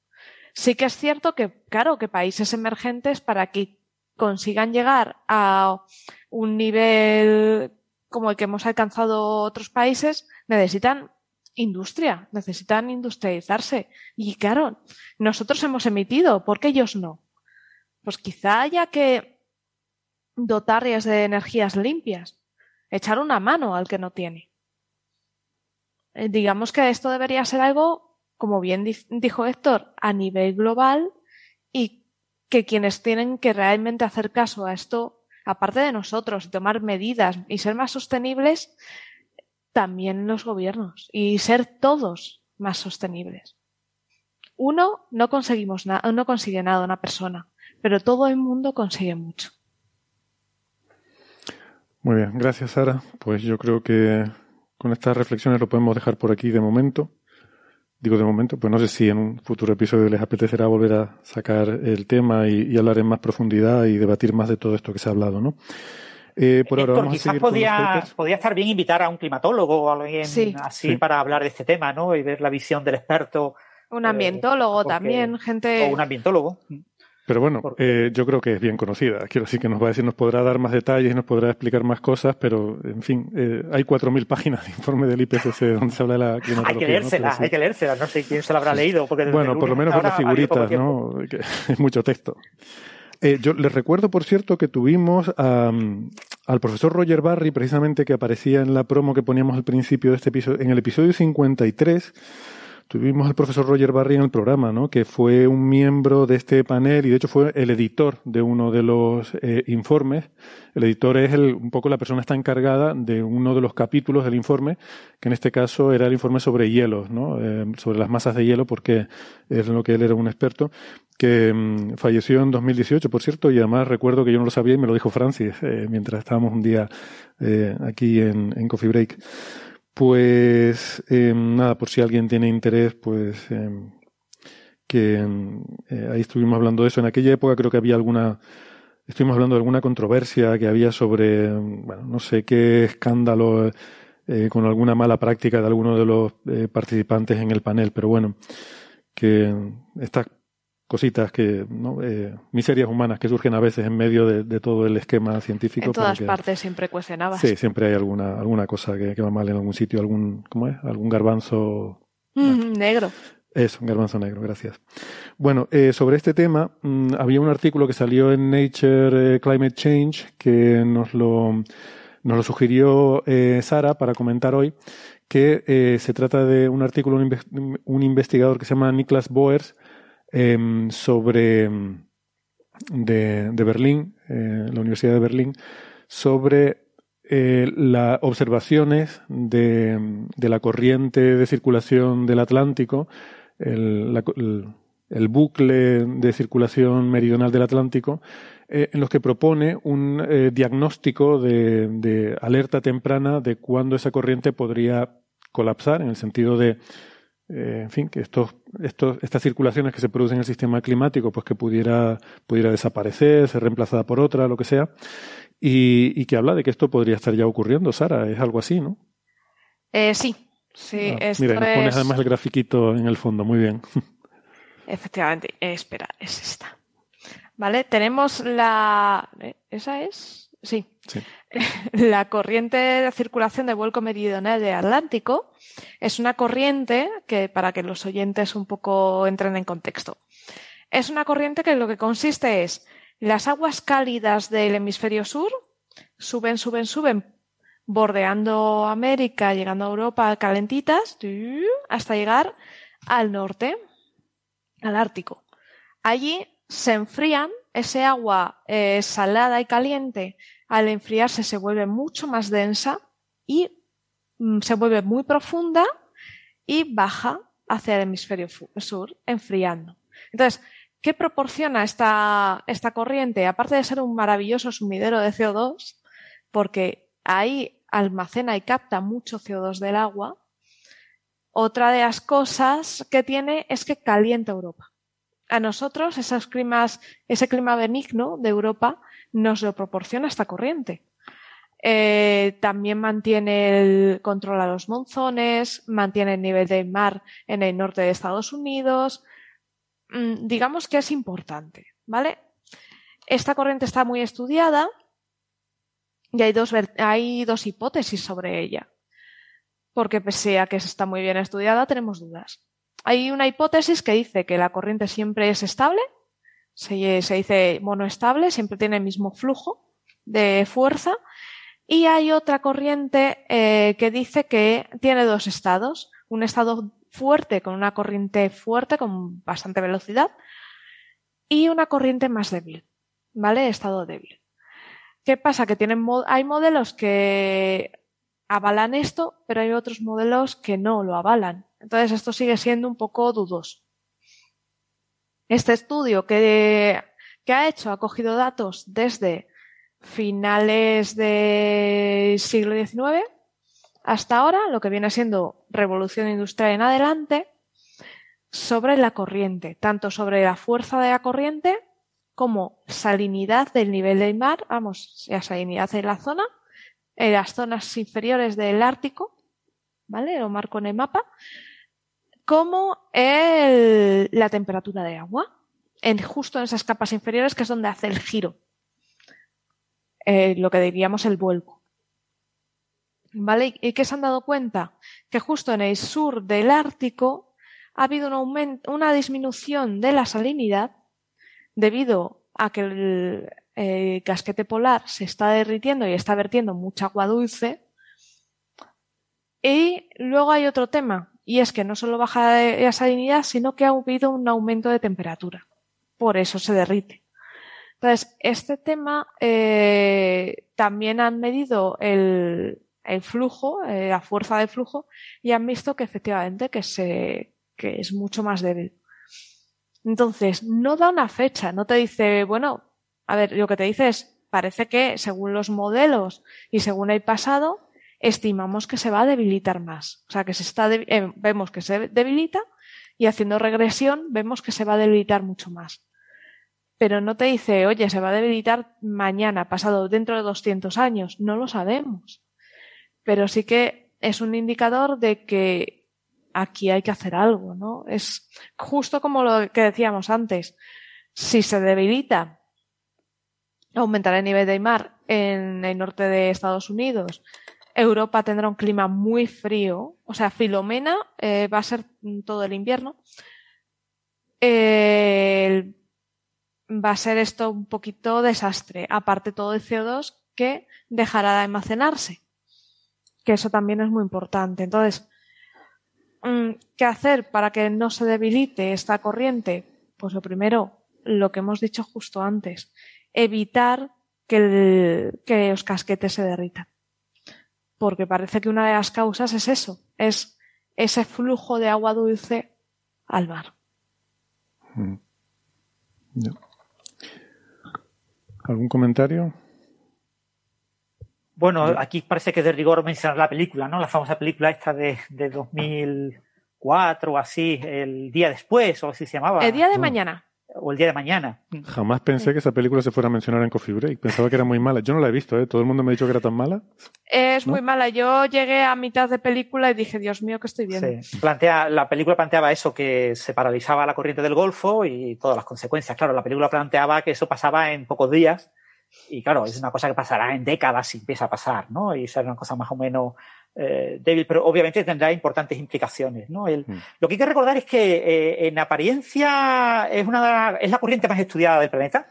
Sí que es cierto que, claro, que países emergentes para que consigan llegar a un nivel como el que hemos alcanzado otros países, necesitan industria, necesitan industrializarse. Y claro, nosotros hemos emitido, ¿por qué ellos no? Pues quizá haya que dotarles de energías limpias, echar una mano al que no tiene. Eh, digamos que esto debería ser algo, como bien dijo Héctor, a nivel global y que quienes tienen que realmente hacer caso a esto, aparte de nosotros, tomar medidas y ser más sostenibles, también los gobiernos y ser todos más sostenibles. Uno no conseguimos nada, no consigue nada una persona, pero todo el mundo consigue mucho. Muy bien, gracias Sara. Pues yo creo que con estas reflexiones lo podemos dejar por aquí de momento. Digo de momento, pues no sé si en un futuro episodio les apetecerá volver a sacar el tema y, hablar en más profundidad y debatir más de todo esto que se ha hablado, ¿no? Eh, por ahora vamos quizás podía, podía, estar bien invitar a un climatólogo o a alguien así para hablar de este tema, ¿no? Y ver la visión del experto. Un ambientólogo eh, también, gente. O un ambientólogo. Pero bueno, eh, yo creo que es bien conocida. Quiero decir que nos va a decir, nos podrá dar más detalles, nos podrá explicar más cosas, pero en fin, eh, hay 4.000 páginas de informe del IPCC donde se habla de la climatología. Hay que leérsela, hay que leérsela. No sé quién se la habrá leído. Porque bueno, por lo menos las figuritas, ¿no? es mucho texto. Eh, yo les recuerdo, por cierto, que tuvimos al profesor Roger Barry, precisamente que aparecía en la promo que poníamos al principio de este episodio, en el episodio 53 Tuvimos al profesor Roger Barry en el programa, ¿no? que fue un miembro de este panel y de hecho fue el editor de uno de los eh, informes. El editor es el, un poco la persona está encargada de uno de los capítulos del informe, que en este caso era el informe sobre hielos, ¿no? Eh, sobre las masas de hielo, porque es lo que él era un experto, que mm, falleció en 2018, por cierto, y además recuerdo que yo no lo sabía y me lo dijo Francis eh, mientras estábamos un día aquí en, en Coffee Break. Pues eh, nada, por si alguien tiene interés, pues eh, que eh, ahí estuvimos hablando de eso. En aquella época creo que había alguna, estuvimos hablando de alguna controversia que había sobre, bueno, no sé qué escándalo con alguna mala práctica de alguno de los participantes en el panel, pero bueno, que estas cositas que, ¿no? Eh, miserias humanas que surgen a veces en medio de, todo el esquema científico. En todas partes siempre cuestionabas. Sí, siempre hay alguna, alguna cosa que, va mal en algún sitio, algún, ¿cómo es? Algún garbanzo. Mm, negro. Es un garbanzo negro, gracias. Bueno, eh, sobre este tema, mm, había un artículo que salió en Nature eh, Climate Change que nos lo, nos lo sugirió Sara para comentar hoy, que se trata de un artículo un, un investigador que se llama Niklas Boers, Em, sobre em, de, de Berlín, eh, la Universidad de Berlín, sobre eh, las observaciones de, de, la corriente de circulación del Atlántico, el, el, bucle de circulación meridional del Atlántico, eh, en los que propone un diagnóstico de, de, alerta temprana de cuándo esa corriente podría colapsar, en el sentido de eh, en fin, que estos, estos, estas circulaciones que se producen en el sistema climático, pues que pudiera, pudiera desaparecer, ser reemplazada por otra, lo que sea, y, que habla de que esto podría estar ya ocurriendo, Sara, es algo así, ¿no? Eh, sí, sí. Ah, mira, nos pones además el grafiquito en el fondo, muy bien. Efectivamente, eh, espera, es esta. Vale, tenemos la... ¿Esa es? Sí. sí. La corriente de circulación de vuelco meridional del Atlántico es una corriente que, para que los oyentes un poco entren en contexto, es una corriente que lo que consiste es las aguas cálidas del hemisferio sur suben, suben, suben, bordeando América, llegando a Europa calentitas, hasta llegar al norte, al Ártico. Allí se enfrían, ese agua eh, salada y caliente al enfriarse se vuelve mucho más densa y mm, se vuelve muy profunda y baja hacia el hemisferio sur, enfriando. Entonces, ¿qué proporciona esta, esta corriente? Aparte de ser un maravilloso sumidero de CO2, porque ahí almacena y capta mucho CO2 del agua, otra de las cosas que tiene es que calienta Europa. A nosotros, climas, ese clima benigno de Europa nos lo proporciona esta corriente. Eh, también mantiene el control a los monzones, mantiene el nivel del mar en el norte de Estados Unidos. Mm, digamos que es importante, ¿vale? Esta corriente está muy estudiada y hay dos, hay dos hipótesis sobre ella. Porque pese a que está muy bien estudiada, tenemos dudas. Hay una hipótesis que dice que la corriente siempre es estable se, se dice monoestable, siempre tiene el mismo flujo de fuerza. Y hay otra corriente eh, que dice que tiene dos estados. Un estado fuerte con una corriente fuerte con bastante velocidad y una corriente más débil, ¿vale? Estado débil. ¿Qué pasa? Que tienen, hay modelos que avalan esto, pero hay otros modelos que no lo avalan. Entonces esto sigue siendo un poco dudoso. Este estudio que, ha hecho ha cogido datos desde finales del siglo XIX hasta ahora, lo que viene siendo revolución industrial en adelante, sobre la corriente, tanto sobre la fuerza de la corriente como salinidad del nivel del mar, vamos, la salinidad de la zona, en las zonas inferiores del Ártico, ¿vale? Lo marco en el mapa, como el, la temperatura de agua, en, justo en esas capas inferiores que es donde hace el giro, eh, lo que diríamos el vuelco. ¿Vale? ¿Y qué se han dado cuenta? Que justo en el sur del Ártico ha habido un aumento, una disminución de la salinidad debido a que el eh, casquete polar se está derritiendo y está vertiendo mucha agua dulce. Y luego hay otro tema, Y es que no solo baja la salinidad, sino que ha habido un aumento de temperatura. Por eso se derrite. Entonces, este tema eh, también han medido el, flujo, eh, la fuerza de flujo, y han visto que efectivamente que, se, que es mucho más débil. Entonces, no da una fecha, no te dice, bueno, a ver, lo que te dice es, parece que según los modelos y según el pasado, estimamos que se va a debilitar más. O sea, que se está, eh, vemos que se debilita y haciendo regresión vemos que se va a debilitar mucho más. Pero no te dice, oye, se va a debilitar mañana, pasado, dentro de 200 años. No lo sabemos. Pero sí que es un indicador de que aquí hay que hacer algo, ¿no? Es justo como lo que decíamos antes. Si se debilita, aumentará el nivel del mar en el norte de Estados Unidos, Europa tendrá un clima muy frío, o sea, Filomena eh, va a ser todo el invierno. va a ser esto un poquito desastre, aparte todo el CO2 que dejará de almacenarse, que eso también es muy importante. Entonces, mm, ¿qué hacer para que no se debilite esta corriente? Pues lo primero, lo que hemos dicho justo antes, evitar que, que los casquetes se derritan porque parece que una de las causas es eso, es ese flujo de agua dulce al mar. Mm. ¿Algún comentario? Bueno, aquí parece que de rigor mencionar la película, ¿no? La famosa película esta de, de 2004 o así, el día después, o así se llamaba. El día de mañana o el día de mañana. Jamás pensé que esa película se fuera a mencionar en Coffee Break. Pensaba que era muy mala. Yo no la he visto, ¿eh? Todo el mundo me ha dicho que era tan mala. Es muy mala. Yo llegué a mitad de película y dije, Dios mío, ¿qué estoy viendo? Sí. Plantea, la película planteaba eso, que se paralizaba la corriente del Golfo y todas las consecuencias. Claro, la película planteaba que eso pasaba en pocos días. Y claro, es una cosa que pasará en décadas si empieza a pasar, ¿no? Y será una cosa más o menos eh, débil, pero obviamente tendrá importantes implicaciones. ¿no? El, mm. Lo que hay que recordar es que eh, en apariencia es, una, es la corriente más estudiada del planeta.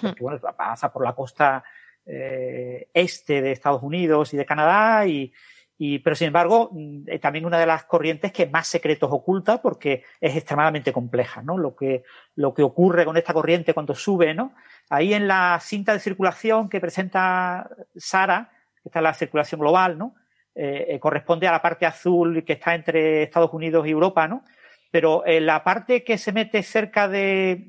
Hmm. Porque, bueno, pasa por la costa eh, este de Estados Unidos y de Canadá, y, y, pero sin embargo mm, también una de las corrientes que más secretos oculta porque es extremadamente compleja. ¿no? Lo, que, lo que ocurre con esta corriente cuando sube, ¿no? ahí en la cinta de circulación que presenta Sara, que está en la circulación global, ¿no? Eh, eh, corresponde a la parte azul que está entre Estados Unidos y Europa, ¿no? Pero eh, la parte que se mete cerca de,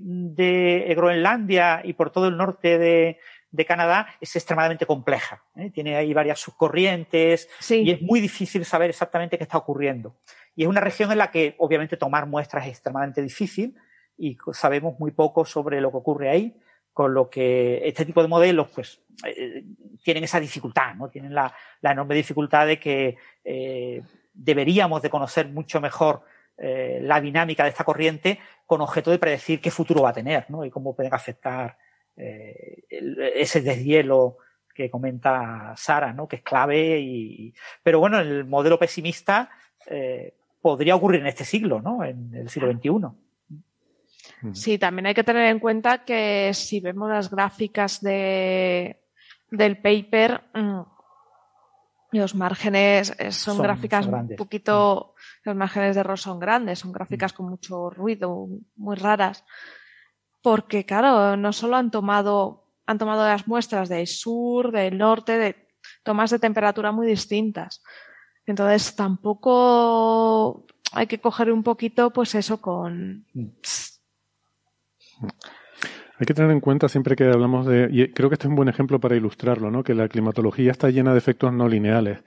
Groenlandia y por todo el norte de, Canadá es extremadamente compleja. Tiene ahí varias subcorrientes y es muy difícil saber exactamente qué está ocurriendo. Y es una región en la que obviamente tomar muestras es extremadamente difícil y sabemos muy poco sobre lo que ocurre ahí con lo que este tipo de modelos pues eh, tienen esa dificultad, ¿no? Tienen la, enorme dificultad de que eh, deberíamos de conocer mucho mejor eh, la dinámica de esta corriente con objeto de predecir qué futuro va a tener, ¿no? Y cómo pueden afectar ese deshielo que comenta Sara, ¿no? Que es clave y, pero bueno, el modelo pesimista podría ocurrir en este siglo, ¿no? En el siglo XXI. Sí, también hay que tener en cuenta que si vemos las gráficas de, del paper, mm, los márgenes eh, son, gráficas un poquito, los márgenes de error son grandes, son gráficas con mucho ruido, muy raras, porque claro, no solo han tomado, han tomado las muestras del sur, del norte, de tomas de temperatura muy distintas. Entonces tampoco hay que coger un poquito, pues eso con, mm. Hay que tener en cuenta siempre que hablamos de, y creo que este es un buen ejemplo para ilustrarlo, ¿no? que la climatología está llena de efectos no lineales.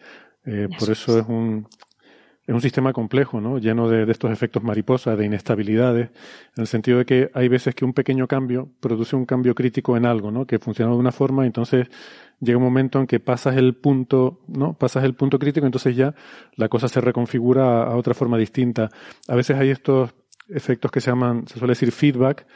Eh, por eso es un, es un sistema complejo, ¿no? lleno de, estos efectos mariposa, de inestabilidades, en el sentido de que hay veces que un pequeño cambio produce un cambio crítico en algo, ¿no? que funciona de una forma, y entonces llega un momento en que pasas el punto, ¿no? pasas el punto crítico, entonces ya la cosa se reconfigura a, a otra forma distinta. A veces hay estos efectos que se llaman, se suele decir feedback,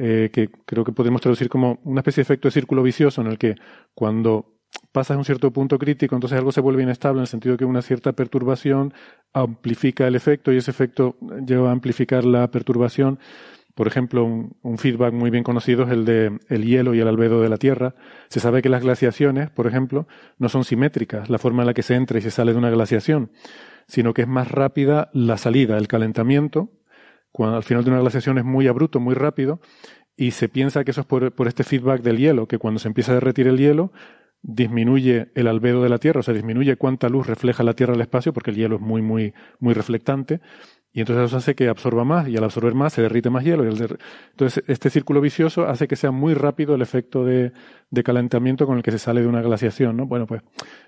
eh, que creo que podemos traducir como una especie de efecto de círculo vicioso en el que cuando pasas un cierto punto crítico, entonces algo se vuelve inestable en el sentido que una cierta perturbación amplifica el efecto y ese efecto lleva a amplificar la perturbación. Por ejemplo, un, feedback muy bien conocido es el de el hielo y el albedo de la Tierra. Se sabe que las glaciaciones, por ejemplo, no son simétricas, la forma en la que se entra y se sale de una glaciación, sino que es más rápida la salida, el calentamiento, cuando al final de una glaciación es muy abrupto, muy rápido, y se piensa que eso es por, por este feedback del hielo, que cuando se empieza a derretir el hielo, disminuye el albedo de la Tierra, o sea, disminuye cuánta luz refleja la Tierra al espacio, porque el hielo es muy, muy, muy reflectante, y entonces eso hace que absorba más, y al absorber más se derrite más hielo. Y Entonces, este círculo vicioso hace que sea muy rápido el efecto de, calentamiento con el que se sale de una glaciación, ¿no? Bueno, pues,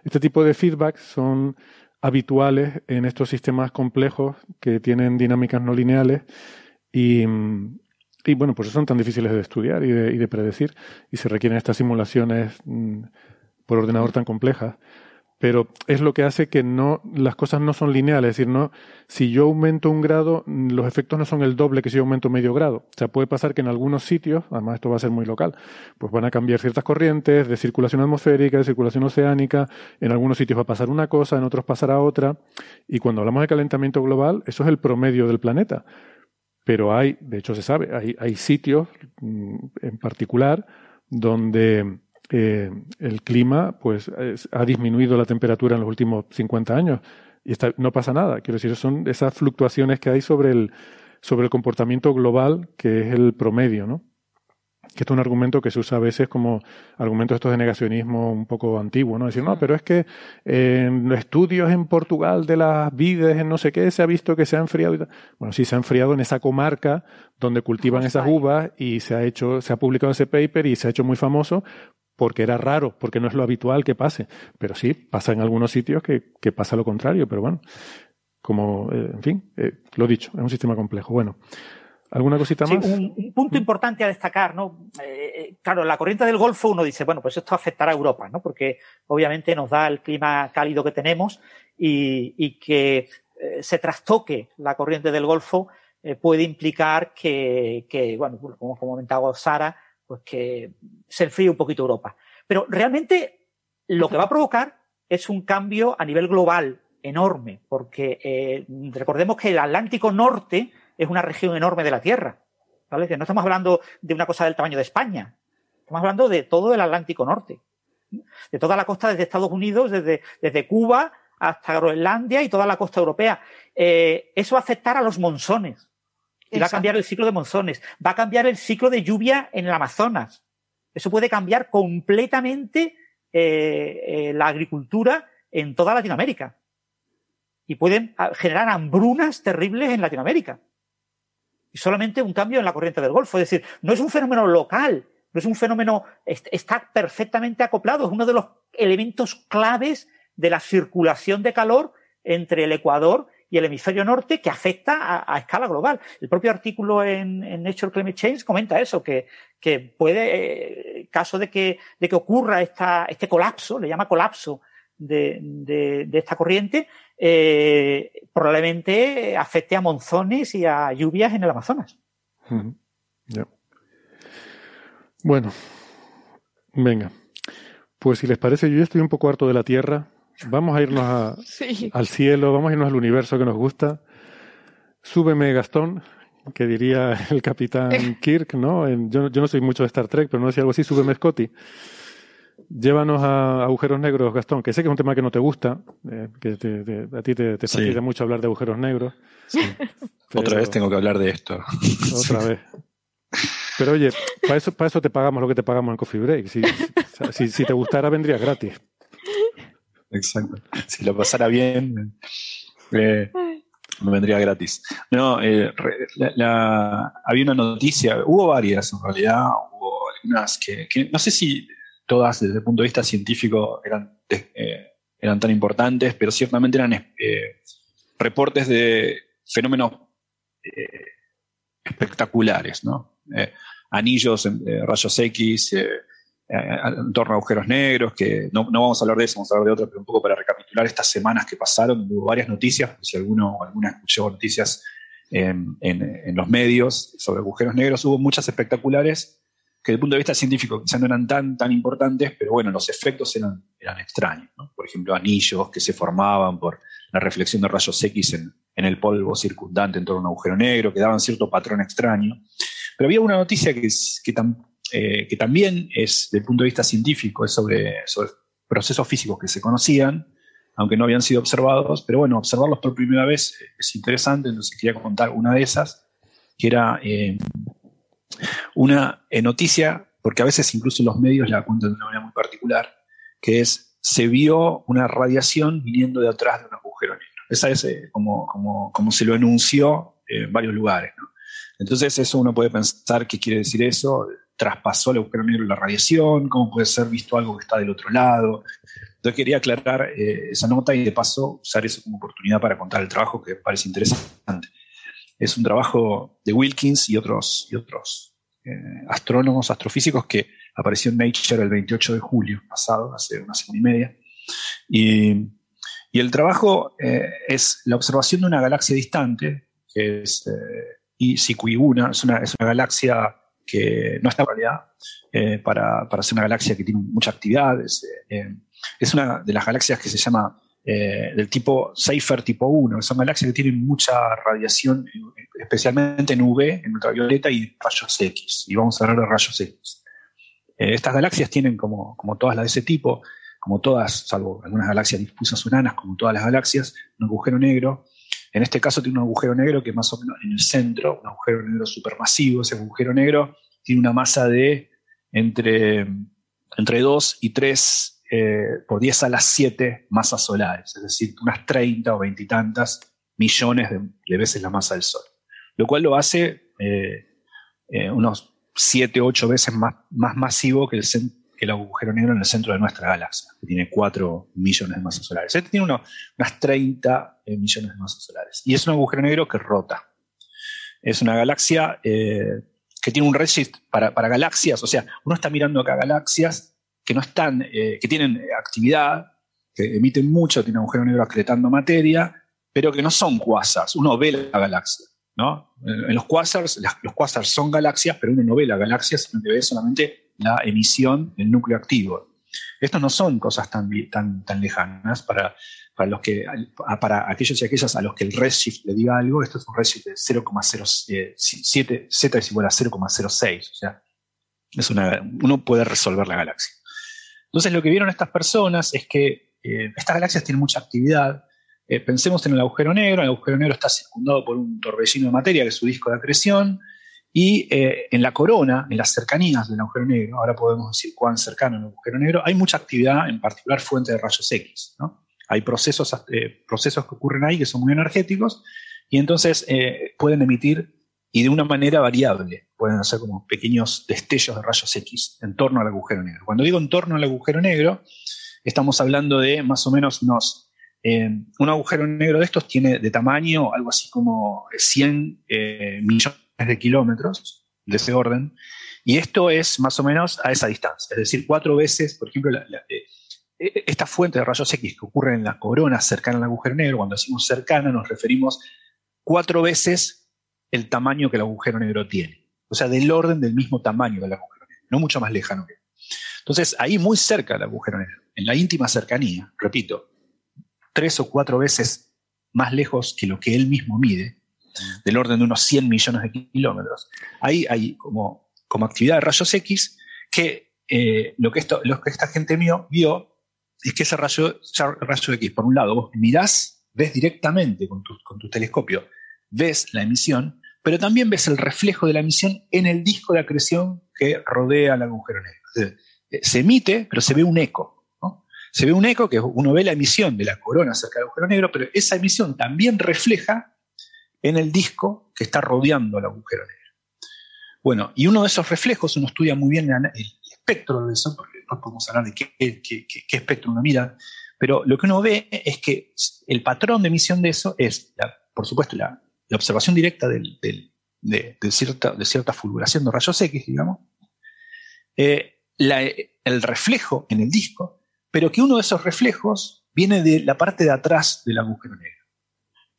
este tipo de feedbacks son habituales en estos sistemas complejos que tienen dinámicas no lineales y, y bueno, pues son tan difíciles de estudiar y de, y de predecir y se requieren estas simulaciones mm, por ordenador tan complejas. Pero es lo que hace que no, las cosas no son lineales. Es decir, no, si yo aumento un grado, los efectos no son el doble que si yo aumento medio grado. O sea, puede pasar que en algunos sitios, además esto va a ser muy local, pues van a cambiar ciertas corrientes de circulación atmosférica, de circulación oceánica. En algunos sitios va a pasar una cosa, en otros pasará otra. Y cuando hablamos de calentamiento global, eso es el promedio del planeta. Pero hay, de hecho se sabe, hay, hay sitios mm, en particular donde eh, el clima pues ha disminuido la temperatura en los últimos 50 años y está, no pasa nada. Quiero decir, son esas fluctuaciones que hay sobre el, sobre el comportamiento global, que es el promedio, ¿no? Que es un argumento que se usa a veces como argumento estos de negacionismo un poco antiguo, ¿no? Decir, no, pero es que en estudios en Portugal de las vides, en no sé qué, se ha visto que se ha enfriado. Bueno, sí, se ha enfriado en esa comarca donde cultivan esas uvas y se ha hecho, se ha publicado ese paper y se ha hecho muy famoso porque era raro, porque no es lo habitual que pase. Pero sí, pasa en algunos sitios que, que pasa lo contrario, pero bueno, como, eh, en fin, eh, lo dicho, es un sistema complejo. Bueno, ¿alguna cosita más? Sí, un, punto importante a destacar, ¿no? Eh, claro, la corriente del Golfo uno dice, bueno, pues esto afectará a Europa, ¿no? Porque obviamente nos da el clima cálido que tenemos y, y que se trastoque la corriente del Golfo puede implicar que, que bueno, como comentaba Sara, pues que se enfríe un poquito Europa. Pero realmente lo que va a provocar es un cambio a nivel global enorme, porque eh, recordemos que el Atlántico Norte es una región enorme de la Tierra, ¿vale? Que no estamos hablando de una cosa del tamaño de España, estamos hablando de todo el Atlántico Norte, de toda la costa desde Estados Unidos, desde, desde Cuba hasta Groenlandia y toda la costa europea. Eh, eso va a afectar a los monzones, y va a cambiar el ciclo de monzones, va a cambiar el ciclo de lluvia en el Amazonas. Eso puede cambiar completamente eh, eh, la agricultura en toda Latinoamérica. Y pueden ah, generar hambrunas terribles en Latinoamérica. Y solamente un cambio en la corriente del Golfo. Es decir, no es un fenómeno local, no es un fenómeno, está perfectamente acoplado, es uno de los elementos claves de la circulación de calor entre el Ecuador y el hemisferio norte que afecta a, escala global. El propio artículo en, Nature Climate Change comenta eso, que, puede, eh, caso de que, de que ocurra este colapso, le llama colapso de, de, esta corriente, eh, probablemente afecte a monzones y a lluvias en el Amazonas. Bueno, venga. Pues si les parece, yo ya estoy un poco harto de la Tierra Vamos a irnos al cielo, vamos a irnos al universo que nos gusta. Súbeme, Gastón, que diría el capitán Kirk, ¿no? Yo, no soy mucho de Star Trek, pero no decía algo así, súbeme, Scotty. Llévanos a agujeros negros, Gastón, que sé que es un tema que no te gusta, eh, que a ti te, te mucho hablar de agujeros negros. Otra vez tengo que hablar de esto. Otra vez. Pero oye, para eso, para eso te pagamos lo que te pagamos en Coffee Break. Si, si, si te gustara, vendría gratis. Exacto. Si lo pasara bien, eh, me vendría gratis. No, eh, había una noticia, hubo varias en realidad, hubo algunas que, no sé si todas desde el punto de vista científico eran, eh, eran tan importantes, pero ciertamente eran reportes de fenómenos espectaculares, ¿no? anillos, rayos X, en torno a agujeros negros, que no, no, vamos a hablar de eso, vamos a hablar de otro, pero un poco para recapitular estas semanas que pasaron, hubo varias noticias, si alguno alguna escuchó noticias en, en, los medios sobre agujeros negros, hubo muchas espectaculares que desde el punto de vista científico quizás no eran tan, tan importantes, pero bueno, los efectos eran, eran extraños. Por ejemplo, anillos que se formaban por la reflexión de rayos X en, en el polvo circundante en torno a un agujero negro, que daban cierto patrón extraño. Pero había una noticia que, que, eh, que también es, desde el punto de vista científico, es sobre, procesos físicos que se conocían, aunque no habían sido observados, pero bueno, observarlos por primera vez es interesante, entonces quería contar una de esas, que era eh, una eh, noticia, porque a veces incluso los medios la cuentan de una manera muy particular, que es, se vio una radiación viniendo de atrás de un agujero negro. Esa es como, como, como, se lo enunció en varios lugares. Entonces eso uno puede pensar qué quiere decir eso, traspasó el agujero negro la radiación, cómo puede ser visto algo que está del otro lado. Entonces quería aclarar eh, esa nota y de paso usar eso como oportunidad para contar el trabajo que parece interesante. Es un trabajo de Wilkins y otros, y otros eh, astrónomos, astrofísicos que apareció en Nature el 28 de julio pasado, hace una semana y media. Y, el trabajo eh, es la observación de una galaxia distante, que es Sicuiguna, es es una galaxia que no está en realidad eh, para, para, ser una galaxia que tiene mucha actividad. Es, eh, una de las galaxias que se llama eh, del tipo Seifer tipo 1. Son galaxias que tienen mucha radiación, especialmente en UV, en ultravioleta y rayos X. Y vamos a hablar de rayos X. estas galaxias tienen, como, como todas las de ese tipo, como todas, salvo algunas galaxias difusas enanas, como todas las galaxias, un agujero negro. En este caso tiene un agujero negro que más o menos en el centro, un agujero negro supermasivo, ese agujero negro tiene una masa de entre, entre 2 y 3 eh, por 10 a las 7 masas solares, es decir, unas 30 o 20 y tantas millones de, veces la masa del Sol, lo cual lo hace eh, eh, unos 7 o 8 veces más, más masivo que el, el, agujero negro en el centro de nuestra galaxia, que tiene 4 millones de masas solares. Este tiene unas 30 millones de masas solares y es un agujero negro que rota. Es una galaxia que tiene un redshift para, galaxias, o sea, uno está mirando acá galaxias que no están, eh, que tienen actividad, que emiten mucho, tienen agujero negro acretando materia, pero que no son quasars, uno ve la galaxia, ¿no? En los quasars, los quasars son galaxias, pero uno no ve la galaxia, sino que ve solamente la emisión del núcleo activo. Estos no son cosas tan, tan, tan lejanas para, para, los que, para aquellos y aquellas a los que el redshift le diga algo, esto es un redshift de 0,07, z es igual a 0,06, o sea, es una, uno puede resolver la galaxia. Entonces lo que vieron estas personas es que eh, estas galaxias tienen mucha actividad. Eh, pensemos en el agujero negro, el agujero negro está circundado por un torbellino de materia, que es su disco de acreción, y eh, en la corona, en las cercanías del agujero negro, ahora podemos decir cuán cercano el agujero negro, hay mucha actividad, en particular fuente de rayos X. Hay procesos, eh, procesos que ocurren ahí que son muy energéticos y entonces eh, pueden emitir y de una manera variable, pueden hacer como pequeños destellos de rayos X en torno al agujero negro. Cuando digo en torno al agujero negro, estamos hablando de más o menos unos... un agujero negro de estos tiene de tamaño algo así como 100 millones de kilómetros de ese orden, y esto es más o menos a esa distancia, es decir, cuatro veces, por ejemplo, eh, eh, esta fuente de rayos X que ocurre en la corona cercana al agujero negro, cuando decimos cercana nos referimos cuatro veces el tamaño que el agujero negro tiene, o sea, del orden del mismo tamaño del agujero negro, no mucho más lejano que Entonces, ahí muy cerca del agujero negro, en la íntima cercanía, repito, tres o cuatro veces más lejos que lo que él mismo mide, del orden de unos 100 millones de kilómetros. Ahí hay como, como actividad de rayos X que, eh, lo, que esto, lo que esta gente vio, vio es que ese rayo, rayo X, por un lado, vos mirás, ves directamente con tu, con telescopio, ves la emisión, pero también ves el reflejo de la emisión en el disco de acreción que rodea el agujero negro. Eh, se emite, pero se ve un eco. Se ve un eco que uno ve la emisión de la corona cerca del agujero negro, pero esa emisión también refleja en el disco que está rodeando al agujero negro. Bueno, y uno de esos reflejos, uno estudia muy bien el, espectro de eso, porque no podemos hablar de qué, espectro uno mira, pero lo que uno ve es que el patrón de emisión de eso es, por supuesto, la, observación directa de, cierta, de cierta fulguración de rayos X, digamos, eh, el reflejo en el disco, pero que uno de esos reflejos viene de la parte de atrás del agujero negro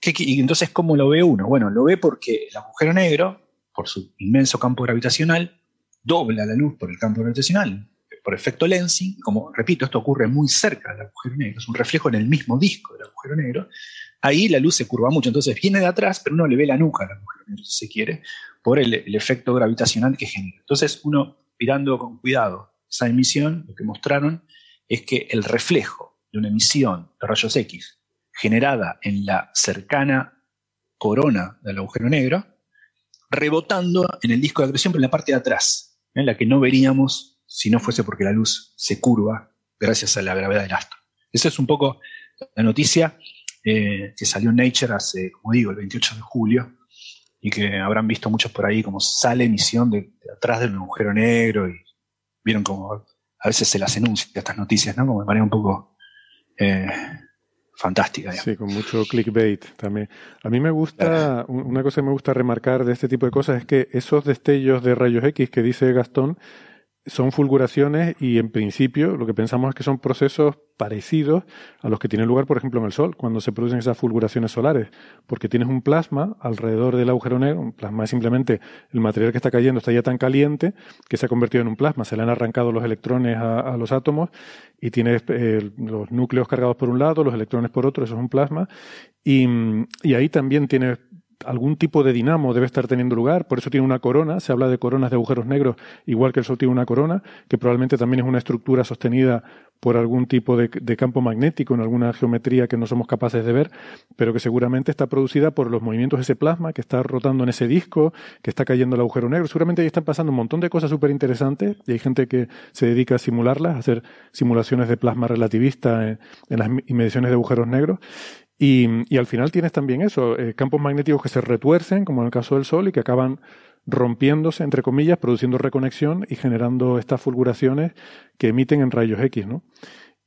y entonces, ¿cómo lo ve uno? Bueno, lo ve porque el agujero negro, por su inmenso campo gravitacional, dobla la luz por el campo gravitacional, por efecto lensing. Como repito, esto ocurre muy cerca del agujero negro, es un reflejo en el mismo disco del agujero negro. Ahí la luz se curva mucho, entonces viene de atrás, pero uno le ve la nuca al agujero negro, si se quiere, por el, efecto gravitacional que genera. Entonces, uno mirando con cuidado esa emisión, lo que mostraron es que el reflejo de una emisión de rayos X generada en la cercana corona del agujero negro, rebotando en el disco de acreción, pero en la parte de atrás, en la que no veríamos si no fuese porque la luz se curva gracias a la gravedad del astro. Esa es un poco la noticia eh, que salió en Nature hace, como digo, el 28 de julio, y que habrán visto muchos por ahí como sale emisión de, atrás del agujero negro y vieron como a veces se las enuncia estas noticias, ¿no? Como de manera un poco eh, fantástica. Sí, con mucho clickbait también. A mí me gusta, una cosa que me gusta remarcar de este tipo de cosas es que esos destellos de rayos X que dice Gastón son fulguraciones y en principio lo que pensamos es que son procesos parecidos a los que tienen lugar, por ejemplo, en el Sol, cuando se producen esas fulguraciones solares, porque tienes un plasma alrededor del agujero negro, un plasma es simplemente el material que está cayendo está ya tan caliente que se ha convertido en un plasma, se le han arrancado los electrones a, los átomos y tienes eh, los núcleos cargados por un lado, los electrones por otro, eso es un plasma, y, y ahí también tienes algún tipo de dinamo debe estar teniendo lugar, por eso tiene una corona, se habla de coronas de agujeros negros, igual que el Sol tiene una corona, que probablemente también es una estructura sostenida por algún tipo de, campo magnético en alguna geometría que no somos capaces de ver, pero que seguramente está producida por los movimientos de ese plasma que está rotando en ese disco, que está cayendo el agujero negro. Seguramente ahí están pasando un montón de cosas súper interesantes y hay gente que se dedica a simularlas, a hacer simulaciones de plasma relativista en, en las mediciones de agujeros negros. Y, y al final tienes también eso, eh, campos magnéticos que se retuercen, como en el caso del Sol, y que acaban rompiéndose, entre comillas, produciendo reconexión y generando estas fulguraciones que emiten en rayos X, ¿no?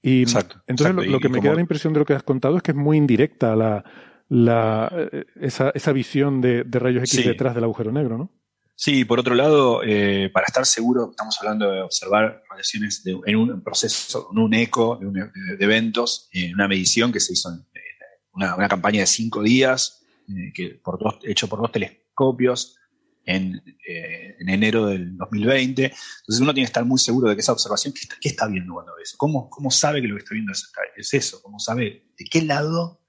Y entonces Lo, que me queda la impresión de lo que has contado es que es muy indirecta la, la, eh, esa, esa visión de, de rayos X detrás del agujero negro, ¿no? Sí, por otro lado, eh, para estar seguro, estamos hablando de observar radiaciones en un proceso, en un eco de, eventos, en una medición que se hizo en, una, campaña de cinco días, eh, que por dos, hecho por dos telescopios en, eh, en, enero del 2020. Entonces uno tiene que estar muy seguro de que esa observación, ¿qué está, viendo cuando ve eso? ¿Cómo, ¿Cómo, sabe que lo que está viendo es, eso? ¿Cómo sabe de qué lado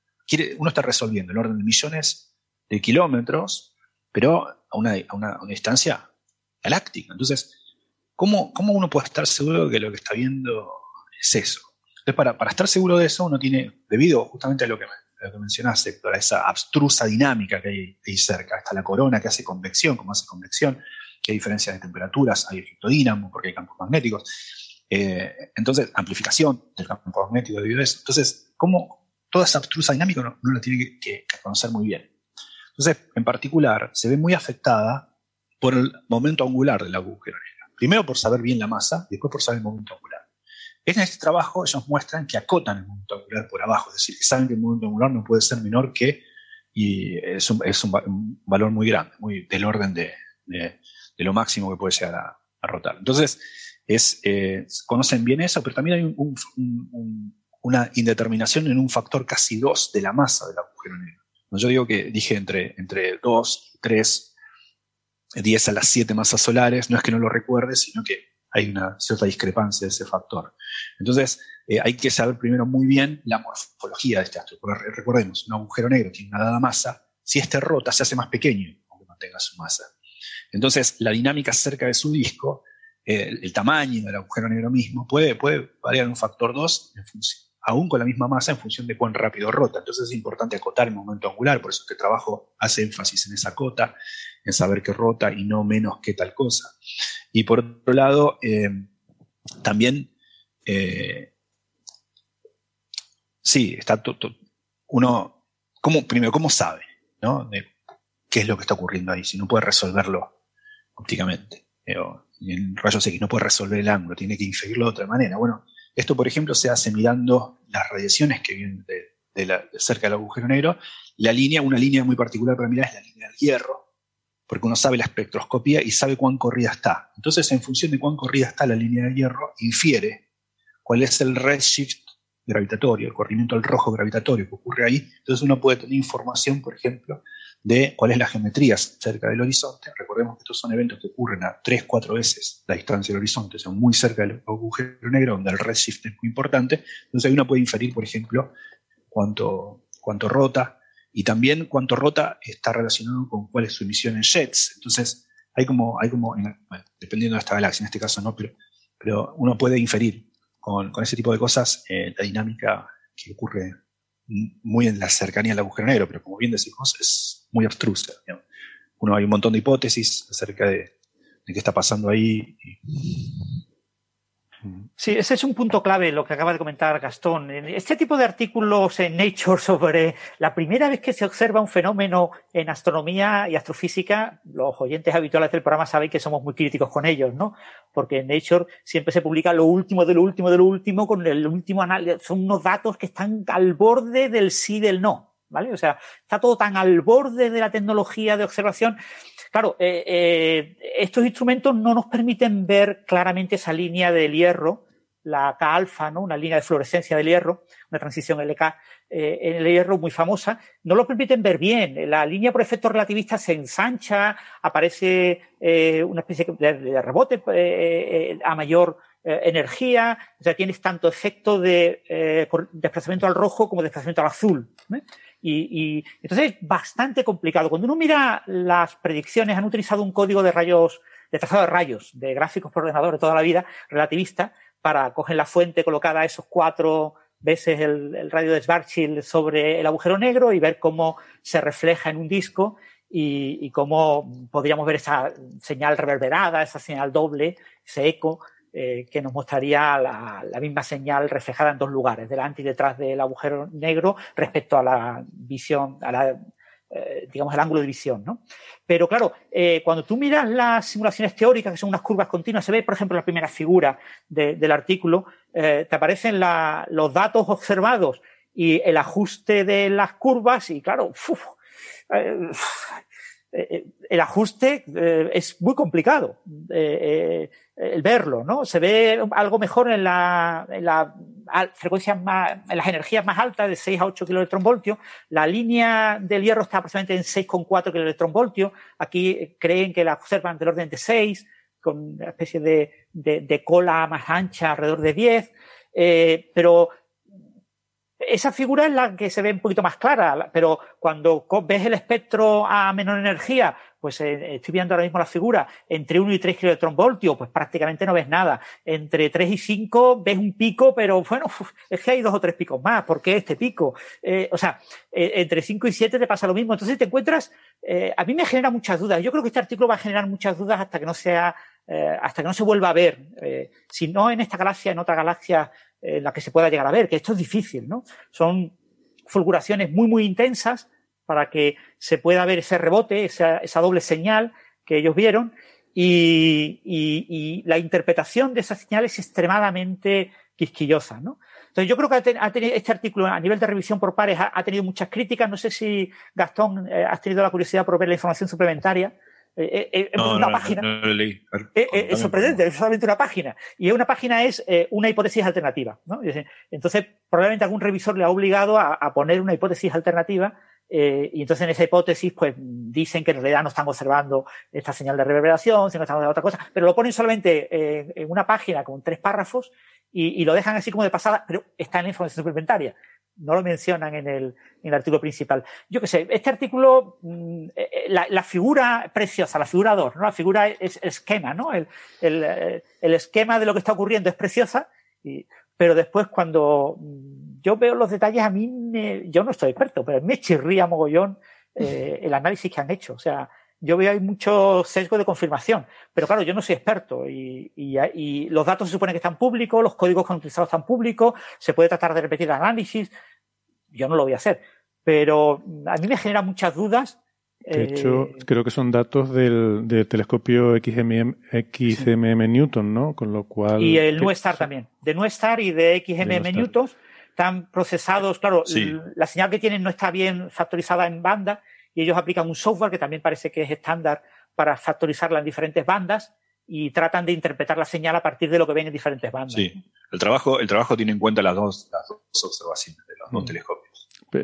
uno está resolviendo el orden de millones de kilómetros, pero a una, a una, distancia galáctica? Entonces, ¿cómo, ¿cómo uno puede estar seguro de que lo que está viendo es eso? Entonces, para, para estar seguro de eso, uno tiene, debido justamente a lo que lo que mencionaste, esa abstrusa dinámica que hay ahí cerca. Está la corona que hace convección, como hace convección, que hay diferencias de temperaturas, hay efecto dínamo porque hay campos magnéticos. Eh, entonces, amplificación del campo magnético debido a eso. Entonces, ¿cómo toda esa abstrusa dinámica no, la tiene que, conocer muy bien? Entonces, en particular, se ve muy afectada por el momento angular del agujero negro. Primero por saber bien la masa, después por saber el momento angular. En este trabajo ellos muestran que acotan el momento angular por abajo, es decir, que saben que el momento angular no puede ser menor que, y es un, valor muy grande, muy del orden de, lo máximo que puede llegar a, rotar. Entonces, es, eh, conocen bien eso, pero también hay una indeterminación en un factor casi 2 de la masa del agujero negro. Yo digo que dije entre, entre 2 y 3, 10 a las 7 masas solares, no es que no lo recuerde, sino que hay una cierta discrepancia de ese factor. Entonces, eh, hay que saber primero muy bien la morfología de este astro. Porque recordemos, un agujero negro tiene una dada masa, si este rota se hace más pequeño, aunque mantenga su masa. Entonces, la dinámica cerca de su disco, eh, el, tamaño del agujero negro mismo, puede, puede variar un factor 2 en función, aún con la misma masa en función de cuán rápido rota. Entonces es importante acotar el momento angular, por eso que trabajo hace énfasis en esa cota, en saber que rota y no menos que tal cosa. Y por otro lado, eh, también, eh, sí, está uno, ¿cómo, primero, ¿cómo sabe ¿no? de qué es lo que está ocurriendo ahí? Si no puede resolverlo ópticamente. Eh, en rayos X no puede resolver el ángulo, tiene que inferirlo de otra manera. Bueno, esto, por ejemplo, se hace mirando las radiaciones que vienen de, cerca del agujero negro. La línea, una línea muy particular para mirar es la línea del hierro, porque uno sabe la espectroscopía y sabe cuán corrida está. Entonces, en función de cuán corrida está la línea de hierro, infiere cuál es el redshift gravitatorio, el corrimiento al rojo gravitatorio que ocurre ahí. Entonces uno puede tener información, por ejemplo, de cuál es la geometría cerca del horizonte. Recordemos que estos son eventos que ocurren a 3, 4 veces la distancia del horizonte, son muy cerca del agujero negro, donde el redshift es muy importante. Entonces ahí uno puede inferir, por ejemplo, cuánto, cuánto rota, y también cuánto rota está relacionado con cuál es su emisión en jets. Entonces, hay como, hay como dependiendo de esta galaxia, en este caso no, pero, pero uno puede inferir con, ese tipo de cosas, eh, la dinámica que ocurre muy en la cercanía del agujero negro, pero como bien decimos, es muy abstrusa. Uno hay un montón de hipótesis acerca de, de qué está pasando ahí. Sí, ese es un punto clave lo que acaba de comentar Gastón. Este tipo de artículos en Nature sobre la primera vez que se observa un fenómeno en astronomía y astrofísica, los oyentes habituales del programa saben que somos muy críticos con ellos, ¿no? Porque en Nature siempre se publica lo último de lo último de lo último con el último análisis. Son unos datos que están al borde del sí del no, ¿vale? O sea, está todo tan al borde de la tecnología de observación Claro, eh, eh, estos instrumentos no nos permiten ver claramente esa línea del hierro, la K-alfa, ¿no? una línea de fluorescencia del hierro, una transición LK eh, en el hierro muy famosa, no lo permiten ver bien. La línea por efecto relativista se ensancha, aparece una especie de, rebote a mayor energía, o sea, tienes tanto efecto de desplazamiento al rojo como desplazamiento al azul. Y, entonces es bastante complicado. Cuando uno mira las predicciones, han utilizado un código de rayos, de trazado de rayos, de gráficos por ordenador de toda la vida, relativista, para coger la fuente colocada a esos cuatro veces el, radio de Schwarzschild sobre el agujero negro y ver cómo se refleja en un disco y, y, cómo podríamos ver esa señal reverberada, esa señal doble, ese eco eh, que nos mostraría la, misma señal reflejada en dos lugares, delante y detrás del agujero negro respecto a la visión, a la, eh, digamos, el ángulo de visión, ¿no? Pero claro, eh, cuando tú miras las simulaciones teóricas, que son unas curvas continuas, se ve, por ejemplo, la primera figura del artículo, te aparecen los datos observados y el ajuste de las curvas y claro, el ajuste es muy complicado el verlo, ¿no? Se ve algo mejor en la, en frecuencias más, en las energías más altas de 6 a 8 kiloelectronvoltios. La línea del hierro está aproximadamente en 6,4 kiloelectronvoltios. Aquí creen que la observan del orden de 6, con una especie de, de, cola más ancha alrededor de 10. Eh, pero esa figura es la que se ve un poquito más clara, pero cuando ves el espectro a menor energía, pues eh, estoy viendo ahora mismo la figura, entre 1 y 3 kiloelectronvoltios, pues prácticamente no ves nada. Entre 3 y 5 ves un pico, pero bueno, es que hay dos o tres picos más. ¿Por qué este pico? Eh, o sea, eh, entre 5 y 7 te pasa lo mismo. Entonces te encuentras, a mí me genera muchas dudas. Yo creo que este artículo va a generar muchas dudas hasta que no sea, hasta que no se vuelva a ver. si no en esta galaxia, en otra galaxia en la que se pueda llegar a ver, que esto es difícil, ¿no? Son fulguraciones muy, muy intensas para que se pueda ver ese rebote, esa, esa doble señal que ellos vieron, y, y, la interpretación de esa señal es extremadamente quisquillosa, ¿no? Entonces yo creo que ha tenido, este artículo a nivel de revisión por pares ha, tenido muchas críticas. No sé si Gastón eh, has tenido la curiosidad por ver la información suplementaria. Eh, eh, no, una página. No, leí. es sorprendente, es solamente una página. Y una página es una hipótesis alternativa. ¿no? Entonces, probablemente algún revisor le ha obligado a, a poner una hipótesis alternativa eh, y entonces en esa hipótesis, pues dicen que en realidad no están observando esta señal de reverberación, sino están observando otra cosa, pero lo ponen solamente eh, en una página con tres párrafos y, y, lo dejan así como de pasada, pero está en la información suplementaria. No lo mencionan en el, en el artículo principal. Yo qué sé, este artículo, mm, eh, la, la, figura preciosa, la figura 2, ¿no? La figura es el esquema, ¿no? El, el, el esquema de lo que está ocurriendo es preciosa, y, pero después cuando mm, yo veo los detalles, a mí me, yo no estoy experto, pero me chirría mogollón eh, el análisis que han hecho. O sea, yo veo hay mucho sesgo de confirmación, pero claro, yo no soy experto y, y, y, los datos se supone que están públicos, los códigos que han utilizado están públicos, se puede tratar de repetir el análisis. Yo no lo voy a hacer, pero a mí me genera muchas dudas de hecho, eh, creo que son datos del, telescopio XMM, XMM Newton, ¿no? Con lo cual. Y el NuSTAR también. De NuSTAR y de XMM Newton están procesados. Claro, la señal que tienen no está bien factorizada en banda y ellos aplican un software que también parece que es estándar para factorizarla en diferentes bandas y tratan de interpretar la señal a partir de lo que ven en diferentes bandas. Sí, el trabajo, el trabajo tiene en cuenta las dos, las dos observaciones de los dos mm. telescopios.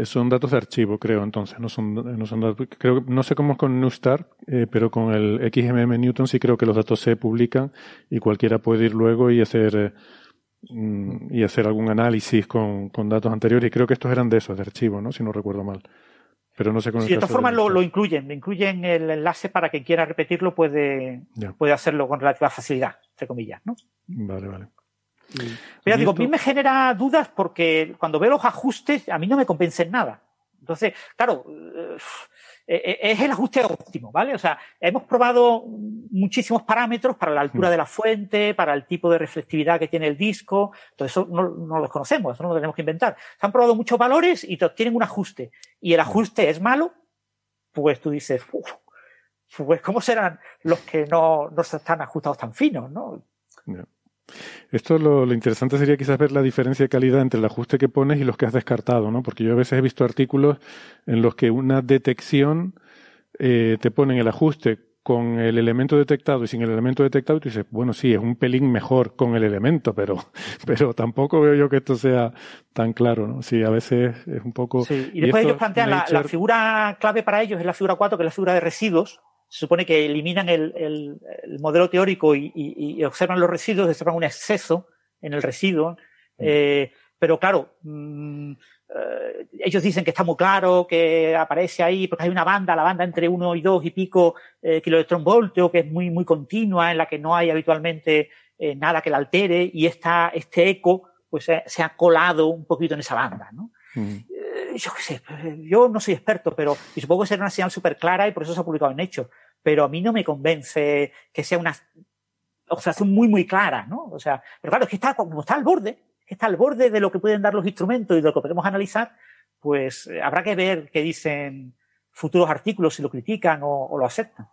Son datos de archivo, creo, entonces, no son, no son datos, creo, no sé cómo es con Newstar, eh, pero con el XMM Newton sí creo que los datos se publican y cualquiera puede ir luego y hacer, eh, mm, y hacer algún análisis con, con, datos anteriores. Y creo que estos eran de esos, de archivo, ¿no? Si no recuerdo mal. Pero no sé con sí, de todas formas lo, lo, incluyen, incluyen el enlace para que quiera repetirlo puede, puede hacerlo con relativa facilidad, entre comillas, ¿no? Vale, vale. Pero digo, a mí me genera dudas porque cuando veo los ajustes, a mí no me convencen nada. Entonces, claro, eh, es el ajuste óptimo, ¿vale? O sea, hemos probado muchísimos parámetros para la altura mm. de la fuente, para el tipo de reflectividad que tiene el disco, todo eso no, no los conocemos, eso no lo tenemos que inventar. Se han probado muchos valores y tienen un ajuste. Y el mm. ajuste es malo, pues tú dices, pues ¿cómo serán los que no, no están ajustados tan finos, no? Esto lo, lo, interesante sería quizás ver la diferencia de calidad entre el ajuste que pones y los que has descartado, ¿no? Porque yo a veces he visto artículos en los que una detección eh, te ponen el ajuste con el elemento detectado y sin el elemento detectado y tú dices, bueno, sí, es un pelín mejor con el elemento, pero, pero tampoco veo yo que esto sea tan claro, ¿no? Sí, a veces es un poco... Sí, y después ellos plantean la, la, figura clave para ellos es la figura 4, que es la figura de residuos, se supone que eliminan el, el, modelo teórico y, y, observan los residuos, observan un exceso en el residuo. Mm. Eh, pero claro, mm, eh, ellos dicen que está muy claro, que aparece ahí, porque hay una banda, la banda entre uno y dos y pico eh, kiloelectronvoltio, que es muy, muy continua, en la que no hay habitualmente eh, nada que la altere, y esta, este eco pues se, ha colado un poquito en esa banda. ¿no? Mm. Yo qué sé, yo no soy experto, pero y supongo que será una señal súper clara y por eso se ha publicado en Hecho. Pero a mí no me convence que sea una observación muy, muy clara, ¿no? O sea, pero claro, es que está, como está al borde, está al borde de lo que pueden dar los instrumentos y de lo que podemos analizar, pues eh, habrá que ver qué dicen futuros artículos, si lo critican o, lo aceptan.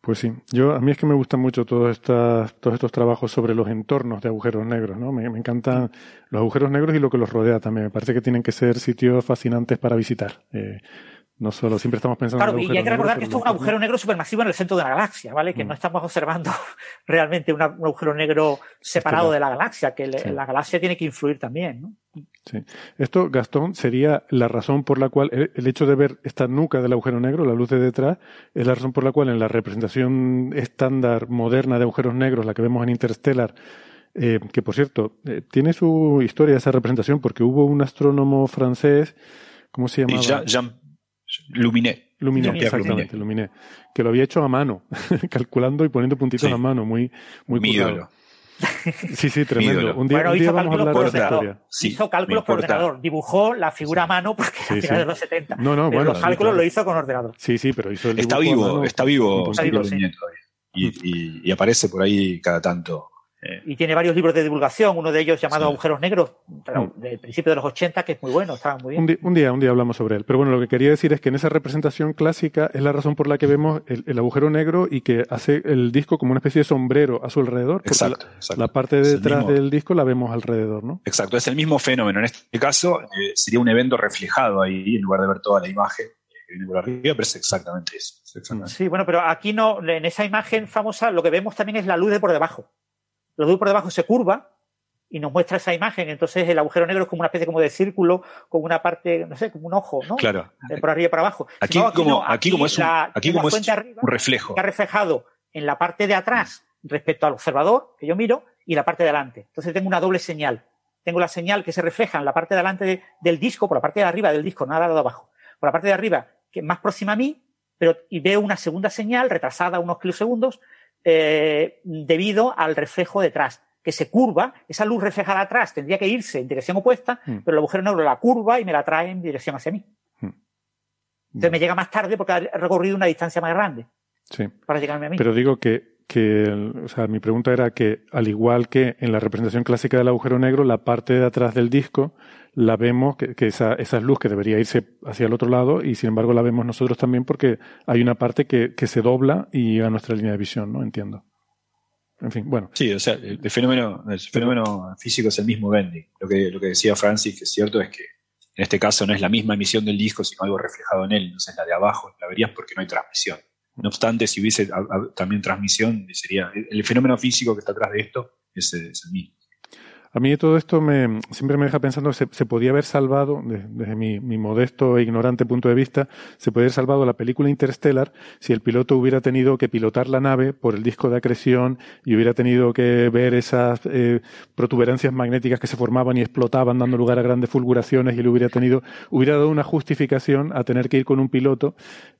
Pues sí, yo a mí es que me gustan mucho todos estos, todos estos trabajos sobre los entornos de agujeros negros, ¿no? Me, encantan los agujeros negros y lo que los rodea también. Me parece que tienen que ser sitios fascinantes para visitar. Eh, no solo, siempre estamos pensando claro, en y hay que recordar que esto es un agujero negro supermasivo en el centro de la galaxia, ¿vale? Que mm. no estamos observando realmente un agujero negro separado de la galaxia, que la galaxia tiene que influir también, ¿no? Sí. Esto, Gastón, sería la razón por la cual el, hecho de ver esta nuca del agujero negro, la luz de detrás, es la razón por la cual en la representación estándar moderna de agujeros negros, la que vemos en Interstellar, eh, que por cierto, eh, tiene su historia esa representación porque hubo un astrónomo francés, ¿cómo se llamaba? Luminé. Luminé, exactamente, Luminé. Que lo había hecho a mano, calculando y poniendo puntitos a mano, muy, muy Mi Sí, sí, tremendo. Un día, hizo vamos a hablar de hizo cálculos por ordenador. Dibujó la figura a mano porque sí, a finales de los 70. No, no, bueno. Los cálculos lo hizo con ordenador. Sí, sí, pero hizo el Está vivo, está vivo, está vivo y, aparece por ahí cada tanto y tiene varios libros de divulgación, uno de ellos llamado Agujeros Negros, del principio de los 80, que es muy bueno, estaba muy bien. Un día, un día, hablamos sobre él. Pero bueno, lo que quería decir es que en esa representación clásica es la razón por la que vemos el, agujero negro y que hace el disco como una especie de sombrero a su alrededor. Exacto, la, parte de detrás del disco la vemos alrededor, ¿no? Exacto, es el mismo fenómeno. En este caso, eh, sería un evento reflejado ahí, en lugar de ver toda la imagen que viene por arriba, pero es exactamente eso. Sí, bueno, pero aquí no, en esa imagen famosa, lo que vemos también es la luz de por debajo lo luz por debajo se curva y nos muestra esa imagen. Entonces el agujero negro es como una especie como de círculo, como una parte, no sé, como un ojo, ¿no? Claro. por arriba y por abajo. Aquí, como, aquí, como es un, aquí como es un reflejo. Está reflejado en la parte de atrás respecto al observador, que yo miro, y la parte de adelante. Entonces tengo una doble señal. Tengo la señal que se refleja en la parte de adelante del disco, por la parte de arriba del disco, nada de abajo. Por la parte de arriba, que es más próxima a mí, pero y veo una segunda señal retrasada unos kilosegundos eh, debido al reflejo detrás, que se curva, esa luz reflejada atrás tendría que irse en dirección opuesta, mm. pero el agujero negro la curva y me la trae en dirección hacia mí. Mm. Entonces me llega más tarde porque ha recorrido una distancia más grande. Sí. Para llegarme a mí. Pero digo que que, o sea, mi pregunta era que, al igual que en la representación clásica del agujero negro, la parte de atrás del disco la vemos, que, esa, esa, luz que debería irse hacia el otro lado, y sin embargo la vemos nosotros también porque hay una parte que, que se dobla y llega a nuestra línea de visión, ¿no? Entiendo. En fin, bueno. Sí, o sea, el fenómeno, el fenómeno físico es el mismo bending. Lo que, lo que decía Francis, que es cierto, es que en este caso no es la misma emisión del disco, sino algo reflejado en él. Entonces la de abajo la verías porque no hay transmisión. No obstante, si hubiese también transmisión, sería el fenómeno físico que está atrás de esto es, el mismo. A mí todo esto me, siempre me deja pensando, se, se podía haber salvado, desde mi, modesto e ignorante punto de vista, se podría haber salvado la película Interstellar si el piloto hubiera tenido que pilotar la nave por el disco de acreción y hubiera tenido que ver esas eh, protuberancias magnéticas que se formaban y explotaban dando lugar a grandes fulguraciones y le hubiera tenido, hubiera dado una justificación a tener que ir con un piloto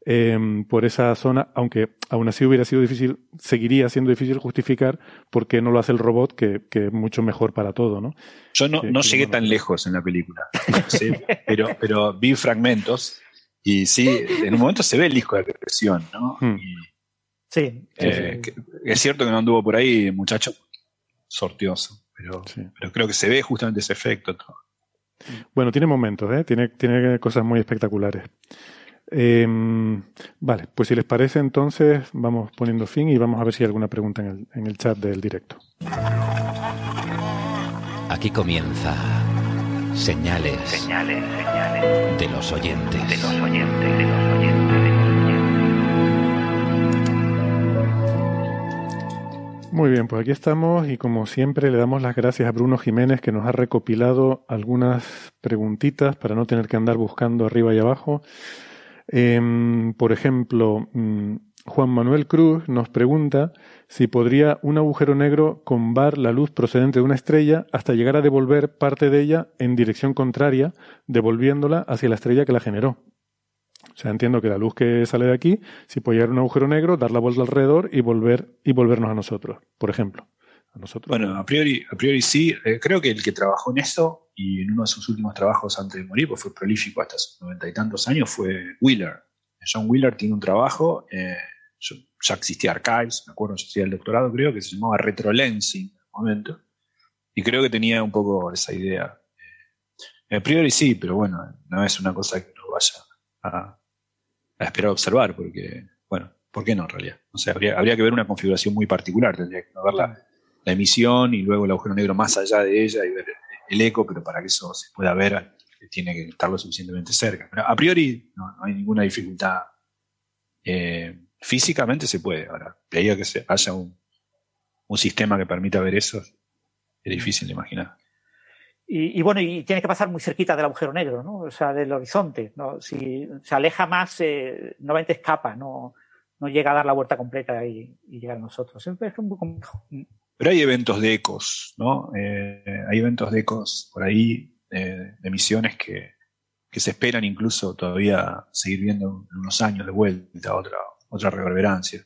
eh, por esa zona, aunque aún así hubiera sido difícil, seguiría siendo difícil justificar por qué no lo hace el robot, que, que es mucho mejor para todo, ¿no? Yo no, no llegué tan lejos en la película, ¿sí? pero, pero vi fragmentos y sí, en un momento se ve el disco de represión, ¿no? Hmm. Y, sí. Eh, es cierto que no anduvo por ahí, muchacho, sortioso, pero, sí. pero creo que se ve justamente ese efecto. Todo. Bueno, tiene momentos, ¿eh? tiene, tiene cosas muy espectaculares. Eh, vale, pues si les parece, entonces vamos poniendo fin y vamos a ver si hay alguna pregunta en el, en el chat del directo. Aquí comienza señales, señales, señales de los oyentes. De los oyentes, de los oyentes, de Muy bien, pues aquí estamos y como siempre le damos las gracias a Bruno Jiménez que nos ha recopilado algunas preguntitas para no tener que andar buscando arriba y abajo. Eh, por ejemplo, Juan Manuel Cruz nos pregunta si podría un agujero negro combar la luz procedente de una estrella hasta llegar a devolver parte de ella en dirección contraria, devolviéndola hacia la estrella que la generó. O sea, entiendo que la luz que sale de aquí, si puede llegar un agujero negro, dar la vuelta alrededor y volver y volvernos a nosotros, por ejemplo. A nosotros. Bueno, a priori, a priori sí. Eh, creo que el que trabajó en eso y en uno de sus últimos trabajos antes de morir, pues fue prolífico hasta sus noventa y tantos años, fue Wheeler. John Wheeler tiene un trabajo, eh, ya existía Archives, me acuerdo, yo hacía el doctorado, creo, que se llamaba Retrolensing en el momento, y creo que tenía un poco esa idea. Eh, a priori sí, pero bueno, no es una cosa que uno vaya a, a esperar observar, porque, bueno, ¿por qué no en realidad? O sea, habría, habría que ver una configuración muy particular, tendría que ver la, la emisión y luego el agujero negro más allá de ella y ver el eco, pero para que eso se pueda ver tiene que estar lo suficientemente cerca. Pero a priori no, no hay ninguna dificultad. Eh, físicamente se puede. Ahora, de ahí a que se, haya un, un, sistema que permita ver eso, es difícil de imaginar. Y, y, bueno, y tiene que pasar muy cerquita del agujero negro, ¿no? O sea, del horizonte. ¿no? Si se aleja más, eh, normalmente escapa, no, no llega a dar la vuelta completa y, y llegar a nosotros. Es muy complejo. Pero hay eventos de ecos, ¿no? Eh, hay eventos de ecos por ahí, eh, de misiones que, que, se esperan incluso todavía seguir viendo en unos años de vuelta, otra, otra reverberancia.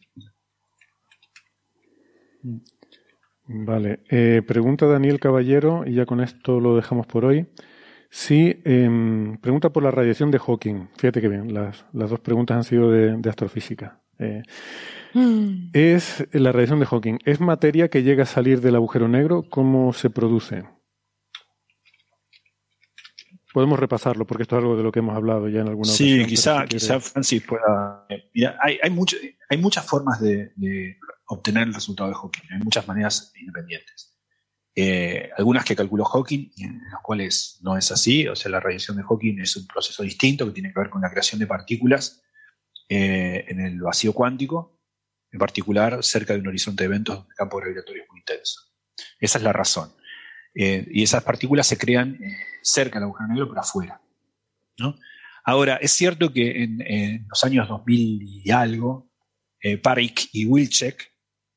Vale, eh, pregunta Daniel Caballero, y ya con esto lo dejamos por hoy. Sí, eh, pregunta por la radiación de Hawking. Fíjate que bien, las, las dos preguntas han sido de, de astrofísica. Eh, mm. Es la radiación de Hawking. ¿Es materia que llega a salir del agujero negro? ¿Cómo se produce? Podemos repasarlo porque esto es algo de lo que hemos hablado ya en alguna sí, ocasión. Sí, quizá, si quizá Francis pueda. Mira, hay, hay, mucho, hay muchas formas de, de, obtener el resultado de Hawking. Hay muchas maneras independientes. Eh, algunas que calculó Hawking y en las cuales no es así. O sea, la radiación de Hawking es un proceso distinto que tiene que ver con la creación de partículas eh, en el vacío cuántico, en particular cerca de un horizonte de eventos de campo gravitatorio muy intenso. Esa es la razón. Eh, y esas partículas se crean eh, cerca del agujero negro, pero afuera. ¿no? Ahora, es cierto que en, los años 2000 y algo, eh, y Wilczek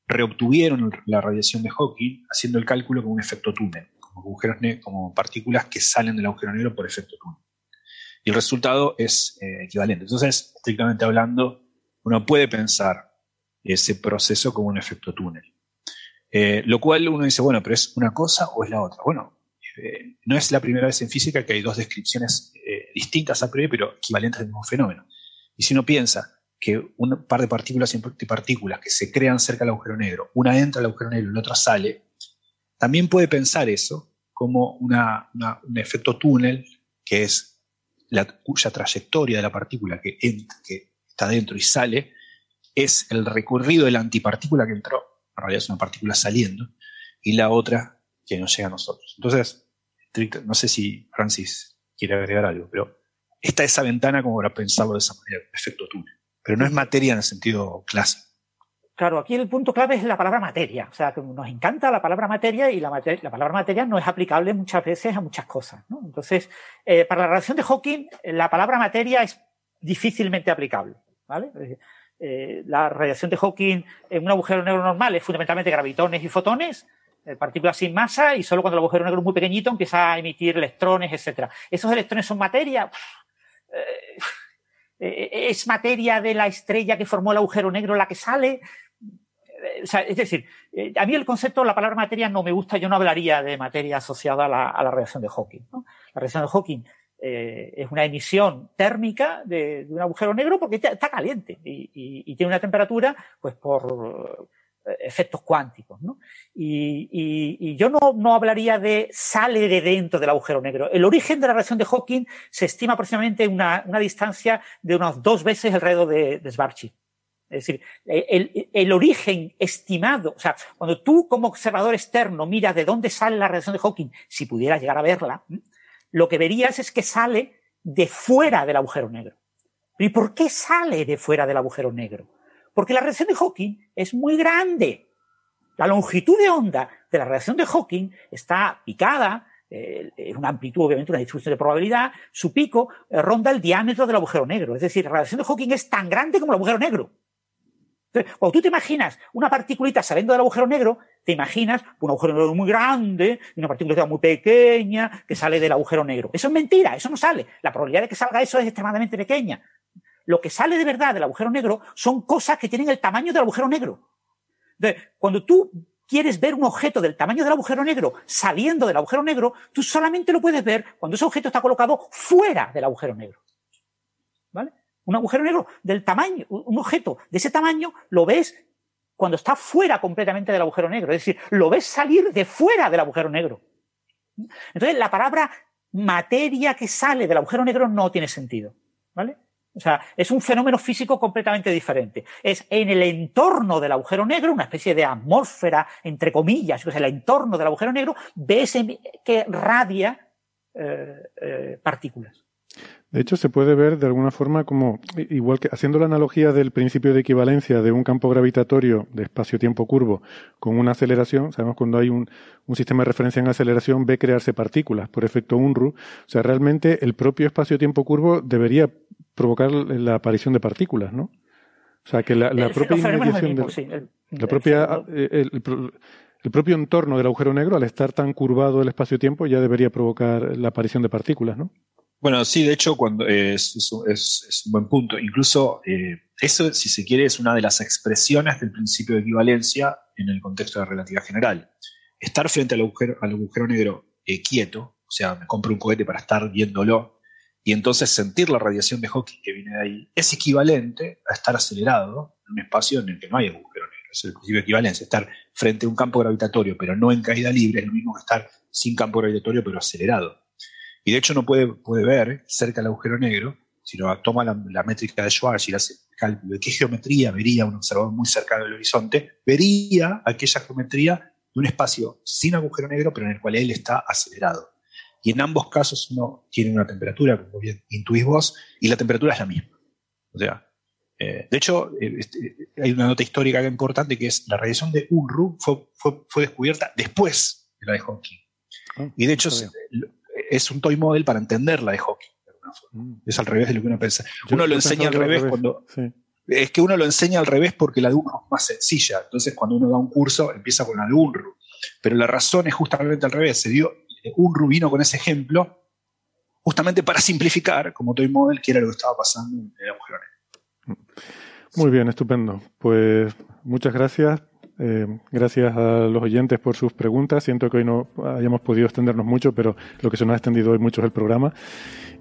reobtuvieron la radiación de Hawking haciendo el cálculo con un efecto túnel, como, agujeros como partículas que salen del agujero negro por efecto túnel. Y el resultado es eh, equivalente. Entonces, estrictamente hablando, uno puede pensar ese proceso como un efecto túnel. Eh, lo cual uno dice, bueno, pero ¿es una cosa o es la otra? Bueno, eh, no es la primera vez en física que hay dos descripciones eh, distintas a priori, pero equivalentes del mismo fenómeno. Y si uno piensa que un par de partículas y partículas que se crean cerca del agujero negro, una entra al agujero negro y la otra sale, también puede pensar eso como una, un efecto túnel, que es la, cuya trayectoria de la partícula que, entra, que está dentro y sale, es el recorrido de la antipartícula que entró en realidad es una partícula saliendo, y la otra que nos llega a nosotros. Entonces, no sé si Francis quiere agregar algo, pero está esa ventana como para pensarlo de esa manera, efecto túnel. Pero no es materia en el sentido clásico. Claro, aquí el punto clave es la palabra materia. O sea, que nos encanta la palabra materia y la, la palabra materia no es aplicable muchas veces a muchas cosas. Entonces, eh, para la radiación de Hawking, la palabra materia es difícilmente aplicable. ¿vale? Eh, la radiación de Hawking en un agujero negro normal es fundamentalmente gravitones y fotones, eh, partículas sin masa, y solo cuando el agujero negro es muy pequeñito empieza a emitir electrones, etcétera. ¿Esos electrones son materia? ¿Es materia de la estrella que formó el agujero negro la que sale? es decir, eh, a mí el concepto, la palabra materia no me gusta, yo no hablaría de materia asociada a la, radiación de Hawking. La radiación de Hawking eh, es una emisión térmica de, un agujero negro porque está caliente y, tiene una temperatura, pues por eh, efectos cuánticos. ¿no? Y, yo no, hablaría de sale de dentro del agujero negro. El origen de la radiación de Hawking se estima aproximadamente una, una distancia de unas dos veces radio de, de Schwarzschild. Es decir, el, el, origen estimado, o sea, cuando tú como observador externo miras de dónde sale la radiación de Hawking, si pudieras llegar a verla, lo que verías es que sale de fuera del agujero negro. ¿Y por qué sale de fuera del agujero negro? Porque la radiación de Hawking es muy grande. La longitud de onda de la radiación de Hawking está picada, eh, una amplitud, obviamente, una distribución de probabilidad, su pico eh, ronda el diámetro del agujero negro. Es decir, la radiación de Hawking es tan grande como el agujero negro. Entonces, cuando tú te imaginas una particulita saliendo del agujero negro, te imaginas un agujero negro muy grande una partícula muy pequeña que sale del agujero negro. Eso es mentira, eso no sale. La probabilidad de que salga eso es extremadamente pequeña. Lo que sale de verdad del agujero negro son cosas que tienen el tamaño del agujero negro. Entonces, cuando tú quieres ver un objeto del tamaño del agujero negro saliendo del agujero negro, tú solamente lo puedes ver cuando ese objeto está colocado fuera del agujero negro. ¿Vale? Un agujero negro del tamaño, un objeto de ese tamaño, lo ves cuando está fuera completamente del agujero negro. Es decir, lo ves salir de fuera del agujero negro. Entonces, la palabra materia que sale del agujero negro no tiene sentido. ¿Vale? O sea, es un fenómeno físico completamente diferente. Es en el entorno del agujero negro, una especie de atmósfera, entre comillas, o sea, el entorno del agujero negro, ves que radia eh, eh, partículas. De hecho, se puede ver de alguna forma como, igual que haciendo la analogía del principio de equivalencia de un campo gravitatorio de espacio-tiempo curvo con una aceleración, sabemos cuando hay un, un, sistema de referencia en aceleración ve crearse partículas por efecto Unruh. O sea, realmente el propio espacio-tiempo curvo debería provocar la aparición de partículas, ¿no? O sea, que la, la propia inmediación de, sí, el, la propia, el, el propio entorno del agujero negro, al estar tan curvado el espacio-tiempo, ya debería provocar la aparición de partículas, ¿no? Bueno, sí, de hecho, cuando es, es, es un buen punto. Incluso eh, eso, si se quiere, es una de las expresiones del principio de equivalencia en el contexto de la relatividad general. Estar frente al agujero, al agujero negro eh, quieto, o sea, me compro un cohete para estar viéndolo, y entonces sentir la radiación de Hawking que viene de ahí, es equivalente a estar acelerado en un espacio en el que no hay agujero negro. Es el principio de equivalencia. Estar frente a un campo gravitatorio, pero no en caída libre, es lo mismo que estar sin campo gravitatorio, pero acelerado. Y de hecho no puede, puede ver cerca del agujero negro, sino toma la, la métrica de Schwarz y hace cálculo de qué geometría vería un observador muy cercano del horizonte, vería aquella geometría de un espacio sin agujero negro, pero en el cual él está acelerado. Y en ambos casos uno tiene una temperatura, como bien intuís vos, y la temperatura es la misma. O sea, eh, de hecho, eh, este, hay una nota histórica importante que es la radiación de Unruh fue, fue, fue descubierta después de la de Hawking. Oh, y de hecho, es un toy model para entender la de Hawking. Mm. Es al revés de lo que uno piensa. Uno lo enseña al revés, revés, cuando. Sí. Es que uno lo enseña al revés porque la de Unruh es más sencilla. Entonces, cuando uno da un curso, empieza con la de. Pero la razón es justamente al revés. Se dio, Unruh vino con ese ejemplo justamente para simplificar, como toy model, que era lo que estaba pasando en el agujero. Muy bien, estupendo. Pues muchas gracias eh, gracias a los oyentes por sus preguntas. Siento que hoy no hayamos podido extendernos mucho, pero lo que se nos ha extendido hoy mucho es el programa.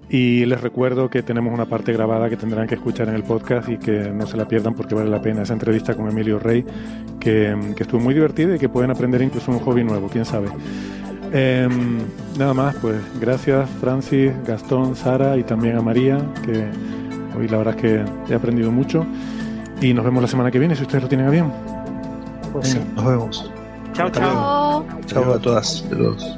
Y les recuerdo que tenemos una parte grabada que tendrán que escuchar en el podcast y que no se la pierdan porque vale la pena esa entrevista con Emilio Rey, que, estuvo muy divertida y que pueden aprender incluso un hobby nuevo, quién sabe. Eh, nada más, pues gracias Francis, Gastón, Sara y también a María, que hoy la verdad es que he aprendido mucho. Y nos vemos la semana que viene, si ustedes lo tienen a bien. Pues Venga, sí. Nos vemos. Chao, chao. Chao a todas y a todos.